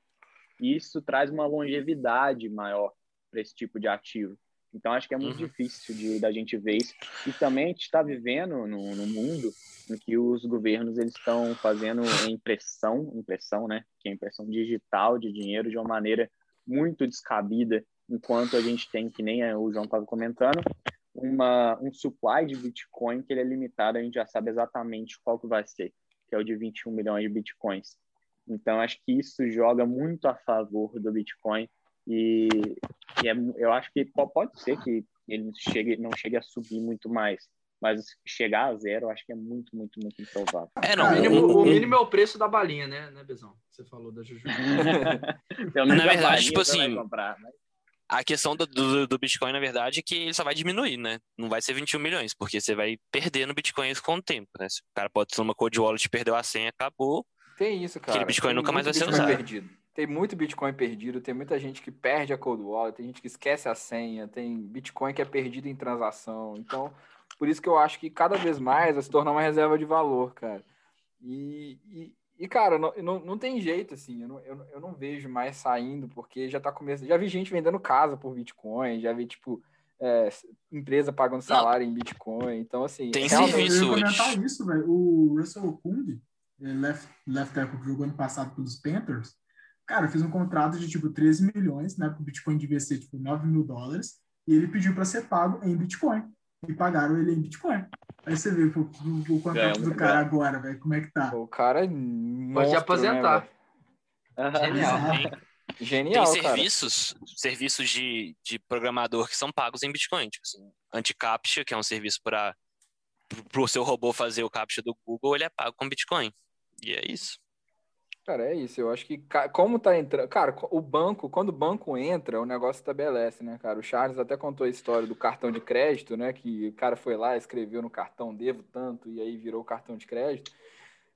[SPEAKER 2] E isso traz uma longevidade maior para esse tipo de ativo. Então, acho que é muito uhum. difícil de, da gente ver isso. E também a gente está vivendo no, no, mundo em que os governos eles estão fazendo impressão, impressão, né? Que é impressão digital de dinheiro de uma maneira muito descabida, enquanto a gente tem, que nem o João estava comentando, uma, um supply de Bitcoin que ele é limitado, a gente já sabe exatamente qual que vai ser que é o de 21 milhões de bitcoins. Então, acho que isso joga muito a favor do Bitcoin e, e é, eu acho que pode ser que ele chegue, não chegue a subir muito mais, mas chegar a zero, eu acho que é muito, muito, muito improvável.
[SPEAKER 5] É, não, o mínimo, o mínimo é o preço da balinha, né, né Bezão? Você falou da Juju.
[SPEAKER 4] na verdade, tipo assim, comprar, mas... a questão do, do, do, Bitcoin, na verdade, é que ele só vai diminuir, né? Não vai ser 21 milhões, porque você vai perder no Bitcoin com o tempo, né? Se o cara pode ser uma code wallet, perdeu a senha, acabou.
[SPEAKER 1] Tem isso, cara.
[SPEAKER 4] Aquele Bitcoin
[SPEAKER 1] tem
[SPEAKER 4] nunca mais vai
[SPEAKER 1] Bitcoin
[SPEAKER 4] ser usado.
[SPEAKER 1] Perdido. Tem muito Bitcoin perdido, tem muita gente que perde a cold wallet, tem gente que esquece a senha, tem Bitcoin que é perdido em transação. Então, por isso que eu acho que cada vez mais vai se tornar uma reserva de valor, cara. E, e, e cara, não, não, não tem jeito, assim, eu não, eu, eu não vejo mais saindo, porque já tá começando. Já vi gente vendendo casa por Bitcoin, já vi, tipo, é, empresa pagando salário não. em Bitcoin. Então, assim.
[SPEAKER 4] Tem
[SPEAKER 3] realmente...
[SPEAKER 4] serviço
[SPEAKER 3] eu
[SPEAKER 4] hoje.
[SPEAKER 3] isso, velho. O Russell Kung, left, left tackle que jogou ano passado pelos Panthers, cara, fez um contrato de tipo 13 milhões, né? Porque o Bitcoin devia ser tipo 9 mil dólares, e ele pediu para ser pago em Bitcoin. E pagaram ele em Bitcoin. Aí você vê o, o, o contrato do cara agora, velho, como é que tá.
[SPEAKER 1] O cara é
[SPEAKER 5] monstro, Pode aposentar.
[SPEAKER 1] Né,
[SPEAKER 4] Genial.
[SPEAKER 1] Genial,
[SPEAKER 4] Tem serviços, cara. serviços de, de programador que são pagos em Bitcoin. Tipo assim, Anti-Captcha, que é um serviço para o seu robô fazer o captcha do Google, ele é pago com Bitcoin. E é isso.
[SPEAKER 1] Cara, é isso. Eu acho que como tá entrando. Cara, o banco, quando o banco entra, o negócio estabelece, né, cara? O Charles até contou a história do cartão de crédito, né? Que o cara foi lá, escreveu no cartão, devo tanto, e aí virou cartão de crédito.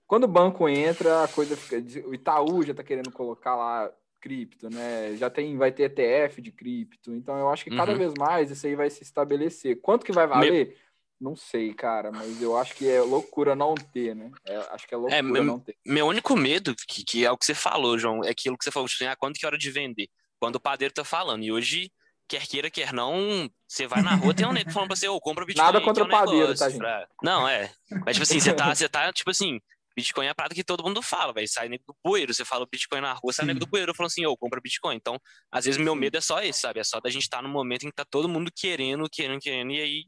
[SPEAKER 1] Quando o banco entra, a coisa fica. O Itaú já tá querendo colocar lá cripto, né? Já tem, vai ter ETF de cripto. Então eu acho que cada uhum. vez mais isso aí vai se estabelecer. Quanto que vai valer? Meu... Não sei, cara, mas eu acho que é loucura não ter, né? É, acho que é loucura é,
[SPEAKER 4] meu,
[SPEAKER 1] não ter.
[SPEAKER 4] Meu único medo, que, que, é o que você falou, João, é aquilo que você falou, tipo, assim, ah, quando que é hora de vender? Quando o padeiro tá falando. E hoje, quer queira, quer não, você vai na rua, tem um nego falando pra você, ô, oh, compra Bitcoin.
[SPEAKER 1] Nada contra
[SPEAKER 4] um
[SPEAKER 1] o padeiro, tá, gente?
[SPEAKER 4] Pra... Não, é. Mas, tipo assim, você tá, você tá, tipo assim, Bitcoin é a parada que todo mundo fala, vai Sai nego do bueiro, você fala Bitcoin na rua, sai nego do bueiro falando assim, ô, oh, compra Bitcoin. Então, às vezes, meu medo é só esse, sabe? É só da gente estar tá no momento em que tá todo mundo querendo, querendo, querendo, e aí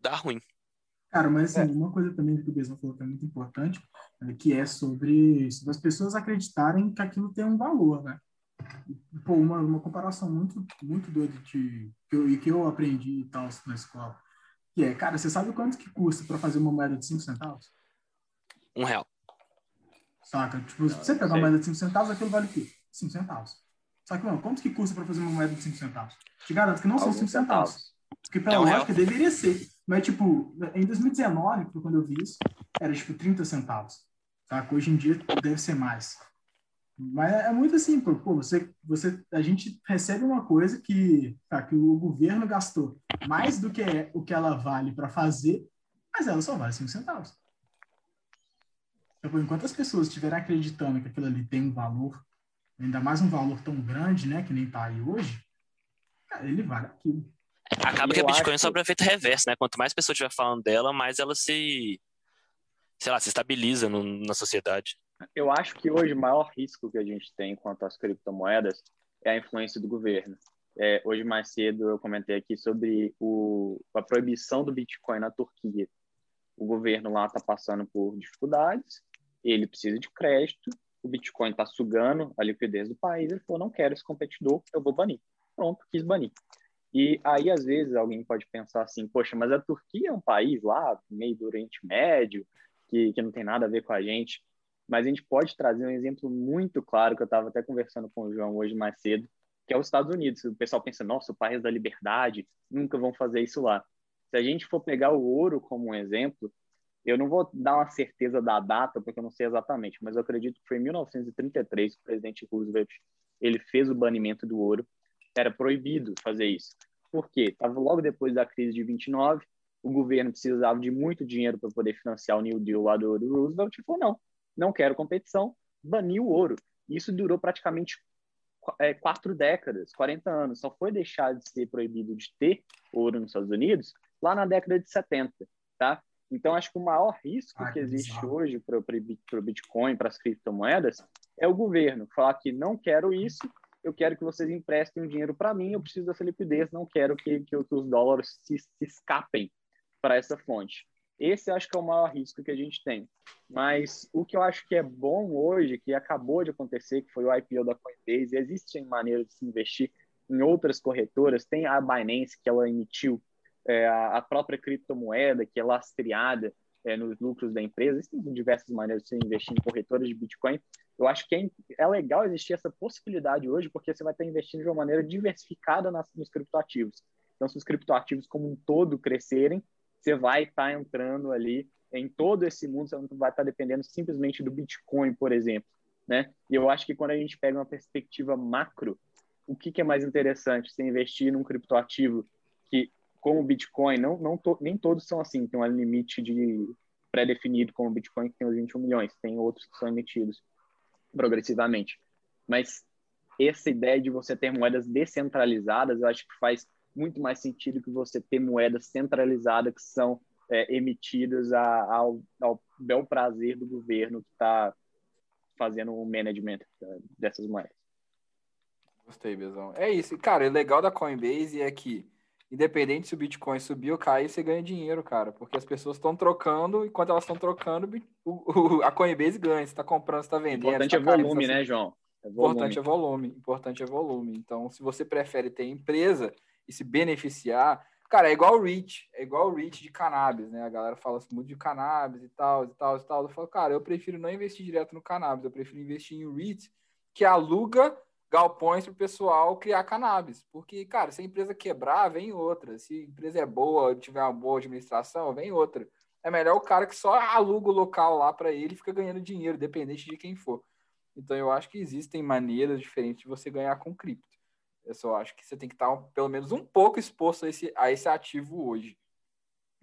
[SPEAKER 4] dá ruim.
[SPEAKER 3] Cara, mas assim, é. uma coisa também que o Bezão falou que é muito importante, é, que é sobre, sobre as pessoas acreditarem que aquilo tem um valor, né? Pô, uma, uma comparação muito, muito doida de, que eu, que eu aprendi e tal na escola, que é, cara, você sabe quanto que custa para fazer uma moeda de 5 centavos?
[SPEAKER 4] Um real.
[SPEAKER 3] Saca? Tipo, se você pegar uma moeda de 5 centavos, aquilo vale o quê? 5 centavos. Só que, mano, quanto que custa para fazer uma moeda de 5 centavos? Te garanto que não Alguns são 5 centavos. centavos. Porque pela é um lógica real. deveria ser. Mas, tipo, em 2019, foi quando eu vi isso, era tipo 30 centavos. Saca? Hoje em dia deve ser mais. Mas é muito assim, pô, você, você, a gente recebe uma coisa que, tá, que o governo gastou mais do que é, o que ela vale para fazer, mas ela só vale 5 centavos. Então, enquanto as pessoas estiverem acreditando que aquilo ali tem um valor, ainda mais um valor tão grande, né, que nem está aí hoje, cara, ele vale aquilo.
[SPEAKER 4] Acaba que a Bitcoin acho... só para efeito reverso, né? Quanto mais pessoas estiver falando dela, mais ela se, sei lá, se estabiliza no, na sociedade.
[SPEAKER 2] Eu acho que hoje o maior risco que a gente tem quanto às criptomoedas é a influência do governo. É, hoje mais cedo eu comentei aqui sobre o, a proibição do Bitcoin na Turquia. O governo lá está passando por dificuldades, ele precisa de crédito, o Bitcoin está sugando a liquidez do país, ele falou, não quero esse competidor, eu vou banir. Pronto, quis banir. E aí, às vezes, alguém pode pensar assim, poxa, mas a Turquia é um país lá, meio do Oriente Médio, que, que não tem nada a ver com a gente. Mas a gente pode trazer um exemplo muito claro, que eu estava até conversando com o João hoje mais cedo, que é os Estados Unidos. O pessoal pensa, nossa, o país da liberdade, nunca vão fazer isso lá. Se a gente for pegar o ouro como um exemplo, eu não vou dar uma certeza da data, porque eu não sei exatamente, mas eu acredito que foi em 1933 que o presidente Roosevelt ele fez o banimento do ouro. Era proibido fazer isso. Por quê? Estava logo depois da crise de 29, o governo precisava de muito dinheiro para poder financiar o New Deal lá do, do Roosevelt e falou, não, não quero competição, baniu o ouro. Isso durou praticamente é, quatro décadas, 40 anos. Só foi deixar de ser proibido de ter ouro nos Estados Unidos lá na década de 70, tá? Então, acho que o maior risco que existe bizarro. hoje para o Bitcoin, para as criptomoedas, é o governo falar que não quero isso, eu quero que vocês emprestem dinheiro para mim, eu preciso dessa liquidez, não quero que, que os dólares se, se escapem para essa fonte. Esse acho que é o maior risco que a gente tem. Mas o que eu acho que é bom hoje, que acabou de acontecer, que foi o IPO da Coinbase, existem maneiras de se investir em outras corretoras. Tem a Binance, que ela emitiu é, a própria criptomoeda, que é lastreada é, nos lucros da empresa. Existem diversas maneiras de se investir em corretoras de Bitcoin. Eu acho que é, é legal existir essa possibilidade hoje, porque você vai estar investindo de uma maneira diversificada nas, nos criptoativos. Então, se os criptoativos como um todo crescerem, você vai estar entrando ali em todo esse mundo, você não vai estar dependendo simplesmente do Bitcoin, por exemplo. Né? E eu acho que quando a gente pega uma perspectiva macro, o que, que é mais interessante? Você investir num criptoativo que, como o Bitcoin, não, não to, nem todos são assim, tem um limite de pré-definido como o Bitcoin, que tem os 21 milhões, tem outros que são emitidos progressivamente. Mas essa ideia de você ter moedas descentralizadas, eu acho que faz muito mais sentido que você ter moedas centralizadas que são é, emitidas a, ao, ao bel prazer do governo que está fazendo o management dessas moedas.
[SPEAKER 1] Gostei, Bezão. É isso. Cara, o legal da Coinbase é que, independente se o Bitcoin subir ou cair, você ganha dinheiro, cara. Porque as pessoas estão trocando, e enquanto elas estão trocando, o, o, a Coinbase ganha. Você está comprando, você está vendendo.
[SPEAKER 2] Importante tá é volume, tá... né, João?
[SPEAKER 1] É volume. Importante é volume. Importante é volume. Então, se você prefere ter empresa e se beneficiar. Cara, é igual o REACH, é igual o REACH de cannabis, né? A galera fala assim, muito de cannabis e tal, e tal, e tal. Eu falo, cara, eu prefiro não investir direto no cannabis, eu prefiro investir em REIT, que aluga galpões para o pessoal criar cannabis. Porque, cara, se a empresa quebrar, vem outra. Se a empresa é boa, tiver uma boa administração, vem outra. É melhor o cara que só aluga o local lá para ele e fica ganhando dinheiro, dependente de quem for. Então, eu acho que existem maneiras diferentes de você ganhar com cripto. Eu só acho que você tem que estar pelo menos um pouco exposto a esse, a esse ativo hoje.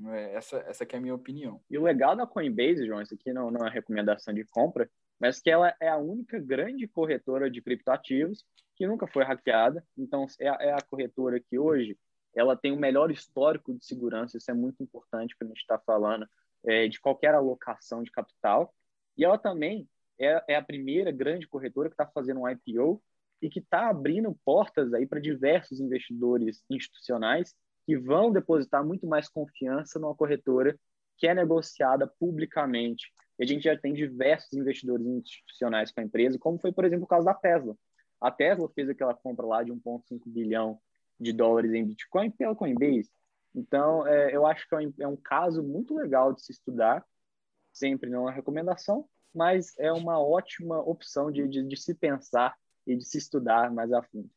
[SPEAKER 1] É, essa, essa é a minha opinião.
[SPEAKER 2] E o legal da Coinbase, João, isso aqui não, não é recomendação de compra, mas que ela é a única grande corretora de criptoativos que nunca foi hackeada. Então, é a, é a corretora que hoje ela tem o melhor histórico de segurança, isso é muito importante para a gente estar tá falando é, de qualquer alocação de capital. E ela também é, é a primeira grande corretora que está fazendo um IPO e que está abrindo portas aí para diversos investidores institucionais que vão depositar muito mais confiança numa corretora que é negociada publicamente. E a gente já tem diversos investidores institucionais com a empresa, como foi, por exemplo, o caso da Tesla. A Tesla fez aquela compra lá de 1,5 bilhão de dólares em Bitcoin pela Coinbase. Então, é, eu acho que é um, é um caso muito legal de se estudar, sempre não é uma recomendação, mas é uma ótima opção de, de, de se pensar e de se estudar mais a fundo.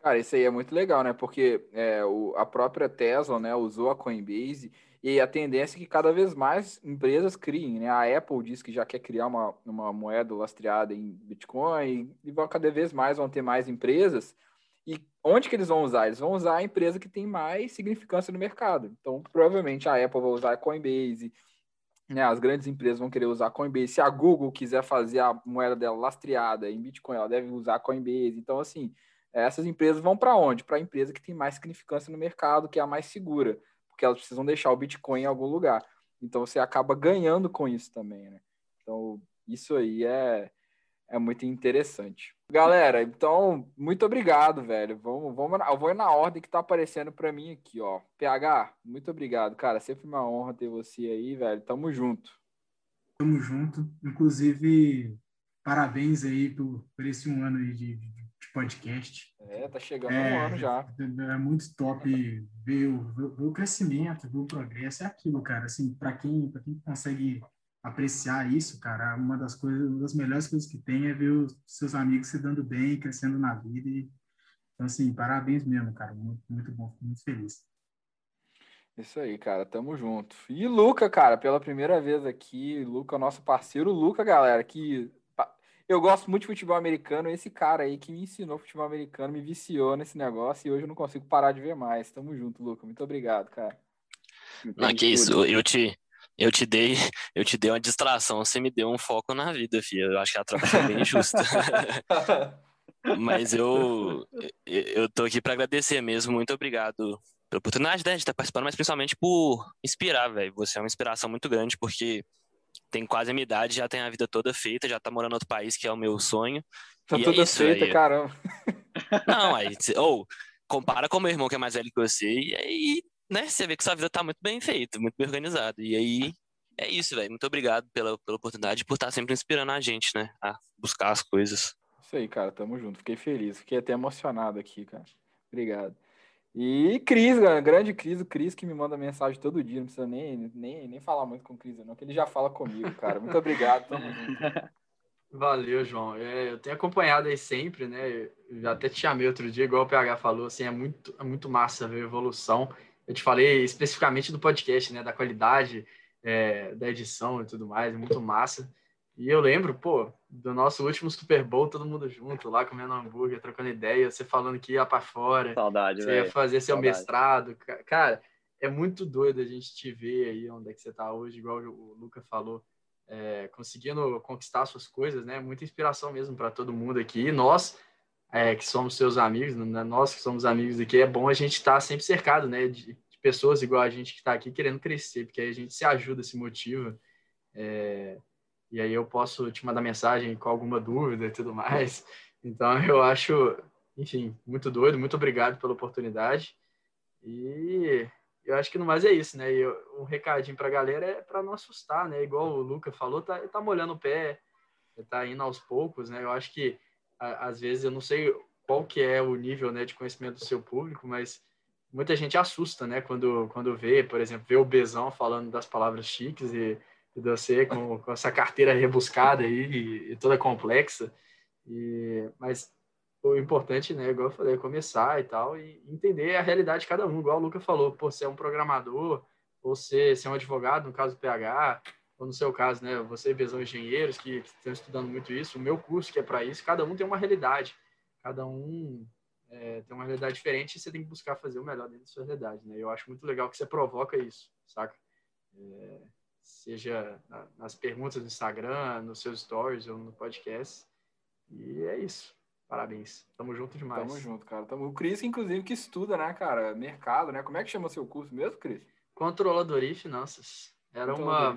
[SPEAKER 1] Cara, isso aí é muito legal, né? Porque é, o, a própria Tesla né, usou a Coinbase e a tendência é que cada vez mais empresas criem, né? A Apple diz que já quer criar uma, uma moeda lastreada em Bitcoin e, e vão cada vez mais vão ter mais empresas. E onde que eles vão usar? Eles vão usar a empresa que tem mais significância no mercado. Então, provavelmente a Apple vai usar a Coinbase, né, as grandes empresas vão querer usar Coinbase. Se a Google quiser fazer a moeda dela lastreada em Bitcoin, ela deve usar Coinbase. Então, assim, essas empresas vão para onde? Para a empresa que tem mais significância no mercado, que é a mais segura, porque elas precisam deixar o Bitcoin em algum lugar. Então, você acaba ganhando com isso também, né? Então, isso aí é, é muito interessante. Galera, então, muito obrigado, velho. Vamos, vamos, eu vou na ordem que tá aparecendo para mim aqui, ó. PH, muito obrigado, cara. Sempre uma honra ter você aí, velho. Tamo junto.
[SPEAKER 3] Tamo junto. Inclusive, parabéns aí por, por esse um ano aí de, de podcast.
[SPEAKER 1] É, tá chegando é, um ano já.
[SPEAKER 3] É muito top ver o, ver o crescimento, ver o progresso. É aquilo, cara. Assim, para quem, quem consegue apreciar isso, cara, uma das coisas, uma das melhores coisas que tem é ver os seus amigos se dando bem, crescendo na vida. E, então, assim, parabéns mesmo, cara. Muito, muito bom, muito feliz.
[SPEAKER 1] Isso aí, cara, tamo junto. E Luca, cara, pela primeira vez aqui, Luca, nosso parceiro, Luca, galera, que eu gosto muito de futebol americano. Esse cara aí que me ensinou futebol americano, me viciou nesse negócio e hoje eu não consigo parar de ver mais. Tamo junto, Luca. Muito obrigado, cara.
[SPEAKER 4] Não, que isso, eu te, eu te dei, eu te dei uma distração, você me deu um foco na vida, filho. Eu acho que a troca foi bem justa. Mas eu, eu tô aqui para agradecer mesmo. Muito obrigado pela oportunidade né, de estar participando, mas principalmente por inspirar, velho. Você é uma inspiração muito grande, porque tem quase a minha idade, já tem a vida toda feita, já tá morando em outro país, que é o meu sonho.
[SPEAKER 1] Tá toda é feita, aí. caramba.
[SPEAKER 4] Não, aí, ou compara com o meu irmão que é mais velho que você, e aí né, você vê que sua vida tá muito bem feita, muito bem organizada. E aí, é isso, velho. Muito obrigado pela, pela oportunidade por estar sempre inspirando a gente, né, a buscar as coisas.
[SPEAKER 1] Isso aí, cara, tamo junto. Fiquei feliz, fiquei até emocionado aqui, cara. Obrigado. E Cris, grande Cris, o Cris que me manda mensagem todo dia, não precisa nem, nem, nem falar muito com o Cris, não, que ele já fala comigo, cara. Muito obrigado, tamo junto.
[SPEAKER 5] Valeu, João. É, eu tenho acompanhado aí sempre, né? Eu até te chamei outro dia, igual o PH falou, assim, é muito, é muito massa ver a evolução eu te falei especificamente do podcast, né? Da qualidade é, da edição e tudo mais, é muito massa. E eu lembro, pô, do nosso último Super Bowl, todo mundo junto, lá comendo hambúrguer, trocando ideia, você falando que ia para fora.
[SPEAKER 2] Saudade,
[SPEAKER 5] Você
[SPEAKER 2] véio.
[SPEAKER 5] ia fazer seu
[SPEAKER 2] Saudade.
[SPEAKER 5] mestrado. Cara, é muito doido a gente te ver aí onde é que você tá hoje, igual o Luca falou, é, conseguindo conquistar suas coisas, né? Muita inspiração mesmo para todo mundo aqui. E nós, é, que somos seus amigos, né? nós que somos amigos aqui, é bom a gente estar tá sempre cercado, né, de, de, pessoas igual a gente que está aqui querendo crescer, porque aí a gente se ajuda, se motiva, é, e aí eu posso te mandar mensagem com alguma dúvida e tudo mais. Então eu acho, enfim, muito doido, muito obrigado pela oportunidade e eu acho que no mais é isso, né? E um recadinho para a galera é para não assustar, né? Igual o Luca falou, tá, tá molhando o pé, tá indo aos poucos, né? Eu acho que às vezes eu não sei qual que é o nível né, de conhecimento do seu público, mas muita gente assusta, né, quando, quando vê, por exemplo, vê o Bezão falando das palavras chiques e, e você com, com essa carteira rebuscada aí e, e, toda complexa, e, mas o importante, né, igual eu falei, é começar e tal, e entender a realidade de cada um, igual o Luca falou, você é um programador, ou você, você é um advogado, no caso do PH, ou no seu caso, né, você e Engenheiros, que, que estão estudando muito isso, o meu curso que é para isso, cada um tem uma realidade, cada um é, tem uma realidade diferente e você tem que buscar fazer o melhor dentro da sua realidade, né? Eu acho muito legal que você provoca isso, saca? É, seja na, nas perguntas no Instagram, nos seus stories ou no podcast. E é isso. Parabéns. Tamo junto demais.
[SPEAKER 1] Tamo junto, cara. Tamo... O Cris, inclusive, que estuda, né, cara? Mercado, né? Como é que chama seu curso mesmo, Cris?
[SPEAKER 5] Controladoria e Finanças. Era uma,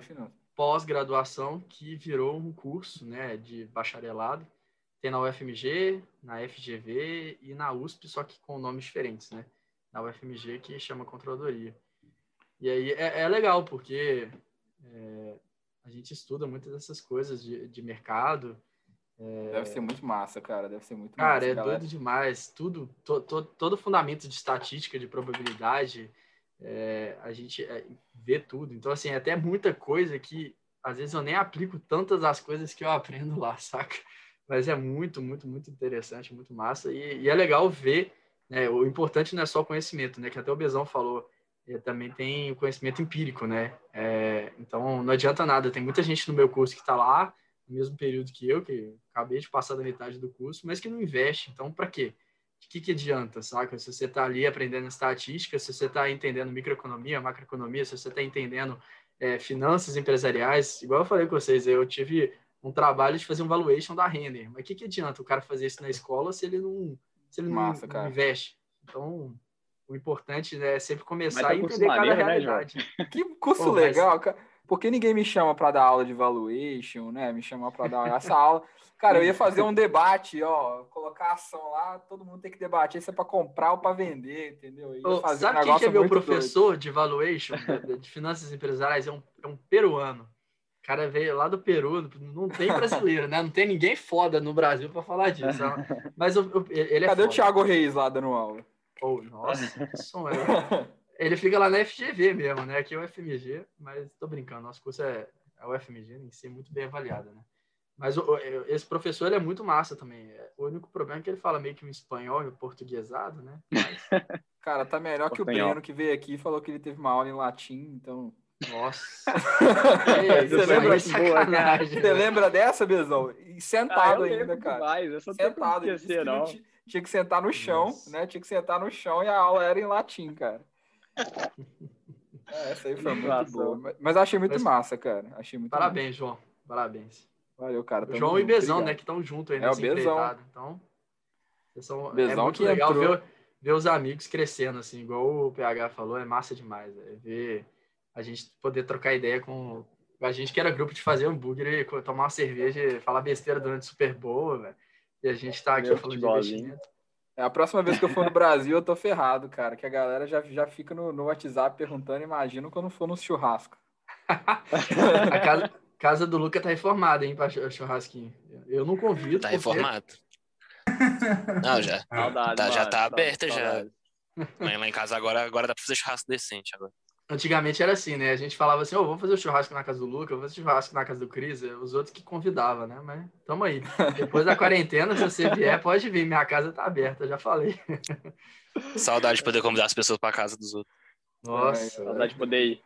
[SPEAKER 5] pós-graduação que virou um curso né, de bacharelado. Tem na UFMG, na FGV e na USP, só que com nomes diferentes, né? Na UFMG que chama Controladoria. E aí é, é legal, porque é, a gente estuda muitas dessas coisas de, de mercado.
[SPEAKER 1] É... Deve ser muito massa, cara. Deve ser muito
[SPEAKER 5] cara,
[SPEAKER 1] massa.
[SPEAKER 5] Cara, é galera. doido demais. Tudo, to, to, todo fundamento de estatística, de probabilidade, é, a gente é, vê tudo. Então, assim, é até muita coisa que às vezes eu nem aplico tantas as coisas que eu aprendo lá, saca? Mas é muito, muito, muito interessante, muito massa. E, e é legal ver, né? O importante não é só o conhecimento, né? Que até o Bezão falou, também tem o conhecimento empírico, né? É, então, não adianta nada. Tem muita gente no meu curso que está lá, no mesmo período que eu, que acabei de passar da metade do curso, mas que não investe. Então, para quê? o que, que adianta, saca? Se você está ali aprendendo estatística, se você está entendendo microeconomia, macroeconomia, se você está entendendo é, finanças empresariais, igual eu falei com vocês, eu tive um trabalho de fazer um valuation da render, mas o que, que adianta o cara fazer isso na escola se ele não, se ele Massa, não, não investe? Então, o importante é sempre começar a entender cada né, realidade.
[SPEAKER 1] Né, que curso Pô, legal, cara. por que ninguém me chama para dar aula de valuation, né? Me chama para dar essa aula. Cara, eu ia fazer um debate, ó, colocar ação lá, todo mundo tem que debater se é para comprar ou para vender, entendeu?
[SPEAKER 5] Ô, sabe um quem que é meu professor doido. de valuation, de finanças empresariais? É um, é um peruano. O cara veio lá do Peru, não tem brasileiro, né? Não tem ninguém foda no Brasil para falar disso. Mas ele é
[SPEAKER 1] Cadê
[SPEAKER 5] foda.
[SPEAKER 1] o Thiago Reis lá dando aula?
[SPEAKER 5] Oh, nossa, que som é. Ele fica lá na FGV mesmo, né? Aqui é o FMG, mas tô brincando, nosso curso é, é o FMG em si, muito bem avaliado, né? Mas o, esse professor ele é muito massa também. O único problema é que ele fala meio que um espanhol e portuguesado, né? Mas...
[SPEAKER 1] Cara, tá melhor que o Breno que veio aqui e falou que ele teve uma aula em latim, então.
[SPEAKER 5] Nossa!
[SPEAKER 1] Ei, você, lembra, boa, você lembra dessa, Bezão? E sentado ah, ainda, cara.
[SPEAKER 2] Mais, eu só sentado. Esquecer, não.
[SPEAKER 1] Tinha, que sentar no chão, Nossa. né? Tinha que sentar no chão e a aula era em latim, cara. É, essa aí foi muito boa. Mas achei muito massa, cara. Achei muito
[SPEAKER 5] Parabéns, João. Parabéns.
[SPEAKER 1] Valeu, cara.
[SPEAKER 5] João junto, e Bezão, obrigado. né? Que estão juntos aí
[SPEAKER 1] é, o Bezão.
[SPEAKER 5] Então, são,
[SPEAKER 1] Bezão
[SPEAKER 5] é muito legal ver, ver, os amigos crescendo, assim, igual o PH falou, é massa demais. É ver a gente poder trocar ideia com a gente que era grupo de fazer hambúrguer e tomar uma cerveja e falar besteira durante Super Bowl, velho. E a gente tá aqui Meu falando de investimento.
[SPEAKER 1] É, a próxima vez que eu for no Brasil, eu tô ferrado, cara. Que a galera já, já fica no, no WhatsApp perguntando, imagino quando for no churrasco.
[SPEAKER 5] a casa, casa do Luca tá reformada, hein, pra churrasquinho. Eu não convido.
[SPEAKER 4] Tá porque... reformado. Não, já. Saudade, tá, já tá aberta já. Lá em casa agora, agora dá pra fazer churrasco decente agora.
[SPEAKER 5] Antigamente era assim, né? A gente falava assim, ô, oh, vamos fazer o churrasco na casa do Luca, vamos fazer o churrasco na casa do Cris, os outros que convidavam, né? Mas tamo aí. Depois da quarentena, se você vier, pode vir, minha casa tá aberta, já falei.
[SPEAKER 4] Saudade de poder convidar as pessoas pra casa dos outros.
[SPEAKER 2] Nossa, é, saudade de poder ir.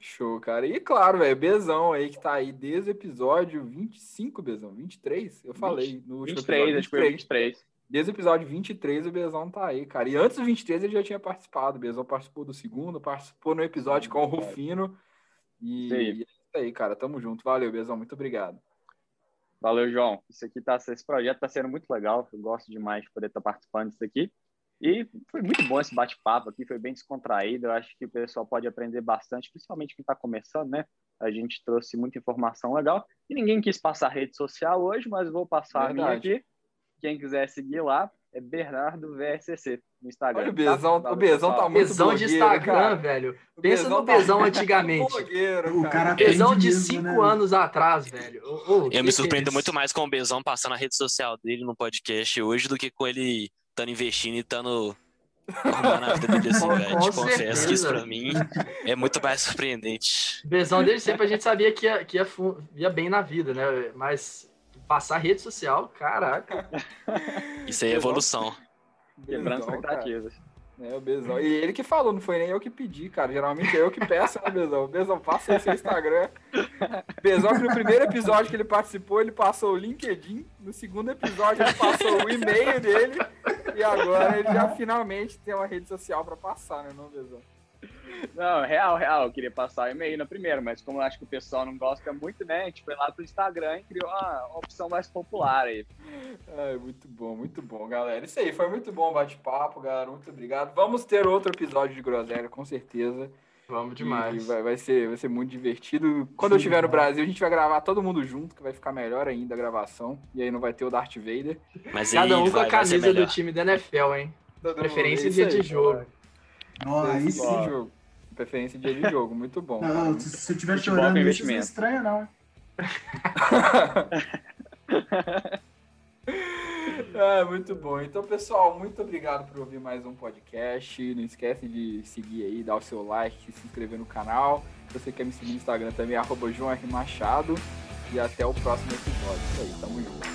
[SPEAKER 1] Show, cara. E claro, velho, Bezão aí que tá aí desde o episódio 25, Bezão, 23, eu falei
[SPEAKER 2] 20, no último 23, episódio. 23, acho que foi 23.
[SPEAKER 1] Desde o episódio 23, o Bezão tá aí, cara. E antes do 23 ele já tinha participado. O Bezão participou do segundo, participou no episódio com o Rufino. E, e é isso aí, cara. Tamo junto. Valeu, Bezão. Muito obrigado.
[SPEAKER 2] Valeu, João. Isso aqui tá, esse projeto tá sendo muito legal. Eu gosto demais de poder estar tá participando disso aqui. E foi muito bom esse bate-papo aqui, foi bem descontraído. Eu acho que o pessoal pode aprender bastante, principalmente quem está começando, né? A gente trouxe muita informação legal. E ninguém quis passar rede social hoje, mas vou passar Verdade. a minha aqui. Quem quiser seguir lá é Bernardo VSCC no Instagram.
[SPEAKER 1] Olha o Bezão, tá? o Bezão tá muito
[SPEAKER 5] Bezão de Instagram, cara. velho. Pensa no tá Bezão tá antigamente.
[SPEAKER 3] o cara
[SPEAKER 5] Bezão de cinco né? anos atrás, velho.
[SPEAKER 4] Oh, oh, Eu me surpreendo é muito mais com o Bezão passando a rede social dele no podcast hoje do que com ele estando investindo e estando arrumando a vida dele assim, velho. Te confesso que isso pra mim é muito mais surpreendente.
[SPEAKER 5] Bezão dele sempre a gente sabia que ia, que ia, ia bem na vida, né? Mas Passar rede social, caraca.
[SPEAKER 4] Isso aí é evolução.
[SPEAKER 2] Quebrando expectativas.
[SPEAKER 1] É, o Bezão. E ele que falou, não foi nem eu que pedi, cara. Geralmente é eu que peço, né, Bezão? Bezão, passa aí seu Instagram. Bezão, que no primeiro episódio que ele participou, ele passou o LinkedIn. No segundo episódio, ele passou o e-mail dele. E agora ele já finalmente tem uma rede social para passar, né, não, Bezão?
[SPEAKER 2] Não, real, real. Eu queria passar e-mail na primeira, mas como eu acho que o pessoal não gosta muito, né? A gente foi lá pro Instagram e criou uma, uma opção mais popular aí.
[SPEAKER 1] É, muito bom, muito bom, galera. Isso aí, foi muito bom o bate-papo, galera. Muito obrigado. Vamos ter outro episódio de Groselha, com certeza.
[SPEAKER 5] Vamos demais.
[SPEAKER 1] Vai, vai, ser, vai ser muito divertido. Quando Sim, eu estiver no Brasil, a gente vai gravar todo mundo junto, que vai ficar melhor ainda a gravação. E aí não vai ter o Darth Vader.
[SPEAKER 5] Mas Cada um com a camisa do time da NFL, hein? Todo Preferência dia de jogo.
[SPEAKER 3] Nossa, aí sim.
[SPEAKER 1] jogo. Preferência dia de jogo, muito bom.
[SPEAKER 3] Não, se, se eu estiver chorando isso, não é estranha, não.
[SPEAKER 1] É, muito bom. Então, pessoal, muito obrigado por ouvir mais um podcast. Não esquece de seguir aí, dar o seu like, se inscrever no canal. Se você quer me seguir no Instagram também, arroba João R. Machado. E até o próximo episódio. Isso aí, tamo junto.